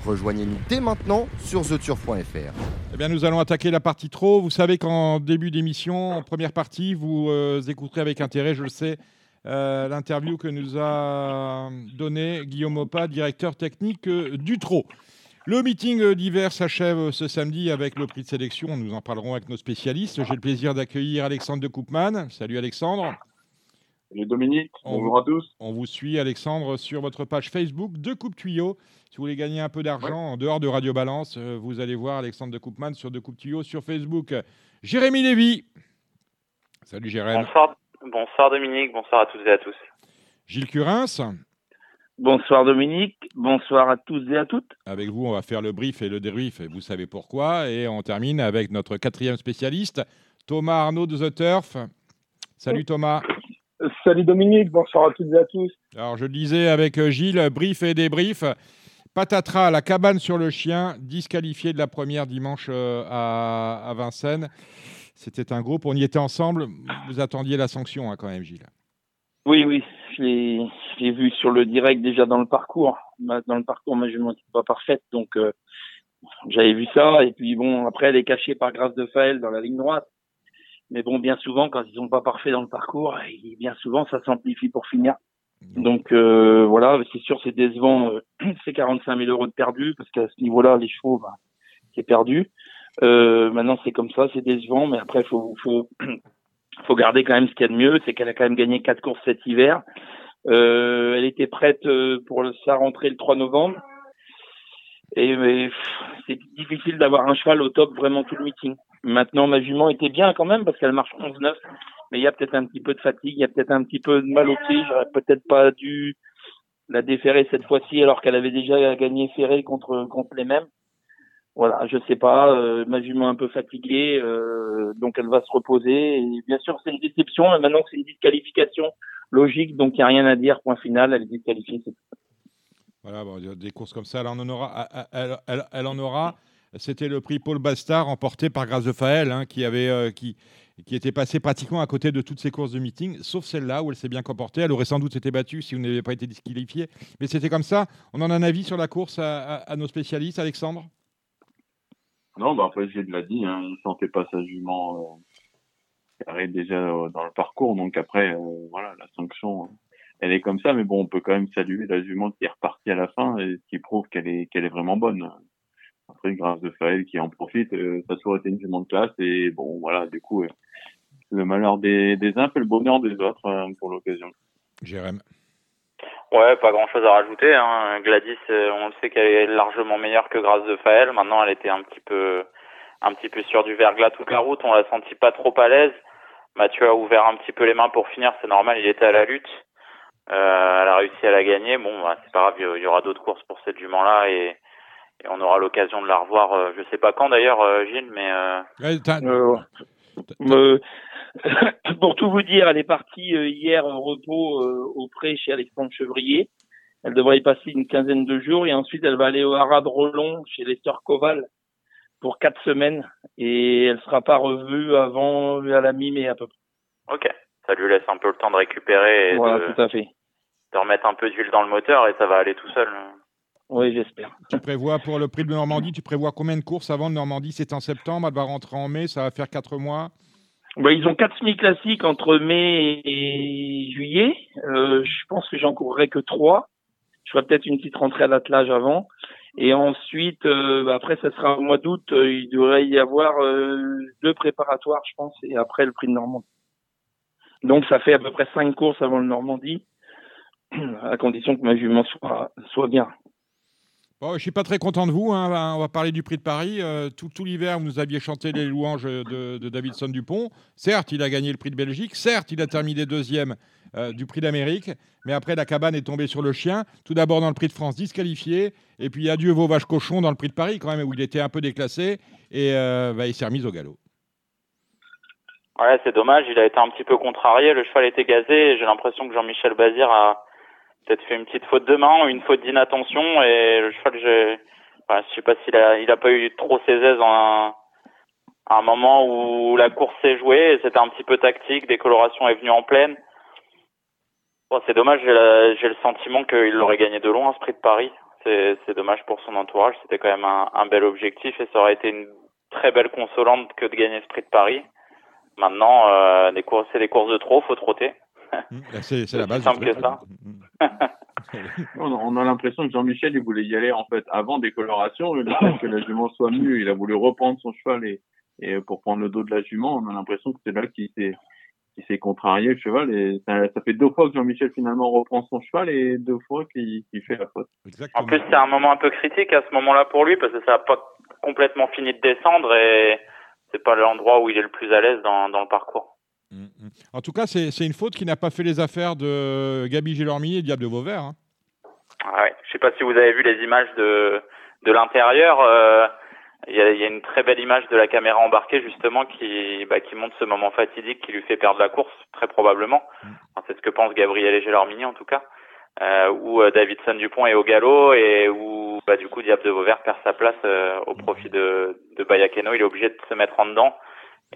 Rejoignez-nous dès maintenant sur TheTurf.fr. Eh bien, nous allons attaquer la partie trop. Vous savez qu'en début d'émission, en première partie, vous euh, écouterez avec intérêt, je le sais, euh, l'interview que nous a donné Guillaume Opa, directeur technique euh, du Trot. Le meeting euh, d'hiver s'achève euh, ce samedi avec le prix de sélection. Nous en parlerons avec nos spécialistes. J'ai le plaisir d'accueillir Alexandre de Koopman. Salut Alexandre. Salut Dominique, On- bonjour à tous. On vous suit, Alexandre, sur votre page Facebook de Coupe Tuyau. Si vous voulez gagner un peu d'argent en dehors de Radio Balance, euh, vous allez voir Alexandre de Koopman sur De Coupe Tuyau sur Facebook. Jérémy Lévy. Salut Jérémy. Bonsoir, bonsoir Dominique, bonsoir à toutes et à tous. Gilles Curins. Bonsoir Dominique, bonsoir à tous et à toutes. Avec vous, on va faire le brief et le débrief, et vous savez pourquoi. Et on termine avec notre quatrième spécialiste, Thomas Arnaud de The Turf. Salut Thomas. Salut Dominique, bonsoir à toutes et à tous. Alors, je le disais avec Gilles, brief et débrief. Patatras, la cabane sur le chien, disqualifié de la première dimanche euh, à, à Vincennes. C'était un groupe, on y était ensemble. Vous attendiez la sanction hein, quand même, Gilles. Oui, oui, je l'ai je vu sur le direct déjà dans le parcours. Ma- Dans le parcours, ma jument n'était pas parfaite, donc euh, j'avais vu ça. Et puis bon, après, elle est cachée par Grâce de Faël dans la ligne droite. Mais bon, bien souvent, quand ils sont pas parfaits dans le parcours, bien souvent, ça s'amplifie pour finir. Donc euh, voilà, c'est sûr, c'est décevant. euh, c'est 45 000 euros de perdu parce qu'à ce niveau-là, les chevaux, bah, c'est perdu. Euh, maintenant, c'est comme ça, c'est décevant, mais après, faut, faut, faut garder quand même ce qu'il y a de mieux, c'est qu'elle a quand même gagné quatre courses cet hiver. Euh, elle était prête euh, pour sa rentrée le 3 novembre. Et c'est difficile d'avoir un cheval au top vraiment tout le meeting. Maintenant, ma jument était bien quand même parce qu'elle marche 11-9, mais il y a peut-être un petit peu de fatigue, il y a peut-être un petit peu de mal au pied. J'aurais peut-être pas dû la déférer cette fois-ci alors qu'elle avait déjà gagné ferré contre contre les mêmes. Voilà, je sais pas, euh, ma jument un peu fatiguée, euh, donc elle va se reposer. Et bien sûr, c'est une déception, mais maintenant c'est une disqualification logique, donc il n'y a rien à dire, point final, elle est disqualifiée. Voilà, des courses comme ça, elle en aura. Elle, en aura. C'était le prix Paul Bastard remporté par Grâce de Faël, hein, qui, avait, euh, qui, qui était passé pratiquement à côté de toutes ces courses de meeting, sauf celle-là où elle s'est bien comportée. Elle aurait sans doute été battue si vous n'avez pas été disqualifié. Mais c'était comme ça. On en a un avis sur la course à nos spécialistes, Alexandre? Non, bah après, Gilles l'a dit, hein, il sentait pas sa jument euh, carrée déjà euh, dans le parcours, donc après, euh, voilà, la sanction, euh, elle est comme ça, mais bon, on peut quand même saluer la jument qui est repartie à la fin et qui prouve qu'elle est qu'elle est vraiment bonne. Après, grâce de Faël qui en profite, euh, ça toujours été une jument de classe et bon, voilà, du coup, le malheur des, des uns fait le bonheur des autres euh, pour l'occasion. Jérém. Ouais, pas grand chose à rajouter. Hein. Gladys, euh, on le sait qu'elle est largement meilleure que Grâce de Faël. Maintenant, elle était un petit peu, un petit peu sur du verglas toute la route. On l'a senti pas trop à l'aise. Mathieu a ouvert un petit peu les mains pour finir. C'est normal, il était à la lutte. Euh, elle a réussi à la gagner. Bon, bah, c'est pas grave. Il y aura d'autres courses pour cette jument-là et, et on aura l'occasion de la revoir. euh, je sais pas quand d'ailleurs, euh, Gilles, mais euh, Ouais, Euh, pour tout vous dire, elle est partie euh, hier au repos euh, au pré chez Alexandre Chevrier. Elle devrait y passer une quinzaine de jours et ensuite elle va aller au Haras de Rollon chez Lester Koval pour quatre semaines et elle sera pas revue avant à la mi-mai à peu près. ok. Ça lui laisse un peu le temps de récupérer et Voilà, de, tout à fait. de remettre un peu d'huile dans le moteur et ça va aller tout seul. Oui, j'espère. Tu prévois pour le prix de Normandie, tu prévois combien de courses avant de Normandie? C'est en septembre, elle va rentrer en mai, ça va faire 4 mois. Bah, ils ont quatre semi-classiques entre mai et juillet. Euh, je pense que j'en courrai que trois. Je ferai peut-être une petite rentrée à l'attelage avant. Et ensuite, euh, bah, après, ça sera au mois d'août. euh, il devrait y avoir deux préparatoires, je pense, et après le prix de Normandie. Donc, ça fait à peu près cinq courses avant le Normandie, à condition que ma jument soit, soit bien. Je suis pas très content de vous. hein. On va parler du prix de Paris. Euh, tout l'hiver, vous nous aviez chanté les louanges de, de Davidson Dupont. Certes, il a gagné le prix de Belgique. Certes, il a terminé deuxième euh, du prix d'Amérique. Mais après, la cabane est tombée sur le chien. Tout d'abord dans le prix de France, disqualifié. Et puis adieu vos vaches cochons dans le prix de Paris, quand même, où il était un peu déclassé. Et euh, bah, il s'est remis au galop. Ouais, c'est dommage, il a été un petit peu contrarié, le cheval était gazé j'ai l'impression que Jean-Michel Bazir a peut-être fait une petite faute de main ou une faute d'inattention et le cheval, j'ai, enfin, je sais pas s'il a, il a pas eu trop ses aises en un, à un moment où la course s'est jouée et c'était un petit peu tactique, décoloration est venue en pleine. Bon, c'est dommage, j'ai, le sentiment qu'il l'aurait gagné de loin, ce prix de Paris. C'est, dommage pour son entourage, c'était quand même un, un bel objectif et ça aurait été une très belle consolante que de gagner ce prix de Paris. Maintenant, euh, c'est des courses de trop, faut trotter. Bah, C'est la base. simple que ça. On a, on a l'impression que Jean-Michel, il voulait y aller en fait avant décoloration, le fait que la jument soit mieux, il a voulu reprendre son cheval et, et pour prendre le dos de la jument, on a l'impression que c'est là qu'il s'est qu'il s'est contrarié le cheval et ça, ça fait deux fois que Jean-Michel finalement reprend son cheval et deux fois qu'il qu'il fait la faute. En plus, c'est un moment un peu critique à ce moment-là pour lui parce que ça n'a pas complètement fini de descendre et c'est pas l'endroit où il est le plus à l'aise dans, dans le parcours. En tout cas, c'est une faute qui n'a pas fait les affaires de Gabi Gélormi et Diable de Vauvert. hein. Ah ouais. Je sais pas si vous avez vu les images de, de l'intérieur. euh, Il y, a, il y a une très belle image de la caméra embarquée justement qui, bah, qui montre ce moment fatidique qui lui fait perdre la course, très probablement. Enfin, c'est ce que pense Gabriel Gélormini en tout cas. Euh, où euh, Davidson Dupont est au galop et où bah, du coup Diable de Vauvert perd sa place euh, au profit de, de Bayakeno. Il est obligé de se mettre en dedans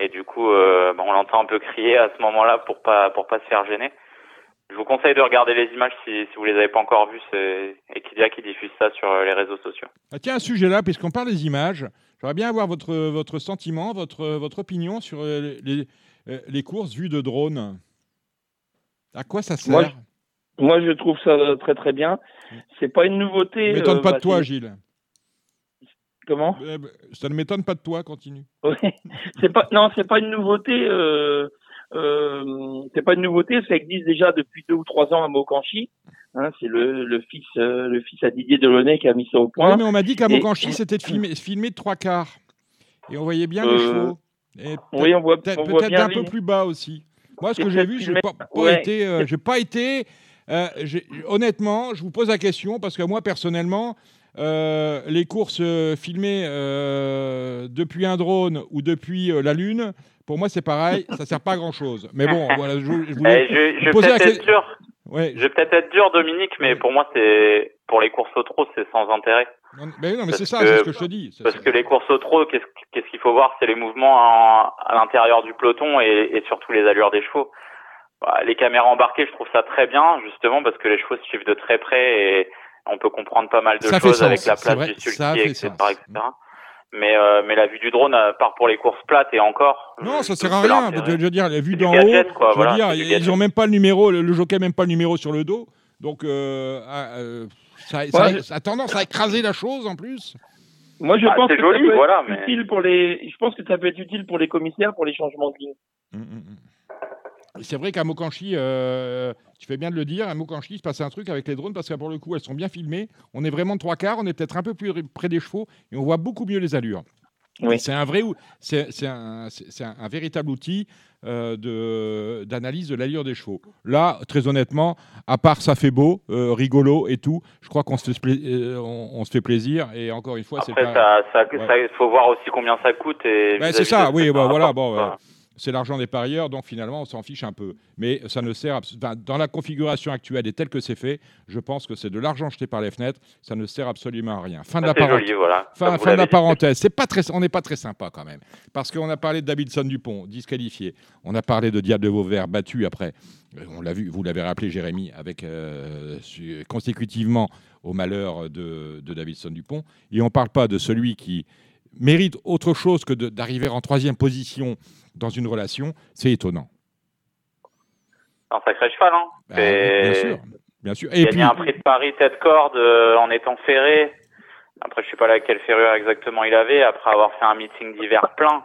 et du coup euh, bah, on l'entend un peu crier à ce moment-là pour pas pour pas se faire gêner. Je vous conseille de regarder les images si, si vous les avez pas encore vues. C'est Equidia qui diffuse ça sur euh, les réseaux sociaux. Ah, tiens, un sujet là, puisqu'on parle des images, j'aimerais bien avoir votre, votre sentiment, votre, votre opinion sur euh, les, euh, les courses vues de drone. À quoi ça sert? Moi, je- Moi, je trouve ça très très bien. C'est pas une nouveauté. M'étonne euh, pas de toi, Gilles. Comment Eh ben, Ça ne m'étonne pas de toi, continue. Oui. c'est pas non, c'est pas une nouveauté. Euh, euh, c'est pas une nouveauté. Ça existe déjà depuis deux ou trois ans à Mokanchi. Hein, c'est le, le fils euh, le fils à Didier Delaunay qui a mis ça au point. Oui, mais on m'a dit qu'à Mokanchi, c'était de filmer, filmé de trois quarts. Et on voyait bien les Euh, chevaux. Et oui, on voit- peut-être un peu plus bas aussi. Moi, ce que j'ai vu, je filmé- n'ai pas, pas ouais. été. euh, pas été. euh, honnêtement, je vous pose la question parce que moi, personnellement, euh, les courses euh, filmées euh, depuis un drone ou depuis la Lune, pour moi, c'est pareil. ça sert pas à grand chose. Mais bon, voilà, je, je voulais Eh, je, je poser la question. dur. Ouais. Je vais peut-être être dur, Dominique, mais pour moi, c'est pour les courses au trot, c'est sans intérêt. Non, mais non, mais c'est ça, que- c'est ce que je te dis. Parce que les courses au trot, qu'est-ce qu'il faut voir? C'est les mouvements en- à l'intérieur du peloton et, et surtout les allures des chevaux. Bah, les caméras embarquées, je trouve ça très bien, justement, parce que les chevaux se suivent de très près et on peut comprendre pas mal de Ça choses avec la place vrai, du ça sulky, fait etc., etc. Mais, euh, mais la vue du drone, à part pour les courses plates et encore. Non, ça sert à rien. Je veux dire, la vue d'en haut, quoi, je veux voilà, dire, ils ont même pas le numéro, le, le jockey même pas le numéro sur le dos. Donc, euh, ah, euh, ça, ça- Ouais. ça a tendance à écraser la chose en plus. Moi, je Ah, pense que joli, ça peut voilà, être mais- utile pour les. Je pense que ça peut être utile pour les commissaires pour les changements de ligne. C'est vrai qu'à Mokanchi, euh, tu fais bien de le dire, à Mokanchi, il se passe un truc avec les drones parce que pour le coup, elles sont bien filmées. On est vraiment de trois quarts, on est peut-être un peu plus près des chevaux et on voit beaucoup mieux les allures. Oui. C'est un vrai, c'est un, véritable outil euh, d'analyse de l'allure des chevaux. Là, très honnêtement, à part ça fait beau, euh, rigolo et tout, je crois qu'on se, euh, on, on se fait plaisir et encore une fois, c'est pas. ça, ça, ça- il faut voir aussi combien ça coûte. Et vis-à-vis c'est ça, oui, bah, ça voilà, bon, quoi. C'est l'argent des parieurs, donc finalement, on s'en fiche un peu. Mais ça ne sert, dans la configuration actuelle et telle que c'est fait, je pense que c'est de l'argent jeté par les fenêtres, ça ne sert absolument à rien. Fin de la, C'est parenthèse. joli, voilà. Fin, Comme vous fin de la parenthèse. C'est pas très, on n'est pas très sympa quand même. Parce qu'on a parlé de Davidson Dupont, disqualifié. On a parlé de Diable de Vauvert, battu après. Euh, On l'a vu, vous l'avez rappelé, Jérémy, avec euh, consécutivement au malheur de, de Davidson Dupont. Et on ne parle pas de celui qui mérite autre chose que d'arriver en troisième position dans une relation. C'est étonnant. Un sacré cheval, hein. Bah, bien sûr. Bien sûr. Et puis, un prix de Paris tête corde euh, en étant ferré. Après, je sais pas laquelle ferrure exactement il avait. Après avoir fait un meeting d'hiver plein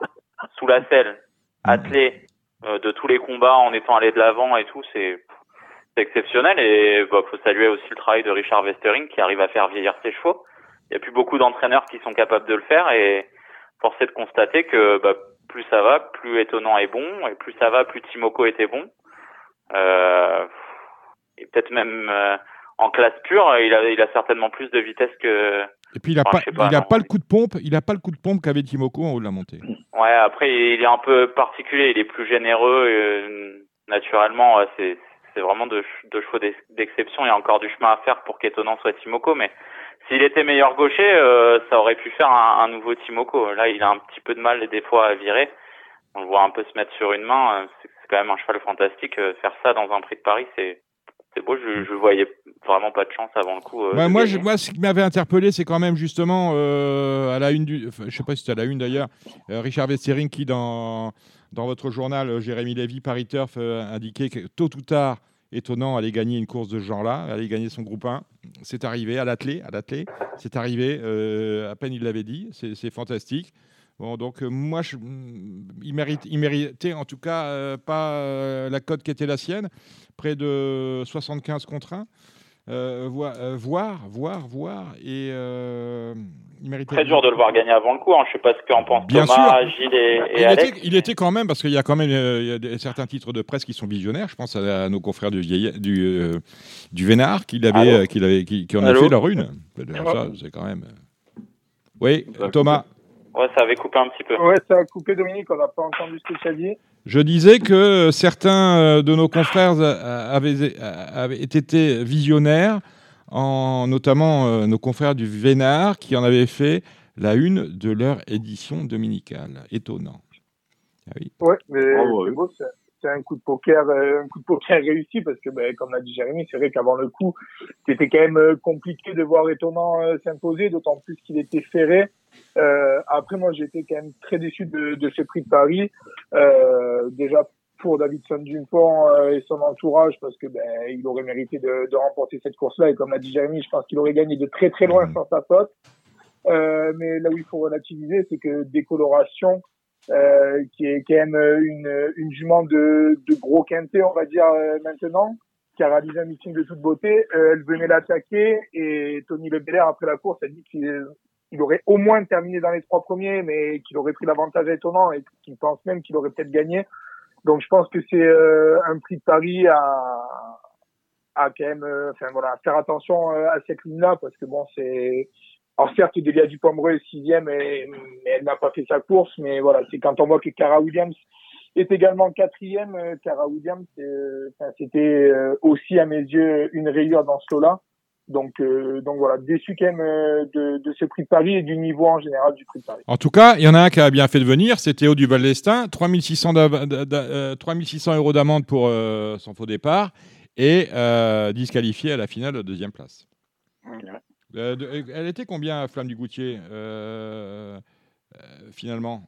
sous la selle, attelé euh, de tous les combats en étant allé de l'avant et tout, c'est exceptionnel. Et bah, faut saluer aussi le travail de Richard Westering qui arrive à faire vieillir ses chevaux. Il y a plus beaucoup d'entraîneurs qui sont capables de le faire et force est de constater que bah, plus ça va, plus étonnant est bon et plus ça va, plus Timoko était bon. Euh, et peut-être même euh, en classe pure, il a, il a certainement plus de vitesse que. et puis il n'a Enfin, pas, il a non. pas le coup de pompe. Il a pas le coup de pompe qu'avait Timoko en haut de la montée. Ouais, après il est un peu particulier, il est plus généreux. euh, naturellement, c'est c'est vraiment deux, deux chevaux d'ex- d'exception. Il y a encore du chemin à faire pour qu'étonnant soit Timoko, mais s'il était meilleur gaucher, euh, ça aurait pu faire un, un nouveau Timoko. Là, il a un petit peu de mal des fois à virer. On le voit un peu se mettre sur une main. euh, C'est c'est quand même un cheval fantastique. euh, Faire ça dans un prix de Paris, c'est c'est beau. Je, je voyais vraiment pas de chance avant le coup. euh, moi, je- moi, ce qui m'avait interpellé, c'est quand même justement euh, à la une du. enfin, je sais pas si c'était à la une d'ailleurs, euh, Richard Westering qui, dans, dans votre journal, Jérémy Lévy, Paris Turf, indiquait que tôt ou tard, étonnant, allait gagner une course de ce genre-là, allait gagner son groupe 1. C'est arrivé à l'attelé, à l'attelé. C'est arrivé, euh, à peine il l'avait dit, c'est fantastique. Bon, donc euh, moi, je, mm, il, mérite, il méritait en tout cas euh, pas la cote qui était la sienne, près de 75 contre 1. Euh, voi- euh, voir, voir, voir, et il méritait. Très dur de le voir gagner avant le coup. Hein. Je sais pas ce qu'en pensent Bien Thomas, sûr. Gilles et, et il, Alex. était, il était quand même, parce qu'il y a quand même euh, il y a des- certains titres de presse qui sont visionnaires. Je pense à, à nos confrères du, euh, du Vénard qui, euh, qui, l'avait- qui, qui en a Allô fait leur une. C'est quand même. Oui, Thomas. Ouais, ça avait coupé un petit peu. Ouais, ça a coupé Dominique, on n'a pas entendu ce que tu as dit. Je disais que certains de nos confrères avaient, avaient été visionnaires, en, notamment euh, nos confrères du Vénard, qui en avaient fait la une de leur édition dominicale. Étonnant. Ah oui. Ouais, mais ouais. c'est beau, c'est c'est un coup de poker, euh, un coup de poker réussi parce que, ben, comme l'a dit Jérémy, c'est vrai qu'avant le coup, c'était quand même euh, compliqué de voir étonnant euh, s'imposer, d'autant plus qu'il était ferré. Euh, après, moi, j'étais quand même très déçu de, de ce prix de Paris. Euh, déjà pour Davidson Dupont euh, et son entourage parce que ben il aurait mérité de, de remporter cette course-là et comme l'a dit Jérémy, je pense qu'il aurait gagné de très très loin sans sa faute. Euh, mais là où il faut relativiser, c'est que décoloration, euh, qui est quand même une, une jument de, de gros quintet, on va dire euh, maintenant, qui a réalisé un meeting de toute beauté. Elle venait l'attaquer et Tony Lebelair, après la course, a dit qu'il il aurait au moins terminé dans les trois premiers, mais qu'il aurait pris l'avantage étonnant et qu'il pense même qu'il aurait peut-être gagné. Donc je pense que c'est euh, un prix de Paris à, à quand même, euh, enfin voilà, faire attention euh, à cette ligne-là parce que bon, c'est alors certes, Delia Dupomereux est sixième, et, elle n'a pas fait sa course. Mais voilà, c'est quand on voit que Cara Williams est également quatrième. Cara Williams, c'était aussi à mes yeux une rayure dans ce lot-là. Donc, euh, donc voilà, déçu quand même euh, de, de ce prix de Paris et du niveau en général du prix de Paris. En tout cas, il y en a un qui a bien fait de venir, c'est Théo Duval d'Estaing, 3600, d'av- d'a- d'a- euh, 3600 euros d'amende pour euh, son faux départ et euh, disqualifié à la finale de deuxième place. Euh, de- elle était combien, Flamme du Goutier, euh, euh, finalement?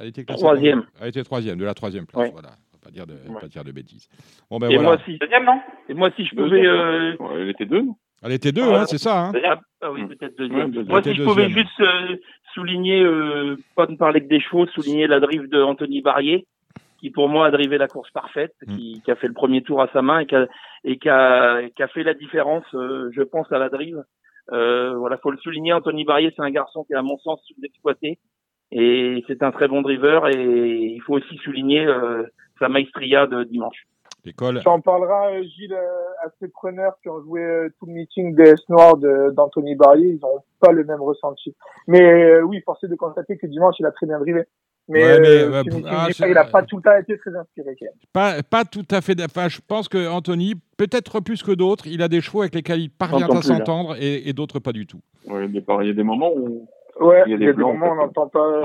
Elle était Troisième. Elle était troisième, de la troisième place, voilà. On va pas dire de, pas dire de bêtises. Bon, ben et, voilà. moi, si, et moi, si je pouvais. Euh... elle était deux, non? Elle était deux, Ah, hein, c'est ça. hein Ah, oui, peut-être deuxième. Ouais, deuxième. Moi, si je pouvais deuxième. juste euh, souligner, euh, pas ne parler que des chevaux, souligner la drive de Anthony Barrier, qui pour moi a drivé la course parfaite, Mm. qui, qui a fait le premier tour à sa main et qui a, et qui a, qui a fait la différence, euh, je pense, à la drive. Euh, voilà, faut le souligner. Anthony Barrier, c'est un garçon qui est à mon sens sous-exploité et c'est un très bon driver. Et il faut aussi souligner euh, sa maestria de dimanche. L'école. Tu en parleras, euh, Gilles, euh, à ces preneurs qui ont joué euh, tout le meeting des Noirs d'Anthony Barrier. Ils n'ont pas le même ressenti. Mais euh, oui, force est de constater que dimanche, il a très bien drivé. Mais, Ouais, mais, euh, bah, Kimi ah, il n'a pas tout le temps été très inspiré. Pas, pas tout à fait. Enfin, je pense que Anthony, peut-être plus que d'autres, il a des chevaux avec lesquels il parvient à s'entendre et, et d'autres pas du tout. Ouais, il y a des moments où Ouais, il y a des y a des moments où on n'entend pas.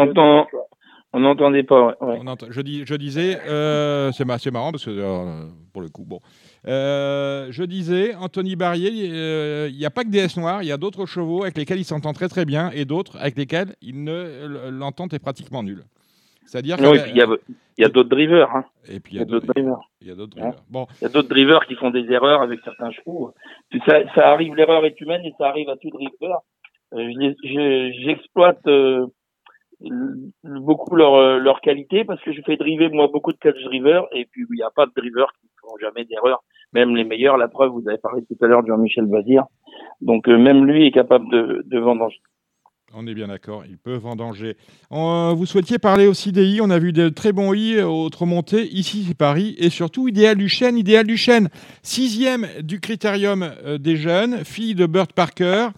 On entend- On n'entendait pas. ouais, ouais. On entend- je, dis, je disais, euh, c'est ma- c'est marrant parce que euh, pour le coup, bon. Euh, je disais, Anthony Barrier, il n'y a pas que des S noirs, il y a d'autres chevaux avec lesquels il s'entend très très bien et d'autres avec lesquels il ne l'entente est pratiquement nulle. C'est-à-dire Non, que- et puis il y a, d'autres drivers. Hein. Et puis il y a d'autres drivers. Il y a d'autres drivers. Bon. Il y a d'autres drivers qui font des erreurs avec certains chevaux. Ça, ça arrive, l'erreur est humaine et ça arrive à tout driver. J'exploite beaucoup leur, euh, leur qualité parce que je fais driver moi beaucoup de catch drivers et puis il n'y a pas de drivers qui ne font jamais d'erreur. Même les meilleurs, la preuve, vous avez parlé tout à l'heure de Jean-Michel Bazir. Donc euh, même lui est capable de, de vendanger. On est bien d'accord, ils peuvent en danger. Euh, vous souhaitiez parler aussi des I, on a vu de très bons I autres montées, ici c'est Paris, et surtout Idéal du Chêne, Idéal du Chêne, sixième du critérium euh, des jeunes, fille de Burt Parker.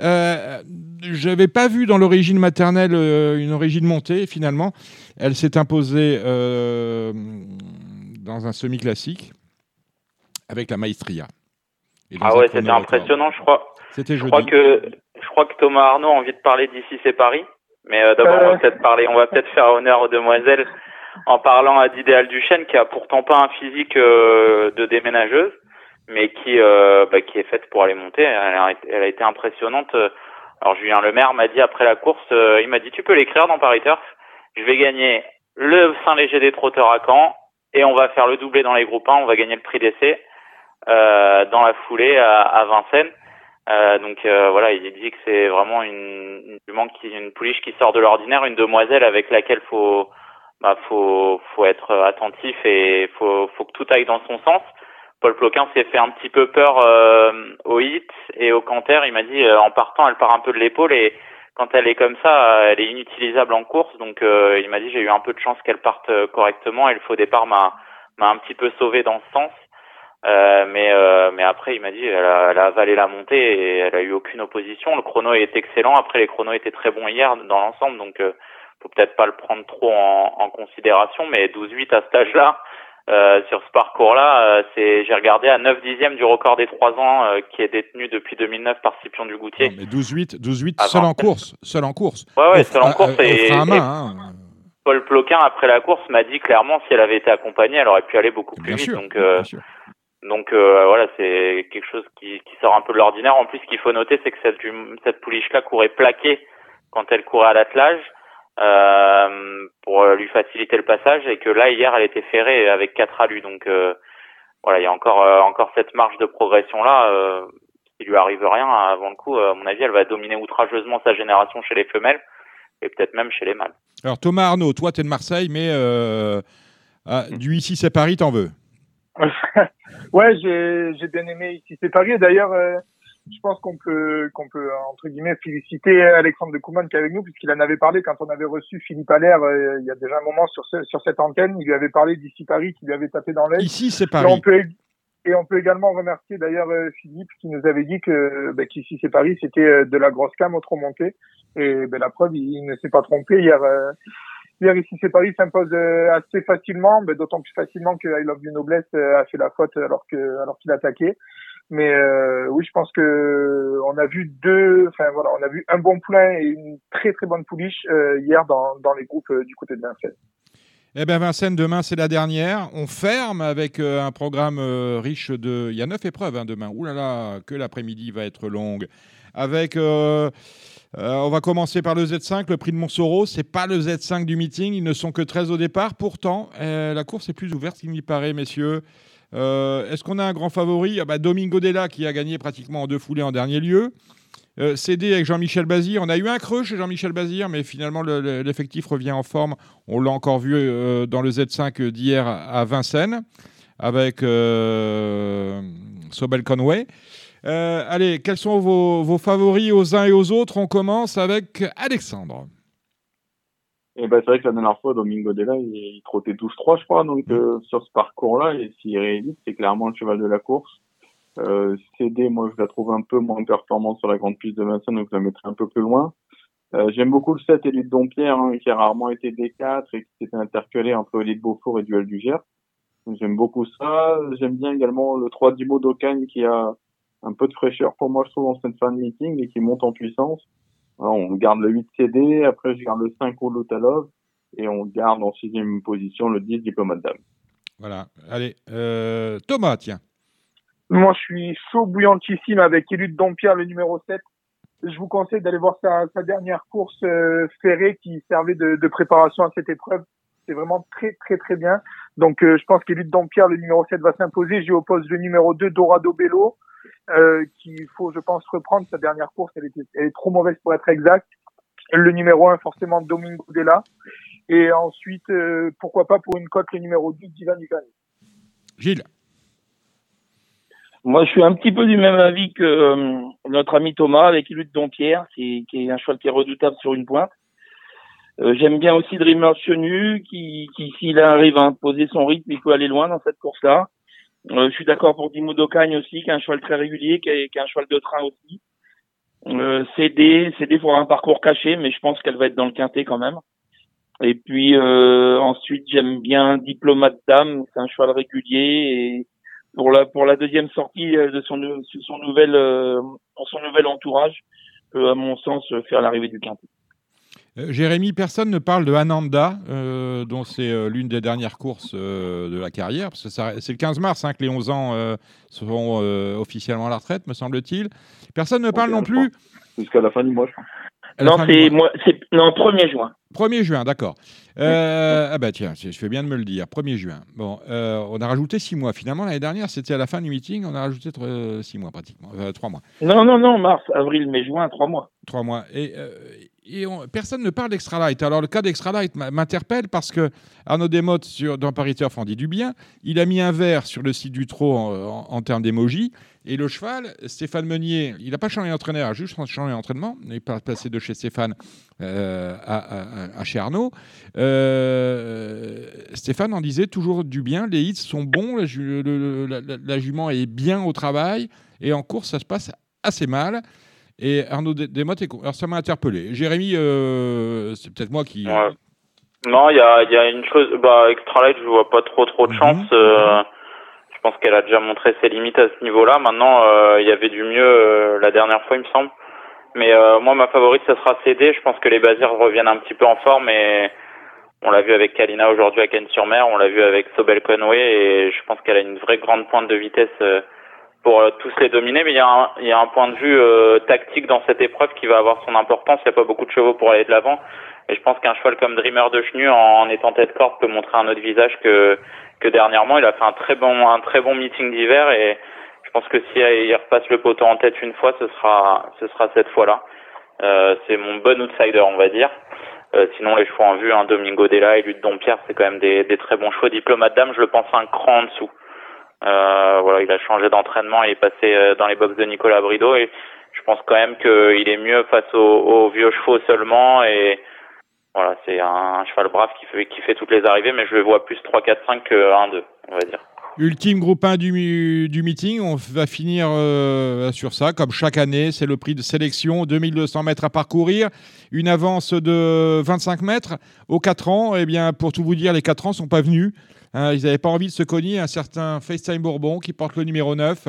Euh, je n'avais pas vu dans l'origine maternelle euh, une origine montée, finalement. Elle s'est imposée euh, dans un semi-classique avec la Maestria. Ah ouais, c'était impressionnant, je crois. C'était Je jeudi. crois que je crois que Thomas Arnaud a envie de parler d'ici c'est Paris. Mais euh, d'abord on va peut-être parler, on va peut-être faire honneur aux demoiselles en parlant à d'Idéal Duchesne qui a pourtant pas un physique euh, de déménageuse, mais qui euh, bah, qui est faite pour aller monter. Elle a, elle a été impressionnante. Alors Julien Lemaire m'a dit après la course, euh, il m'a dit tu peux l'écrire dans Paris Turf. Je vais gagner le Saint-Léger des trotteurs à Caen et on va faire le doublé dans les groupes 1, on va gagner le prix d'essai euh, dans la foulée à, à Vincennes. Euh, donc euh, voilà, il dit que c'est vraiment une, une une pouliche qui sort de l'ordinaire, une demoiselle avec laquelle faut, bah, faut, faut être attentif et faut, faut que tout aille dans son sens. Paul Ploquin s'est fait un petit peu peur euh, au hit et au canter. Il m'a dit euh, en partant, elle part un peu de l'épaule et quand elle est comme ça, euh, elle est inutilisable en course. Donc il m'a dit j'ai eu un peu de chance qu'elle parte correctement et le faux départ m'a m'a un petit peu sauvé dans ce sens. Euh, mais euh, mais après il m'a dit elle a, elle a avalé la montée et elle a eu aucune opposition. Le chrono est excellent. Après les chronos étaient très bons hier dans l'ensemble, donc euh, faut peut-être pas le prendre trop en, en considération. Mais 12-8 à cet âge-là, euh, sur ce parcours-là, euh, c'est j'ai regardé à 9 dixièmes du record des 3 ans euh, qui est détenu depuis 2009 par Scipion du Goutier. Mais 12-8, 12-8 À seul en course. Seul en course. Ouais, ouais, seul en course euh, et- à main, et- hein. Paul Ploquin après la course m'a dit clairement si elle avait été accompagnée, elle aurait pu aller beaucoup plus Bien vite. sûr, donc euh, donc euh, voilà, c'est quelque chose qui, qui sort un peu de l'ordinaire. En plus, ce qu'il faut noter, c'est que cette, jum- cette pouliche-là courait plaquée quand elle courait à l'attelage euh, pour lui faciliter le passage et que là hier elle était ferrée avec quatre alus. Donc euh, voilà, il y a encore euh, encore cette marge de progression là. Euh, s'il lui arrive rien avant le coup, à mon avis, elle va dominer outrageusement sa génération chez les femelles et peut-être même chez les mâles. Alors Thomas Arnaud, toi tu es de Marseille, mais euh, ah, du ici c'est Paris, t'en veux? ouais, j'ai bien aimé ici c'est Paris. Et D'ailleurs, euh, je pense qu'on peut qu'on peut entre guillemets féliciter Alexandre de Kouman qui est avec nous puisqu'il en avait parlé quand on avait reçu Philippe Allaire euh, il y a déjà un moment sur ce- sur cette antenne. Il lui avait parlé d'ici Paris qui lui avait tapé dans l'œil. Ici c'est Et Paris. on peut et on peut également remercier d'ailleurs euh, Philippe qui nous avait dit que bah, qu'ici c'est Paris c'était euh, de la grosse cam au trop monté et ben, la preuve il, ne s'est pas trompé hier. euh, Hier, ici, c'est Paris s'impose assez facilement, mais d'autant plus facilement que I Love You Noblesse a fait la faute alors que alors qu'il attaquait. Mais euh, oui, je pense que on a vu deux, enfin voilà, on a vu un bon poulain et une très très bonne pouliche euh, hier dans les groupes euh, du côté de Vincennes. Eh bien Vincennes, demain c'est la dernière. On ferme avec un programme riche de... Il y a neuf épreuves hein, demain. Ouh là là, que l'après-midi va être longue. Avec... on va commencer par le Z5, le prix de Montsoro. C'est pas le Z5 du meeting, ils ne sont que 13 au départ. Pourtant, la course est plus ouverte qu'il n'y paraît, messieurs. Euh, Est-ce qu'on a un grand favori ah bah, Domingo Della qui a gagné pratiquement en deux foulées en dernier lieu. Euh, CD avec Jean-Michel Bazir. On a eu un creux chez Jean-Michel Bazir, mais finalement le- le- l'effectif revient en forme. On l'a encore vu euh, dans le Z5 d'hier à Vincennes avec euh, Sobel Conway. Allez, quels sont vos favoris aux uns et aux autres? On commence avec Alexandre. Et ben c'est vrai que la dernière fois, Domingo Della, il, il trottait 12-3, je crois. Donc euh, sur ce parcours-là, et s'il réédite, c'est clairement le cheval de la course. Euh, CD, moi, je la trouve un peu moins performante sur la grande piste de Vincennes, donc je la mettrai un peu plus loin. Euh, J'aime beaucoup le 7 Élite Dompierre, hein, qui a rarement été D4 et qui s'était intercalé entre Élite Beaufort et Duel du Gers. J'aime beaucoup ça. J'aime bien également le 3 Dimo d'Ocagne qui a un peu de fraîcheur pour moi, je trouve, en cette fin de meeting et qui monte en puissance. Voilà, on garde le 8 CD, après je garde le 5 Olutalov et on garde en sixième position le 10 Diplomate Dame. Voilà. Allez, euh, Thomas, tiens. Moi, je suis chaud bouillantissime avec Élu de Dompierre, le numéro 7. Je vous conseille d'aller voir sa, sa dernière course euh, ferrée qui servait de, de préparation à cette épreuve. C'est vraiment très, très, très bien. Donc, euh, je pense qu'Élu de Dompierre, le numéro 7, va s'imposer. J'y oppose le numéro 2, Dorado Bello, euh, qu'il faut, je pense, reprendre. Sa dernière course, elle, était, elle est trop mauvaise pour être exact. Le numéro 1, forcément, Domingo Della. Et ensuite, euh, pourquoi pas pour une cote, le numéro 12, Divan Ivani. Gilles. Moi, je suis un petit peu du même avis que euh, notre ami Thomas avec Lutte Dompierre, qui, qui est un cheval qui est redoutable sur une pointe. Euh, J'aime bien aussi Dreamer Chenu, qui, qui s'il arrive à imposer son rythme, il peut aller loin dans cette course-là. Euh, je suis d'accord pour Dimo d'Ocagne aussi, qui est un cheval très régulier, qui est, qui un cheval de train aussi. Euh, CD, CD pour un parcours caché, mais je pense qu'elle va être dans le quintet quand même. Et puis euh, ensuite, j'aime bien Diplomate Dame, c'est un cheval régulier et pour la pour la deuxième sortie euh, de son de son nouvel euh, son nouvel entourage peut à mon sens faire l'arrivée du quintet. Euh, Jérémy, personne ne parle de Ananda, euh, dont c'est euh, l'une des dernières courses euh, de la carrière, parce que ça- c'est le 15 mars hein, que les 11 ans euh, seront euh, officiellement à la retraite, me semble-t-il. Personne ne parle non plus. Jusqu'à la fin du mois, je crois. Non, c'est mois. moi, c'est non 1er juin. 1er juin, d'accord. Euh, ah bah tiens, je fais bien de me le dire. 1er juin. Bon, euh, on a rajouté 6 mois. Finalement, l'année dernière, c'était à la fin du meeting, on a rajouté 6 mois pratiquement, 3 mois. Non, non, non, mars, avril, mai, juin, trois mois. Trois mois. Et, et on- personne ne parle d'Extra Light. Alors, le cas d'Extra Light m'interpelle parce que Arnaud Desmottes, dans Paris Turf, en dit du bien. Il a mis un verre sur le site du trot en, termes d'émoji. Et le cheval, Stéphane Meunier, il n'a pas changé d'entraîneur, juste changé d'entraînement. Il est pas- passé de chez Stéphane euh, à, chez Arnaud. Euh, Stéphane en disait toujours du bien. Les hits sont bons, la jument est bien au travail. Et en course, ça se passe assez mal. Et Arnaud Des- Desmottes, est alors ça m'a interpellé. Jérémy, euh, c'est peut-être moi qui. Ouais. Non, il y a, il y a une chose, bah, Extra Light, je vois pas trop trop de Mhm. chance. euh, je pense qu'elle a déjà montré ses limites à ce niveau-là. Maintenant, euh, il y avait du mieux euh, la dernière fois, il me semble. Mais euh, moi, ma favorite, ça sera CD. Je pense que les Bazirs reviennent un petit peu en forme et on l'a vu avec Kalina aujourd'hui à Cannes-sur-Mer, on l'a vu avec Sobel Conway et je pense qu'elle a une vraie grande pointe de vitesse euh, pour euh, tous les dominer. Mais il y, a un- point de vue euh, tactique dans cette épreuve qui va avoir son importance. Il n'y a pas beaucoup de chevaux pour aller de l'avant. Et je pense qu'un cheval comme Dreamer de Chenu, en étant tête corde, peut montrer un autre visage que, dernièrement. Il a fait un très bon, meeting d'hiver et je pense que si il repasse le poteau en tête une fois, ce sera, ce sera cette fois-là. Euh, c'est mon bon outsider, on va dire. Sinon, les chevaux en vue, hein, Domingo Della et Lutte Dompierre, c'est quand même des, des très bons chevaux. Diplomate Dame, je le pense un cran en dessous. Euh, voilà, il a changé d'entraînement et est passé euh, dans les box de Nicolas Brideau et je pense quand même qu'il est mieux face aux, vieux chevaux seulement et voilà, c'est un, cheval brave qui fait, toutes les arrivées, mais je le vois plus 3, 4, 5 que 1, 2, on va dire. Ultime groupe 1 du, du meeting, on va finir euh, sur ça, comme chaque année, c'est le prix de sélection, 2200 mètres à parcourir, une avance de 25 mètres aux 4 ans, et bien pour tout vous dire, les 4 ans sont pas venus, Hein, ils n'avaient pas envie de se cogner, un certain FaceTime Bourbon qui porte le numéro 9,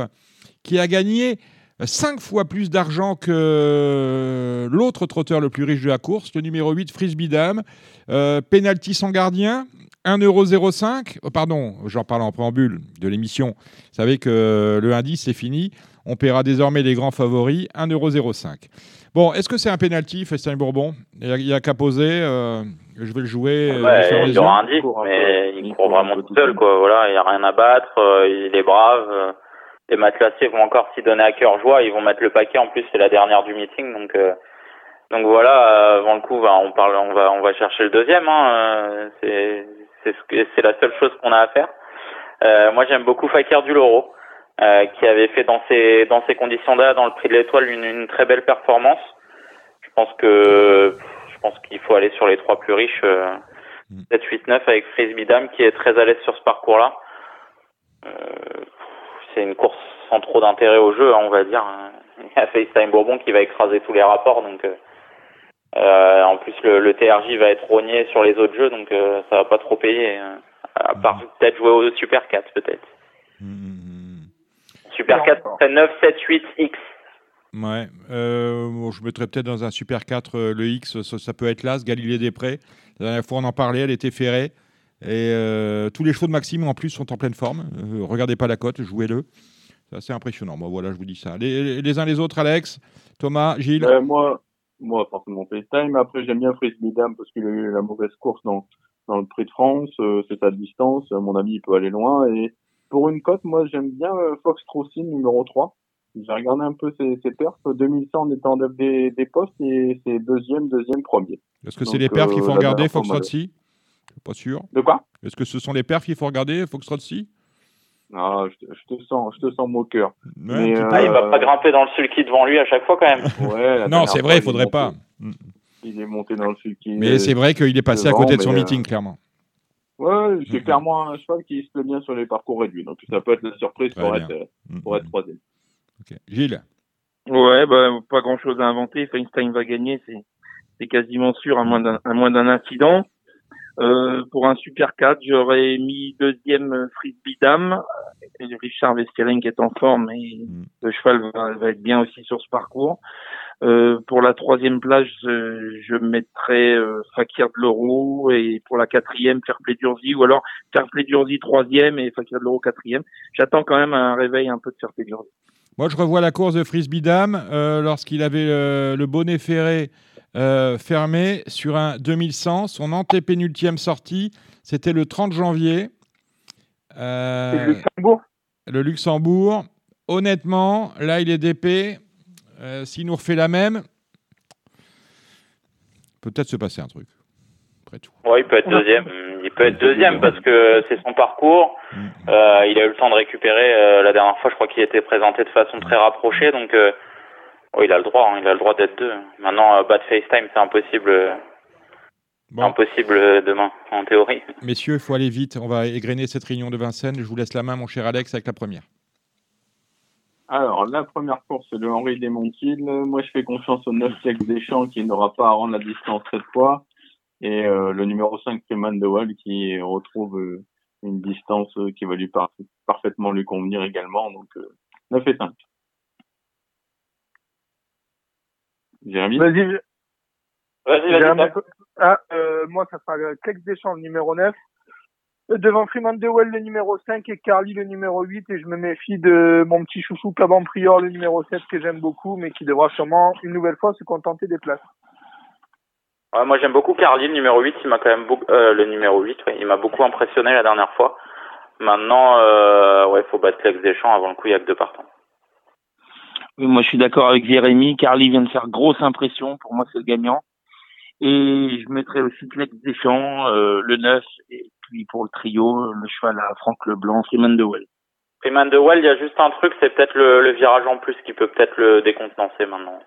qui a gagné 5 fois plus d'argent que l'autre trotteur le plus riche de la course, le numéro 8, Frisbee Dame, euh, penalty sans gardien, 1,05€. Oh, pardon, j'en parle en préambule de l'émission. Vous savez que le indice, c'est fini. On paiera désormais les grands favoris, 1,05€. Bon, est-ce que c'est un penalty, Festin Bourbon? Il n'y a, qu'à poser. euh, je vais le jouer. euh, Ouais, il y aura un. 10, mais il court vraiment tout seul, quoi. Voilà, il n'y a rien à battre, euh, il est brave. les matelassiers vont encore s'y donner à cœur joie, ils vont mettre le paquet. En plus, c'est la dernière du meeting, donc donc voilà. avant le coup, bah, on parle, on va on va chercher le deuxième. Hein, c'est la seule chose qu'on a à faire. Euh, moi, j'aime beaucoup Fakir du Loro, euh, qui avait fait dans ces dans ces conditions-là, dans le Prix de l'Étoile, une, une très belle performance. Je pense que je pense qu'il faut aller sur les trois plus riches, euh, 7, 8, 9 avec Frisbee Dame qui est très à l'aise sur ce parcours-là. Euh, c'est une course sans trop d'intérêt au jeu, hein, on va dire. Il y a FaceTime Bourbon qui va écraser tous les rapports, donc euh, en plus, le, le TRJ va être rogné sur les autres jeux, donc ça va pas trop payer. à part peut-être jouer au Super 4, peut-être. Super 4, c'est 9, 7, 8, X. Ouais, euh, bon, je mettrais peut-être dans un Super 4 euh, le X, ça, ça peut être là, ce Galilée des Prés. La dernière fois, on en parlait, elle était ferrée. Et euh, tous les chevaux de Maxime, en plus, sont en pleine forme. Euh, regardez pas la cote, jouez-le. C'est assez impressionnant. Bon, voilà, je vous dis ça. Les, les uns les autres, Alex, Thomas, Gilles? Euh, moi, moi, forcément FaceTime. Après, j'aime bien Frisbee Dame parce qu'il a eu la mauvaise course dans, dans le Prix de France. Euh, c'est à distance. Euh, mon ami, il peut aller loin. Et pour une cote, moi, j'aime bien euh, Fox Trocin, numéro 3. J'ai regardé un peu ses, ses perfs. 2100 en étant en des, des postes et c'est deuxième, deuxième, premier. Est-ce que c'est les perfs qu'il euh, faut regarder, dernière fois, Foxtrot moi, Si Pas sûr. De quoi? Est-ce que ce sont les perfs qu'il faut regarder, Foxtrot Si Ah, je, te- je te sens, je te sens moqueur. Ouais, Mais, Ah, il va euh, pas grimper dans le sulky devant lui à chaque fois, quand même. Ouais, Non, c'est vrai, il faudrait monté- pas. Il est monté dans le sulky. Mais euh, c'est vrai qu'il est passé à côté de son euh, meeting, clairement. Ouais, c'est clairement un cheval qui se plaît bien sur les parcours réduits. Donc ça peut être la surprise Très pour bien. être, euh, pour être troisième. Gilles? Ouais, bah, pas grand chose à inventer. Feinstein va gagner, c'est, c'est quasiment sûr, à moins d'un, à moins d'un incident. Euh, pour un Super 4, j'aurais mis deuxième euh, Frisbee Dame. Richard Westering qui est en forme et le cheval va, va être bien aussi sur ce parcours. Euh, pour la troisième place, je, je mettrais euh, Fakir de l'Euro et pour la quatrième, Fairplay Durzi ou alors Fairplay Durzi troisième et Fakir de l'Euro quatrième. J'attends quand même un réveil un peu de Fairplay Durzi. Moi, je revois la course de Frisbee Dame euh, lorsqu'il avait euh, le bonnet ferré euh, fermé sur un 2100. Son antépénultième sortie, c'était le 30 janvier. Euh, le Luxembourg? le Luxembourg. Honnêtement, là, il est DP. Euh, S'il nous refait la même, peut-être se passer un truc. Ouais, il peut être deuxième. Il peut être deuxième parce que c'est son parcours. Euh, il a eu le temps de récupérer. euh, la dernière fois, je crois qu'il était présenté de façon très rapprochée, donc euh, oh, il a le droit. hein, il a le droit d'être deux. Maintenant, euh, battre FaceTime, c'est impossible. Bon. Impossible demain, en théorie. Messieurs, il faut aller vite. On va égrener cette réunion de Vincennes. Je vous laisse la main, mon cher Alex, avec la première. Alors, la première course, c'est le Henri Desmontil. Moi, je fais confiance au 9 Flex Deschamps qui n'aura pas à rendre la distance cette fois. Et euh, le numéro 5, Freeman de Wall, qui retrouve euh, une distance euh, qui va lui par- parfaitement lui convenir également. Donc, euh, 9 et 5. Jérémy? Vas-y. Vas-y, J'ai vas-y. Ah, euh, moi, ça sera le Clex Deschamps, le numéro 9. Devant Freeman Dewell, le numéro 5 et Carly, le numéro 8. Et je me méfie de mon petit chouchou Caban Prior, le numéro 7, que j'aime beaucoup, mais qui devra sûrement, une nouvelle fois, se contenter des places. Ouais, moi, j'aime beaucoup Carly, le numéro 8. Il m'a quand même beaucoup, euh, le numéro 8, ouais, il m'a beaucoup impressionné la dernière fois. Maintenant, euh, ouais, faut battre Clex Deschamps avant le coup, il y a que deux partants. Oui, moi, je suis d'accord avec Jérémy. Carly vient de faire grosse impression. Pour moi, c'est le gagnant. Et je mettrais aussi Clex Deschamps, euh, le 9, et puis pour le trio, le cheval à Franck Leblanc, Freeman de Well. Freeman de Well, il y a juste un truc, c'est peut-être le, le virage en plus qui peut peut-être le décontenancer maintenant.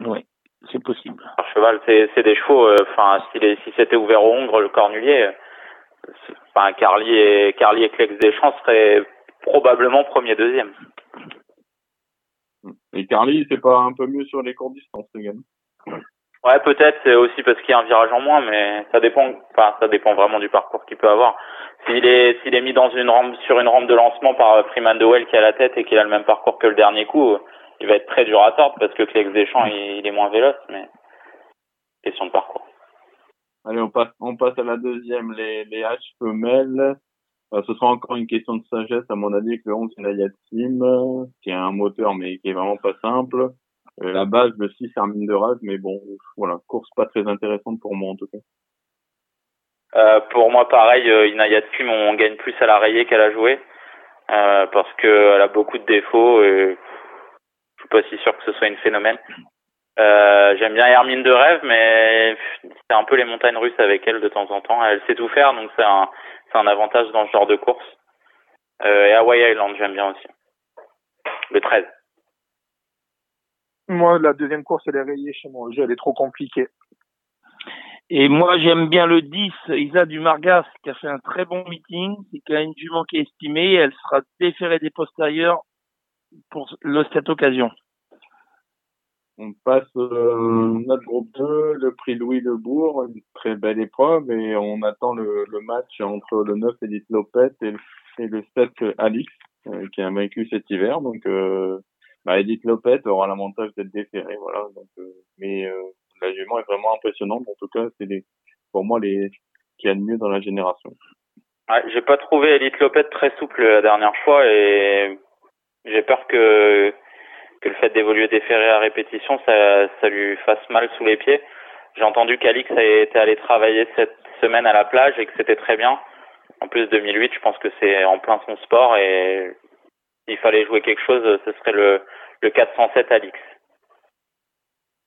Oui, c'est possible. Par cheval, c'est des chevaux. euh, Enfin, si, c'était ouvert au Hongre, le Cornulier, euh, enfin Carly et Carly et Clex Deschamps seraient probablement premier deuxième. Et Carly, c'est pas un peu mieux sur les courtes distances, les gars? Ouais, peut-être c'est aussi parce qu'il y a un virage en moins, mais ça dépend. Enfin, ça dépend vraiment du parcours qu'il peut avoir. S'il est s'il est mis dans une rampe sur une rampe de lancement par euh, Freeman de Well qui a la tête et qu'il a le même parcours que le dernier coup, euh, il va être très dur à tordre parce que Clex Deschamps il, il est moins véloce, mais question de parcours. Allez, on passe, on passe à la deuxième, les, les H femelles. Euh, ce sera encore une question de sagesse, à mon avis, avec le 11 Nayat Sim, euh, qui a un moteur, mais qui est vraiment pas simple. Euh, la base, le 6 Hermine de Rage, mais bon, voilà, course pas très intéressante pour moi, en tout cas. Euh, pour moi, pareil, euh, Inaya on gagne plus à la rayer qu'à la jouer. Euh, parce que elle a beaucoup de défauts et je suis pas si sûr que ce soit une phénomène. Euh, j'aime bien Hermine de rêve, mais c'est un peu les montagnes russes avec elle de temps en temps. Elle sait tout faire, donc c'est un, un avantage dans ce genre de course. Euh, et Hawaii Island, j'aime bien aussi. Le 13. Moi, la deuxième course, elle est rayée chez moi. Le jeu, elle est trop compliquée. Et moi, j'aime bien le 10, Isa du Margas, qui a fait un très bon meeting, et qui a une jument qui est estimée. Elle sera déférée des postérieurs pour le- cette occasion. On passe euh, notre groupe 2, le prix Louis Lebourg, une très belle épreuve et on attend le, le match entre le 9 Edith Lopette et le, et le 7 Alix euh, qui a vaincu cet hiver. Donc euh, bah, Edith Lopette aura l'avantage d'être déférée. Voilà. Donc, euh, mais euh, la jument est vraiment impressionnante. En tout cas, c'est pour moi les qui a de mieux dans la génération. Ouais, j'ai pas trouvé Elite Lopette très souple la dernière fois et j'ai peur que que le fait d'évoluer déféré à répétition, ça, ça lui fasse mal sous les pieds. J'ai entendu qu'Alix était allé travailler cette semaine à la plage et que c'était très bien. En plus, 2008, je pense que c'est en plein son sport et s'il fallait jouer quelque chose, ce serait le, le 407 Alix.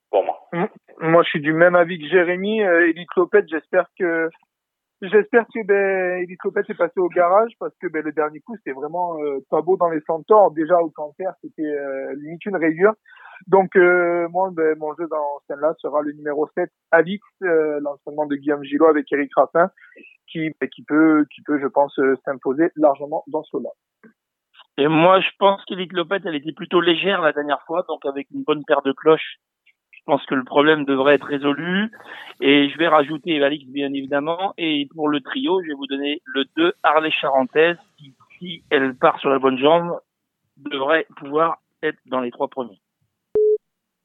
Pour moi. Moi, je suis du même avis que Jérémy. Euh, Lopette, j'espère que j'espère que ben, Elite Lopette est passé au garage parce que ben, le dernier coup, c'était vraiment euh, pas beau dans les centaures. Déjà au cancer, c'était euh, limite une rayure. Donc euh, moi, ben, mon jeu dans scène-là sera le numéro 7, Alix, euh, l'entraînement de Guillaume Gillot avec Eric Raffin, qui, ben, qui peut, qui peut, je pense, s'imposer largement dans ce lot. Et moi, je pense qu'Elite Lopette, elle était plutôt légère la dernière fois, donc avec une bonne paire de cloches, je pense que le problème devrait être résolu. Et je vais rajouter Alix, bien évidemment. Et pour le trio, je vais vous donner le 2 Harley Charentaise, qui, si elle part sur la bonne jambe, devrait pouvoir être dans les trois premiers.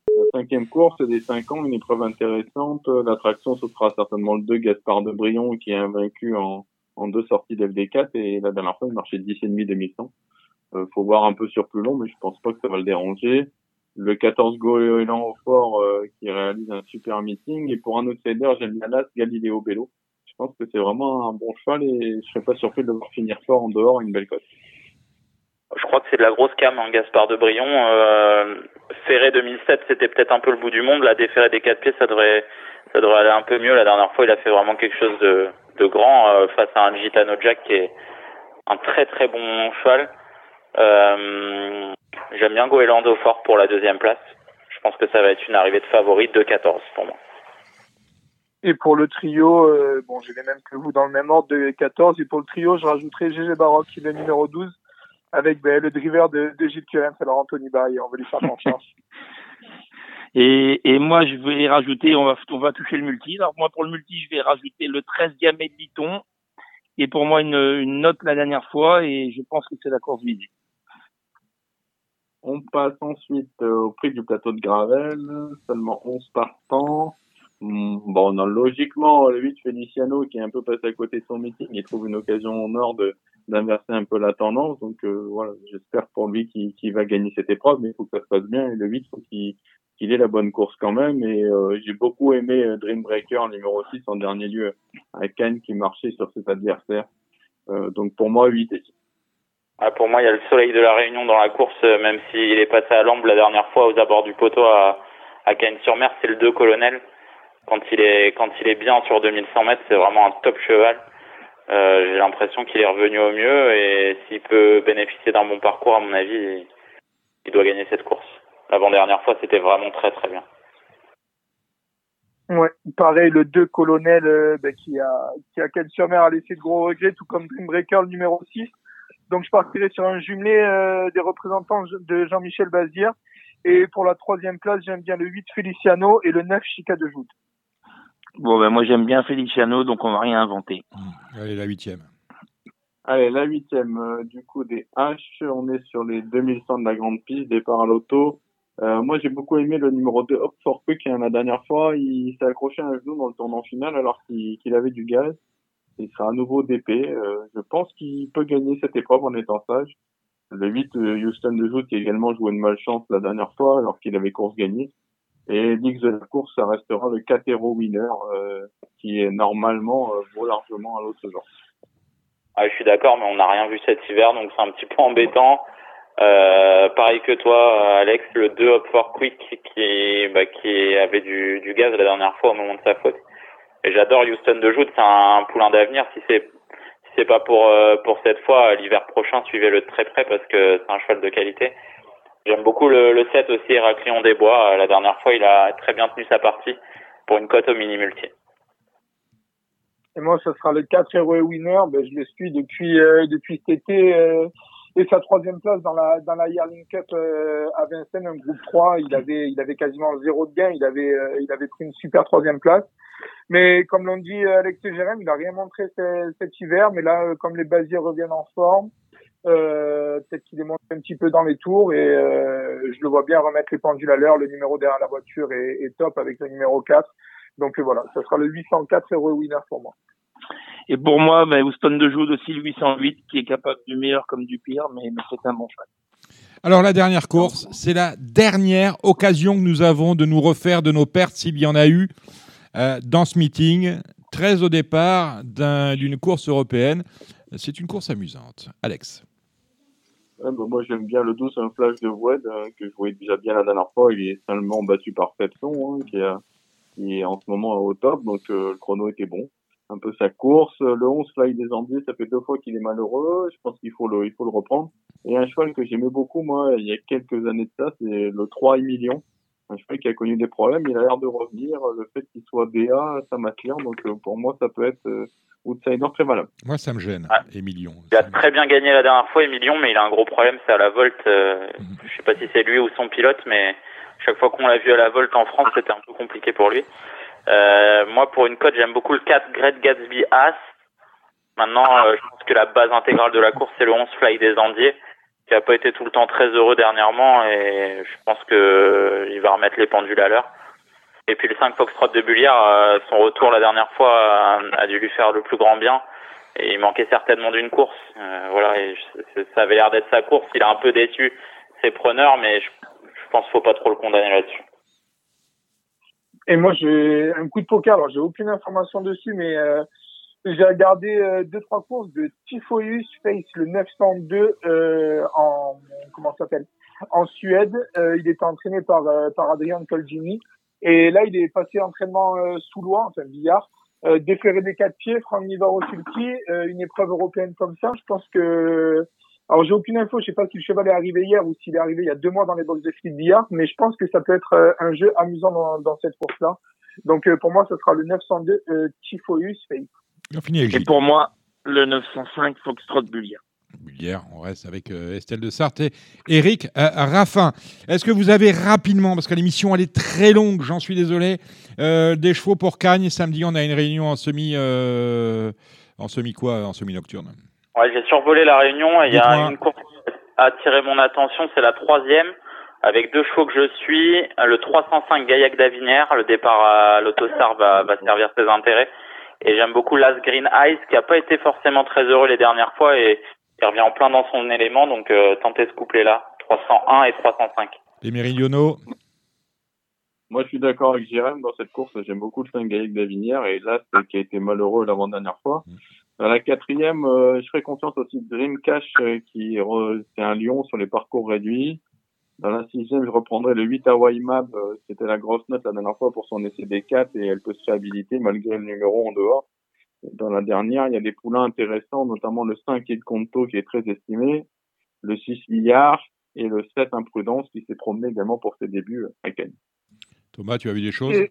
La cinquième course des 5 ans, une épreuve intéressante. L'attraction, ce sera certainement le 2 Gaspard de Brion qui est invaincu en, en deux sorties d'FD4 et la dernière fois, il marchait 10,5 2100. Euh, faut voir un peu sur plus long, mais je pense pas que ça va le déranger. Le 14 Goéland au fort euh, qui réalise un super meeting. Et pour un outsider, j'aime bien l'As Galileo Bello. Je pense que c'est vraiment un bon cheval et je serais pas surpris de le voir finir fort en dehors, une belle cote. Je crois que c'est de la grosse cam, hein, Gaspard de Brion. Euh, Ferré 2007, c'était peut-être un peu le bout du monde. La déférée des quatre pieds, ça devrait, ça devrait aller un peu mieux. La dernière fois, il a fait vraiment quelque chose de, de grand euh, face à un Gitano Jack qui est un très très bon cheval. Euh, J'aime bien Goéland au fort pour la deuxième place. Je pense que ça va être une arrivée de favorite de 14 pour moi. Et pour le trio, euh, bon, j'ai les mêmes que vous dans le même ordre de 14. Et pour le trio, je rajouterai GG Baroque, qui est le numéro 12, avec ben, le driver de, de Gilles Curens, alors Anthony Barry. On va lui faire confiance. Et, et moi, je vais rajouter, on va, on va toucher le multi. Alors moi, pour le multi, je vais rajouter le 13 Gamay de Liton, qui est pour moi une, une note la dernière fois, et je pense que c'est la course visée. On passe ensuite euh, au prix du plateau de Gravel, seulement 11 partants. Hmm, Bon, non, logiquement, le 8 Feliciano, qui est un peu passé à côté de son meeting, il trouve une occasion en or de d'inverser un peu la tendance. Donc euh, voilà, j'espère pour lui qu'il va gagner cette épreuve, mais il faut que ça se passe bien. Et le 8, faut qu'il ait la bonne course quand même. Et euh, j'ai beaucoup aimé euh, Dreambreaker numéro 6 en dernier lieu à Cannes qui marchait sur cet adversaire. Euh, donc pour moi, 8 et 6. Ah, pour moi, il y a le soleil de la Réunion dans la course, euh, même s'il est passé à l'amble la dernière fois aux abords du poteau à, à Cagnes-sur-Mer, c'est le 2 colonel. Quand il est bien sur 2100 mètres, c'est vraiment un top cheval. Euh, J'ai l'impression qu'il est revenu au mieux et s'il peut bénéficier d'un bon parcours, à mon avis, il, doit gagner cette course. L'avant-dernière fois, c'était vraiment très très bien. Ouais, pareil, le 2 colonel euh, ben, qui a qui a sur mer a laissé de gros regrets, tout comme Dreambreaker le numéro 6. Donc je partirai sur un jumelé euh, des représentants de Jean-Michel Bazir. Et pour la troisième place, j'aime bien le 8 Feliciano et le 9 Chica de Joute. Bon, ben moi, j'aime bien Feliciano, donc on va rien inventer. Allez, la huitième. Allez, la huitième, euh, du coup, des H, on est sur les 2100 de la grande piste, départ à l'auto. Euh, moi, j'ai beaucoup aimé le numéro 2, Hop for Quick, hein, la dernière fois, il s'est accroché à un genou dans le tournant final alors qu'il qu'il avait du gaz. Il sera à nouveau DP. Euh, je pense qu'il peut gagner cette épreuve en étant sage. Le 8, euh, Houston de Joute, qui a également joué une malchance la dernière fois alors qu'il avait course gagnée. Et l'X de la course, ça restera le 4 Hero Winner, euh, qui est normalement euh, vaut largement à l'autre genre. Ah, je suis d'accord, mais on n'a rien vu cet hiver, donc c'est un petit peu embêtant. Euh, pareil que toi, Alex, le 2 Up for Quick qui, bah, qui avait du, du gaz la dernière fois au moment de sa faute. Et j'adore Houston de Joute, c'est un poulain d'avenir. Si c'est si c'est pas pour euh, pour cette fois, l'hiver prochain, suivez-le très près parce que c'est un cheval de qualité. J'aime beaucoup le, le 7 aussi, Héraclion des Bois. La dernière fois, il a très bien tenu sa partie pour une cote au mini multi. Et moi, ce sera le 4 Hero Winner. Ben, je le suis depuis euh, depuis cet été. euh, et sa troisième place dans la dans la Yearling Cup euh, à Vincennes, un groupe 3, il avait il avait quasiment zéro de gain, il avait euh, il avait pris une super troisième place. Mais comme l'ont dit euh, Alex Jérém, il a rien montré cet, hiver, mais là euh, comme les basiers reviennent en forme, euh, peut-être qu'il est monté un petit peu dans les tours et je le vois bien remettre les pendules à l'heure. Le numéro derrière la voiture est, est top avec le numéro 4. Donc voilà, ça sera le 804 Hero Winner pour moi. Et pour moi, ben, Houston de Joud aussi, le 808, qui est capable du meilleur comme du pire, mais, mais c'est un bon cheval. Alors la dernière course, c'est la dernière occasion que nous avons de nous refaire de nos pertes, s'il y en a eu, euh, dans ce meeting. 13 au départ d'une course européenne. C'est une course amusante. Alex. Ouais, bah, moi j'aime bien le 12, un flash de Wed euh, que je voyais déjà bien la dernière fois. Il est seulement battu par Pepson, hein, qui, a, qui, est en ce moment au top, donc euh, le chrono était bon un peu sa course. Le 11 Fly des Andiers, ça fait deux fois qu'il est malheureux. Je pense qu'il faut le, il faut le reprendre. Et un cheval que j'aimais beaucoup, moi, il y a quelques années de ça, c'est le 3 Emilion. Un cheval qui a connu des problèmes, il a l'air de revenir. Le fait qu'il soit BA, ça m'attire. Donc, euh, pour moi, ça peut être euh, outsider très valable. Moi, ça me gêne, Ah. Emilion. Il a très bien gagné la dernière fois, Emilion, mais il a un gros problème, c'est à la volte. euh, Je sais pas si c'est lui ou son pilote, mais chaque fois qu'on l'a vu à la volte en France, c'était un peu compliqué pour lui. Euh, moi, pour une cote, j'aime beaucoup le 4 Great Gatsby As. Maintenant, euh, je pense que la base intégrale de la course, c'est le 11 Fly des Andiers, qui a pas été tout le temps très heureux dernièrement, et je pense que euh, il va remettre les pendules à l'heure. Et puis le 5 Foxtrot de Bullière, euh, son retour la dernière fois euh, a dû lui faire le plus grand bien. Et il manquait certainement d'une course. Euh, voilà, et je- ça avait l'air d'être sa course. Il a un peu déçu ses preneurs, mais je, je pense qu'il faut pas trop le condamner là-dessus. Et moi, j'ai un coup de poker. Alors, j'ai aucune information dessus, mais euh, j'ai regardé euh, deux trois courses de Typhoeus Face le 902 euh, en comment s'appelle? En Suède. Euh, il était entraîné par euh, par Adrian Colgini et là, il est passé entraînement euh, sous loi, enfin billard. Euh, déféré des quatre pieds, Franck Nivaro sur une épreuve européenne comme ça, je pense que alors j'ai aucune info, je sais pas si le cheval est arrivé hier ou s'il est arrivé il y a deux mois dans les box de Philippe Billard, mais je pense que ça peut être euh, un jeu amusant dans, dans cette course-là. Donc euh, pour moi, ce sera le 902 euh, Et pour moi, le 905 Foxtrot Bullière. Bullière, on reste avec euh, Estelle de Sarthe et Eric euh, Raffin. Est-ce que vous avez rapidement, parce que l'émission elle est très longue, j'en suis désolé, euh, des chevaux pour Cagnes? Samedi, on a une réunion en semi, euh, en semi quoi, en semi nocturne. Ouais, j'ai survolé la réunion et il y a une course qui a attiré mon attention, c'est la troisième, avec deux chevaux que je suis. Le 305 Gaillac d'Avinière, le départ à l'Autostar va, va servir ses intérêts. Et j'aime beaucoup Las Green Eyes, qui a pas été forcément très heureux les dernières fois et qui revient en plein dans son élément, donc euh, tentez ce couplet-là. 301 et 305. Les méridionaux, Moi, je suis d'accord avec Jérém dans cette course. J'aime beaucoup le 5 Gaël d'Avinière et c'est qui a été malheureux l'avant-dernière fois. Dans la quatrième, euh, je ferai confiance aussi de Dream Cash, euh, qui c'est un lion sur les parcours réduits. Dans la sixième, je reprendrai le 8 Hawaii Map. euh, C'était la grosse note la dernière fois pour son essai D4 et elle peut se réhabiliter malgré le numéro en dehors. Dans la dernière, il y a des poulains intéressants, notamment le 5 de Conto qui est très estimé, le 6 Liard et le 7 Imprudence qui s'est promené également pour ses débuts à Cannes. Thomas, tu as vu des choses? Et-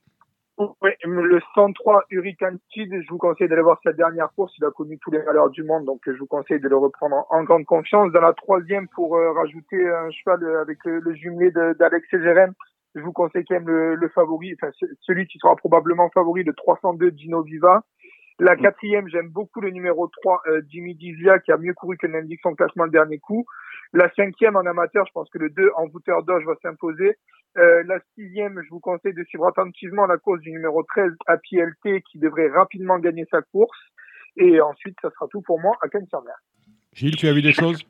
Ouais, le 103 Hurricane Speed, je vous conseille d'aller voir sa dernière course. Il a connu tous les malheurs du monde, donc je vous conseille de le reprendre en, grande confiance. Dans la troisième, pour euh, rajouter un cheval euh, avec le, le jumelé d'Alex Jérém, je vous conseille quand même le, favori, enfin ce- celui qui sera probablement favori, le 302 Gino Viva. La quatrième, j'aime beaucoup le numéro 3, euh, Jimmy Dizia, qui a mieux couru que l'indique son classement le dernier coup. La cinquième en amateur, je pense que le 2 en bouteur d'orge va s'imposer. Euh, la sixième, je vous conseille de suivre attentivement la course du numéro 13 à PLT qui devrait rapidement gagner sa course. Et ensuite, ça sera tout pour moi à Cannes-sur-Mer. Gilles, tu as vu des choses?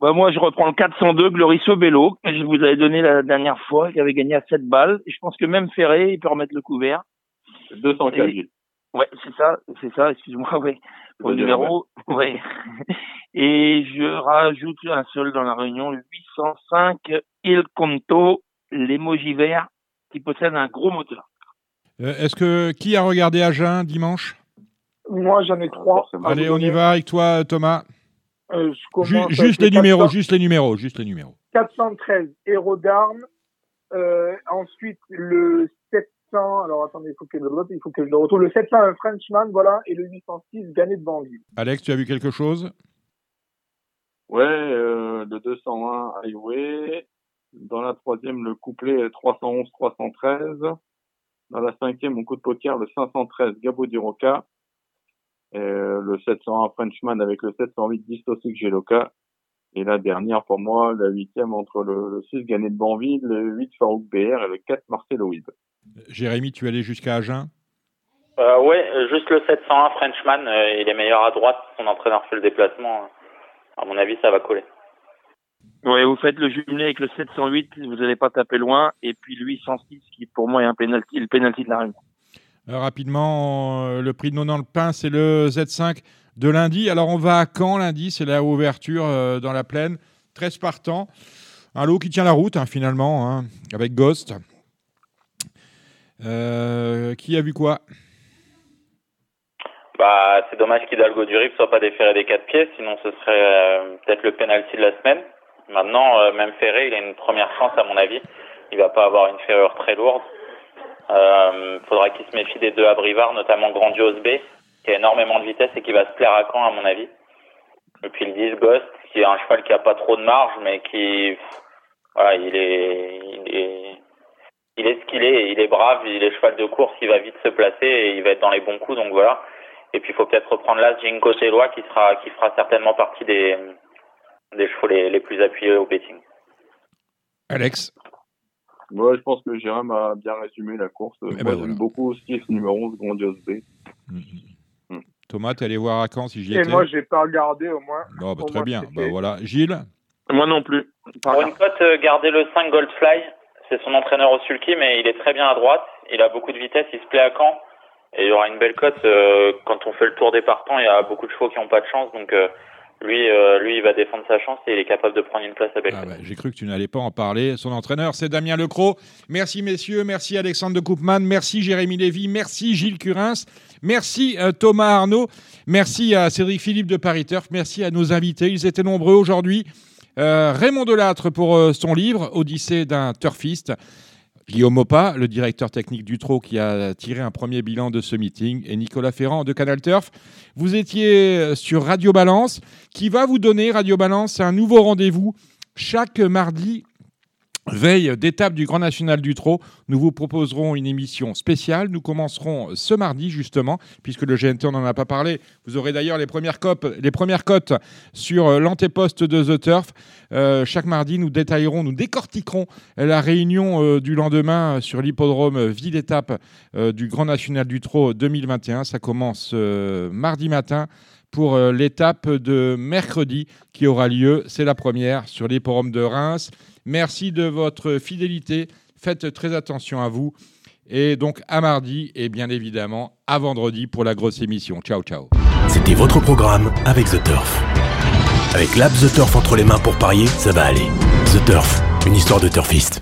Bah, moi, je reprends le 402 Glorisso Bello, que je vous avais donné la dernière fois, qui avait gagné à 7 balles. Et je pense que même Ferré, il peut remettre le couvert. 204 Et- Gilles. Ouais, c'est ça, c'est ça, excuse-moi, ouais. Pour le numéro, ouais. Et je rajoute un seul dans la réunion, le 805 Il Conto, l'émoji vert, qui possède un gros moteur. Euh, Est-ce que qui a regardé Agen dimanche? Moi, j'en ai trois. Allez, on y va avec toi, Thomas. Euh, Ju- juste le les numéros, 400 juste les numéros, juste les numéros. 413 Héros d'armes. Euh, ensuite, le 700. Alors, attendez, il faut que, il faut que je le retrouve. Le 700, un Frenchman, voilà. Et le 806, gagné de Banville. Alex, tu as vu quelque chose? Ouais, euh, le 201 Highway. Dans la troisième, le couplet 311-313. Dans la cinquième, mon coup de poker, le 513 Gabo du Roca. Euh, le 701 Frenchman avec le 708 Distosic Geloka. Et la dernière pour moi, la huitième entre le, le 6 Gagné de Banville, le 8 Farouk BR et le 4 Marcelo Wib. Jérémy, tu es allé jusqu'à Agen? Euh, euh, juste le 701 Frenchman, euh, il est meilleur à droite. Son entraîneur fait le déplacement. À mon avis, ça va coller. Ouais, vous faites le jumelé avec le 708, vous n'allez pas taper loin. Et puis le 806, qui pour moi est un penalty, le penalty de la réunion. Euh, Rapidement, euh, le prix de Nonan le Pain, c'est le Z5 de lundi. Alors, on va à Caen lundi, c'est la ouverture euh, dans la plaine. 13 partants. Un lot qui tient la route, hein, finalement, hein, avec Ghost. Euh, qui a vu quoi? Bah, c'est dommage qu'Hidalgo du Rip soit pas déféré des quatre pieds, sinon ce serait euh, peut-être le penalty de la semaine. Maintenant, euh, même ferré, il a une première chance à mon avis. Il va pas avoir une ferrure très lourde. Euh, faudra qu'il se méfie des deux abrivars, notamment Grandiose B, qui a énormément de vitesse et qui va se plaire à Caen à mon avis. Et puis le 10 Ghost, qui est un cheval qui a pas trop de marge, mais qui, voilà, il est, il est ce qu'il est, il est brave, il est cheval de course, il va vite se placer et il va être dans les bons coups, donc voilà. Et puis il faut peut-être reprendre là Jinko Teloa qui sera, qui fera certainement partie des, des chevaux les, les plus appuyés au betting. Alex? Ouais, je pense que Jérôme a bien résumé la course. Moi, ben j'aime voilà. beaucoup aussi ce numéro 11, Grandiose B. Thomas, tu allé voir à Caen si j'y Et étais? moi, j'ai pas regardé au moins. Bon, bah, Au Très moins, bien. Bah, voilà. Gilles? Moi non plus. Pour une cote, euh, gardez le 5 Goldfly. C'est son entraîneur au sulky, mais il est très bien à droite. Il a beaucoup de vitesse, il se plaît à Caen. Et il y aura une belle cote. euh, quand on fait le tour des partants, il y a beaucoup de chevaux qui n'ont pas de chance. Donc euh, lui, euh, lui, il va défendre sa chance et il est capable de prendre une place à belle cote. J'ai cru que tu n'allais pas en parler. Son entraîneur, c'est Damien Lecros. Merci, messieurs. Merci, Alexandre de Koopman. Merci, Jérémy Lévy. Merci, Gilles Curins. Merci, Thomas Arnaud. Merci à Cédric Philippe de Paris Turf. Merci à nos invités. Ils étaient nombreux aujourd'hui. Euh, Raymond Delattre pour euh, son livre Odyssée d'un turfiste. Guillaume Mopa, le directeur technique du Trot, qui a tiré un premier bilan de ce meeting, et Nicolas Ferrand de Canal Turf. Vous étiez sur Radio Balance, qui va vous donner, Radio Balance, un nouveau rendez-vous chaque mardi. Veille d'étape du Grand National du Trot, nous vous proposerons une émission spéciale. Nous commencerons ce mardi justement, puisque le GNT n'en a pas parlé. Vous aurez d'ailleurs les premières cotes sur euh, l'antéposte de The Turf. Euh, chaque mardi, nous détaillerons, nous décortiquerons la réunion euh, du lendemain sur l'hippodrome ville étape du Grand National du Trot 2021. Ça commence mardi matin pour l'étape de mercredi qui aura lieu. C'est la première sur l'hippodrome de Reims. Merci de votre fidélité. Faites très attention à vous. Et donc à mardi et bien évidemment à vendredi pour la grosse émission. Ciao, ciao. C'était votre programme avec The Turf. Avec l'app The Turf entre les mains pour parier, ça va aller. The Turf, une histoire de turfiste.